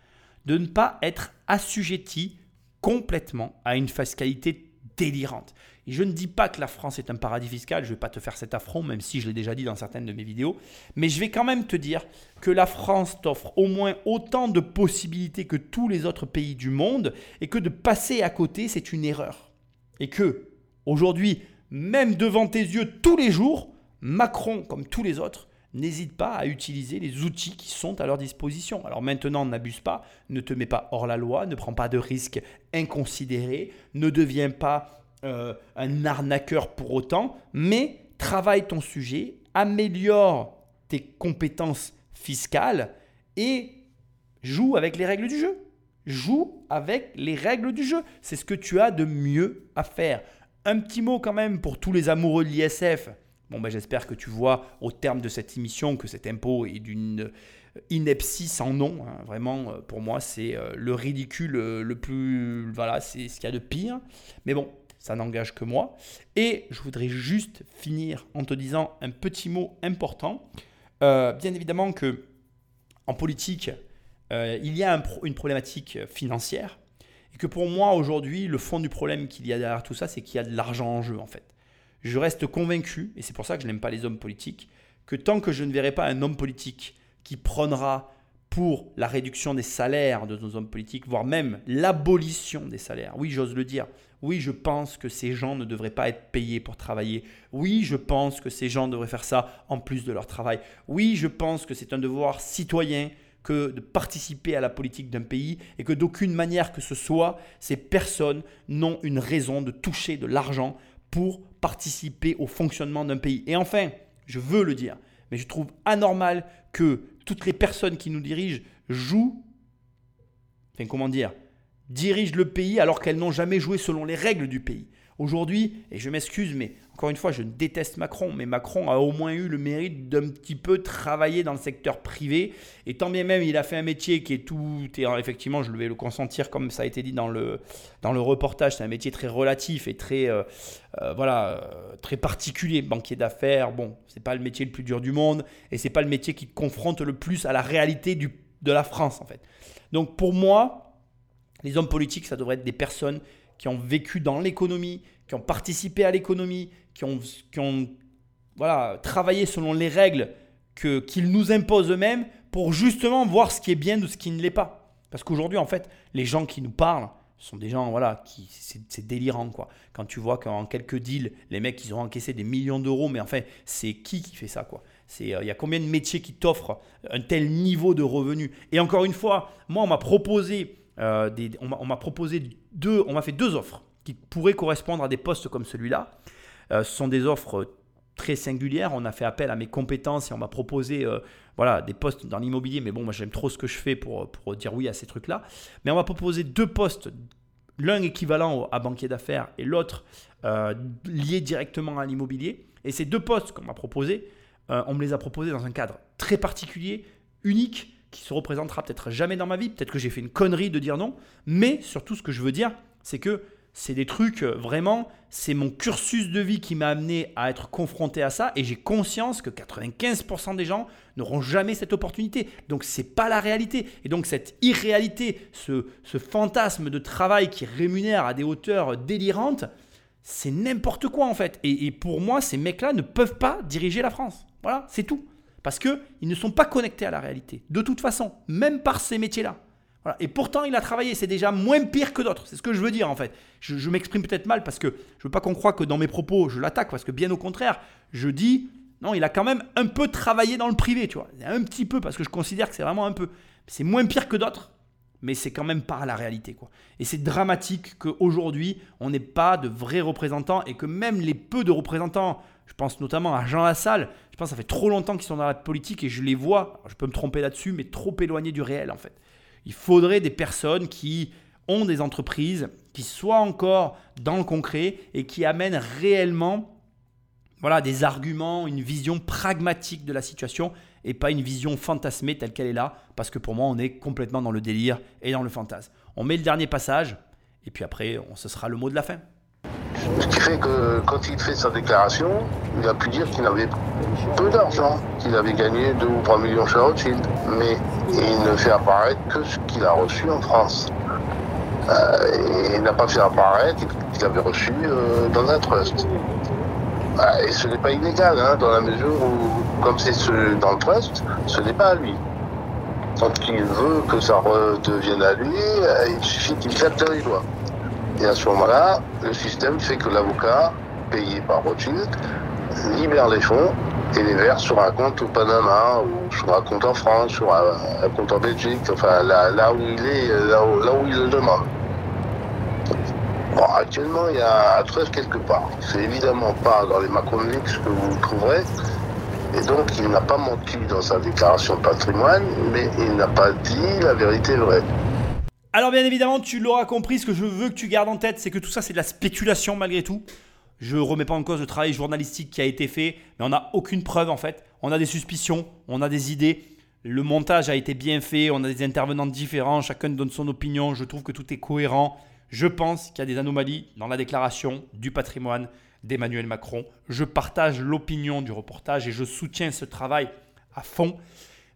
de ne pas être assujetti complètement à une fiscalité délirante. Et je ne dis pas que la France est un paradis fiscal, je ne vais pas te faire cet affront, même si je l'ai déjà dit dans certaines de mes vidéos, mais je vais quand même te dire que la France t'offre au moins autant de possibilités que tous les autres pays du monde, et que de passer à côté, c'est une erreur. Et que, aujourd'hui, même devant tes yeux tous les jours, Macron, comme tous les autres, n'hésite pas à utiliser les outils qui sont à leur disposition. Alors maintenant, n'abuse pas, ne te mets pas hors la loi, ne prends pas de risques inconsidérés, ne deviens pas euh, un arnaqueur pour autant, mais travaille ton sujet, améliore tes compétences fiscales et joue avec les règles du jeu. Joue avec les règles du jeu. C'est ce que tu as de mieux à faire. Un petit mot quand même pour tous les amoureux de l'ISF. Bon, ben, j'espère que tu vois au terme de cette émission que cet impôt est d'une ineptie sans nom. hein. Vraiment, euh, pour moi, c'est euh, le ridicule euh, le plus. Voilà, c'est ce qu'il y a de pire. Mais bon, ça n'engage que moi. Et je voudrais juste finir en te disant un petit mot important. Euh, bien évidemment que en politique, euh, il y a une problématique financière. Et que pour moi, aujourd'hui, le fond du problème qu'il y a derrière tout ça, c'est qu'il y a de l'argent en jeu, en fait. Je reste convaincu, et c'est pour ça que je n'aime pas les hommes politiques, que tant que je ne verrai pas un homme politique qui prônera pour la réduction des salaires de nos hommes politiques, voire même l'abolition des salaires. Oui, j'ose le dire. Oui, je pense que ces gens ne devraient pas être payés pour travailler. Oui, je pense que ces gens devraient faire ça en plus de leur travail. Oui, je pense que c'est un devoir citoyen que de participer à la politique d'un pays et que d'aucune manière que ce soit, ces personnes n'ont une raison de toucher de l'argent pour participer au fonctionnement d'un pays. Et enfin, je veux le dire, mais je trouve anormal que toutes les personnes qui nous dirigent jouent, enfin comment dire, dirigent le pays alors qu'elles n'ont jamais joué selon les règles du pays. Aujourd'hui, et je m'excuse, mais encore une fois, je déteste Macron, mais Macron a au moins eu le mérite d'un petit peu travailler dans le secteur privé. Et tant bien même, il a fait un métier qui est tout. Et effectivement, je vais le consentir, comme ça a été dit dans le, dans le reportage, c'est un métier très relatif et très, euh, euh, voilà, euh, très particulier. Banquier d'affaires, bon, c'est pas le métier le plus dur du monde et c'est pas le métier qui te confronte le plus à la réalité de la France, en fait. Donc pour moi, les hommes politiques, ça devrait être des personnes qui ont vécu dans l'économie, qui ont participé à l'économie, qui ont, qui ont voilà, travaillé selon les règles qu'ils nous imposent eux-mêmes pour justement voir ce qui est bien de ce qui ne l'est pas. Parce qu'aujourd'hui, en fait, les gens qui nous parlent sont des gens, voilà, qui, c'est, délirant, quoi. Quand tu vois qu'en quelques deals, les mecs, ils ont encaissé des millions d'euros, mais enfin, c'est qui qui fait ça, quoi? C'est, euh, il y a combien de métiers qui t'offrent un tel niveau de revenus Et encore une fois, moi, on m'a proposé euh, on m'a proposé deux, on m'a fait deux offres qui pourraient correspondre à des postes comme celui-là. Euh, ce sont des offres très singulières. On a fait appel à mes compétences et on m'a proposé euh, voilà, des postes dans l'immobilier. Mais bon, moi j'aime trop ce que je fais pour, pour dire oui à ces trucs-là. Mais on m'a proposé deux postes, l'un équivalent à banquier d'affaires et l'autre lié directement à l'immobilier. Et ces deux postes qu'on m'a proposés, on me les a proposés dans un cadre très particulier, unique qui se représentera peut-être jamais dans ma vie. Peut-être que j'ai fait une connerie de dire non. Mais surtout, ce que je veux dire, c'est que c'est des trucs, euh, vraiment, c'est mon cursus de vie qui m'a amené à être confronté à ça. Et j'ai conscience que 95% des gens n'auront jamais cette opportunité. Donc, ce n'est pas la réalité. Et donc, cette irréalité, ce, ce fantasme de travail qui rémunère à des hauteurs délirantes, c'est n'importe quoi en fait. Et, et pour moi, ces mecs-là ne peuvent pas diriger la France. Voilà, c'est tout. Parce qu'ils ne sont pas connectés à la réalité. De toute façon, même par ces métiers-là. Et pourtant, il a travaillé. C'est déjà moins pire que d'autres. C'est ce que je veux dire, en fait. Je, m'exprime peut-être mal parce que je veux pas qu'on croie que dans mes propos, je l'attaque. Parce que bien au contraire, je dis, non, il a quand même un peu travaillé dans le privé, tu vois. Un petit peu, parce que je considère que c'est vraiment un peu. C'est moins pire que d'autres, mais c'est quand même pas la réalité, quoi. Et c'est dramatique qu'aujourd'hui, on n'ait pas de vrais représentants et que même les peu de représentants je pense notamment à Jean Lassalle. Je pense que ça fait trop longtemps qu'ils sont dans la politique et je les vois, je peux me tromper là-dessus, mais trop éloignés du réel en fait. Il faudrait des personnes qui ont des entreprises, qui soient encore dans le concret et qui amènent réellement voilà, des arguments, une vision pragmatique de la situation et pas une vision fantasmée telle qu'elle est là, parce que pour moi, on est complètement dans le délire et dans le fantasme. On met le dernier passage, et puis après, on, ce sera le mot de la fin. Ce qui fait que quand il fait sa déclaration, il a pu dire qu'il avait peu d'argent, qu'il avait gagné 2 ou 3 millions chez Rothschild. Mais il ne fait apparaître que ce qu'il a reçu en France. Euh, il n'a pas fait apparaître qu'il avait reçu euh, dans un trust. Euh, et ce n'est pas illégal, hein, dans la mesure où, comme c'est dans le trust, ce n'est pas à lui. Quand il veut que ça redevienne à lui, il suffit qu'il claque les doigts. Et à ce moment-là, le système fait que l'avocat, payé par Rothschild, libère les fonds et les verse sur un compte au Panama ou sur un compte en France, sur un, compte en Belgique, enfin là, où il est, là où, il le demande. Bon, actuellement, il y a un trust quelque part. C'est évidemment pas dans les Macronix que vous trouverez. Et donc, il n'a pas menti dans sa déclaration de patrimoine, mais il n'a pas dit la vérité vraie. Alors bien évidemment, tu l'auras compris, ce que je veux que tu gardes en tête, c'est que tout ça c'est de la spéculation malgré tout. Je remets pas en cause le travail journalistique qui a été fait, mais on n'a aucune preuve en fait. On a des suspicions, on a des idées. Le montage a été bien fait, on a des intervenants différents, chacun donne son opinion, je trouve que tout est cohérent. Je pense qu'il y a des anomalies dans la déclaration du patrimoine d'Emmanuel Macron. Je partage l'opinion du reportage et je soutiens ce travail à fond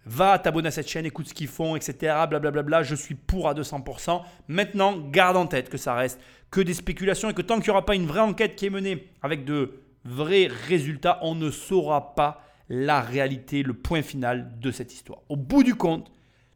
va t'abonner à cette chaîne, écoute ce qu'ils font, etc. Blablabla. Je suis pour à 200%. Maintenant, garde en tête que ça reste que des spéculations et que tant qu'il n'y aura pas une vraie enquête qui est menée avec de vrais résultats, on ne saura pas la réalité, le point final de cette histoire. Au bout du compte,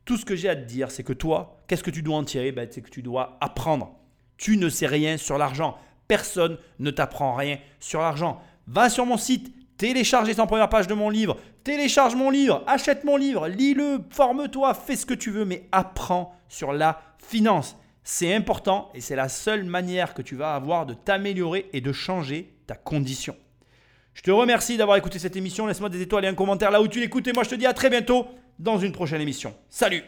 Tout ce que j'ai à te dire, c'est que toi, qu'est-ce que tu dois en tirer? Ben, C'est que tu dois apprendre. Tu ne sais rien sur l'argent. Personne ne t'apprend rien sur l'argent. Va sur mon site, télécharge les 100 premières pages de mon livre, télécharge mon livre, achète mon livre, lis-le, forme-toi, fais ce que tu veux, mais apprends sur la finance. C'est important et c'est la seule manière que tu vas avoir de t'améliorer et de changer ta condition. Je te remercie d'avoir écouté cette émission. Laisse-moi des étoiles et un commentaire là où tu l'écoutes. Et moi, je te dis à très bientôt dans une prochaine émission. Salut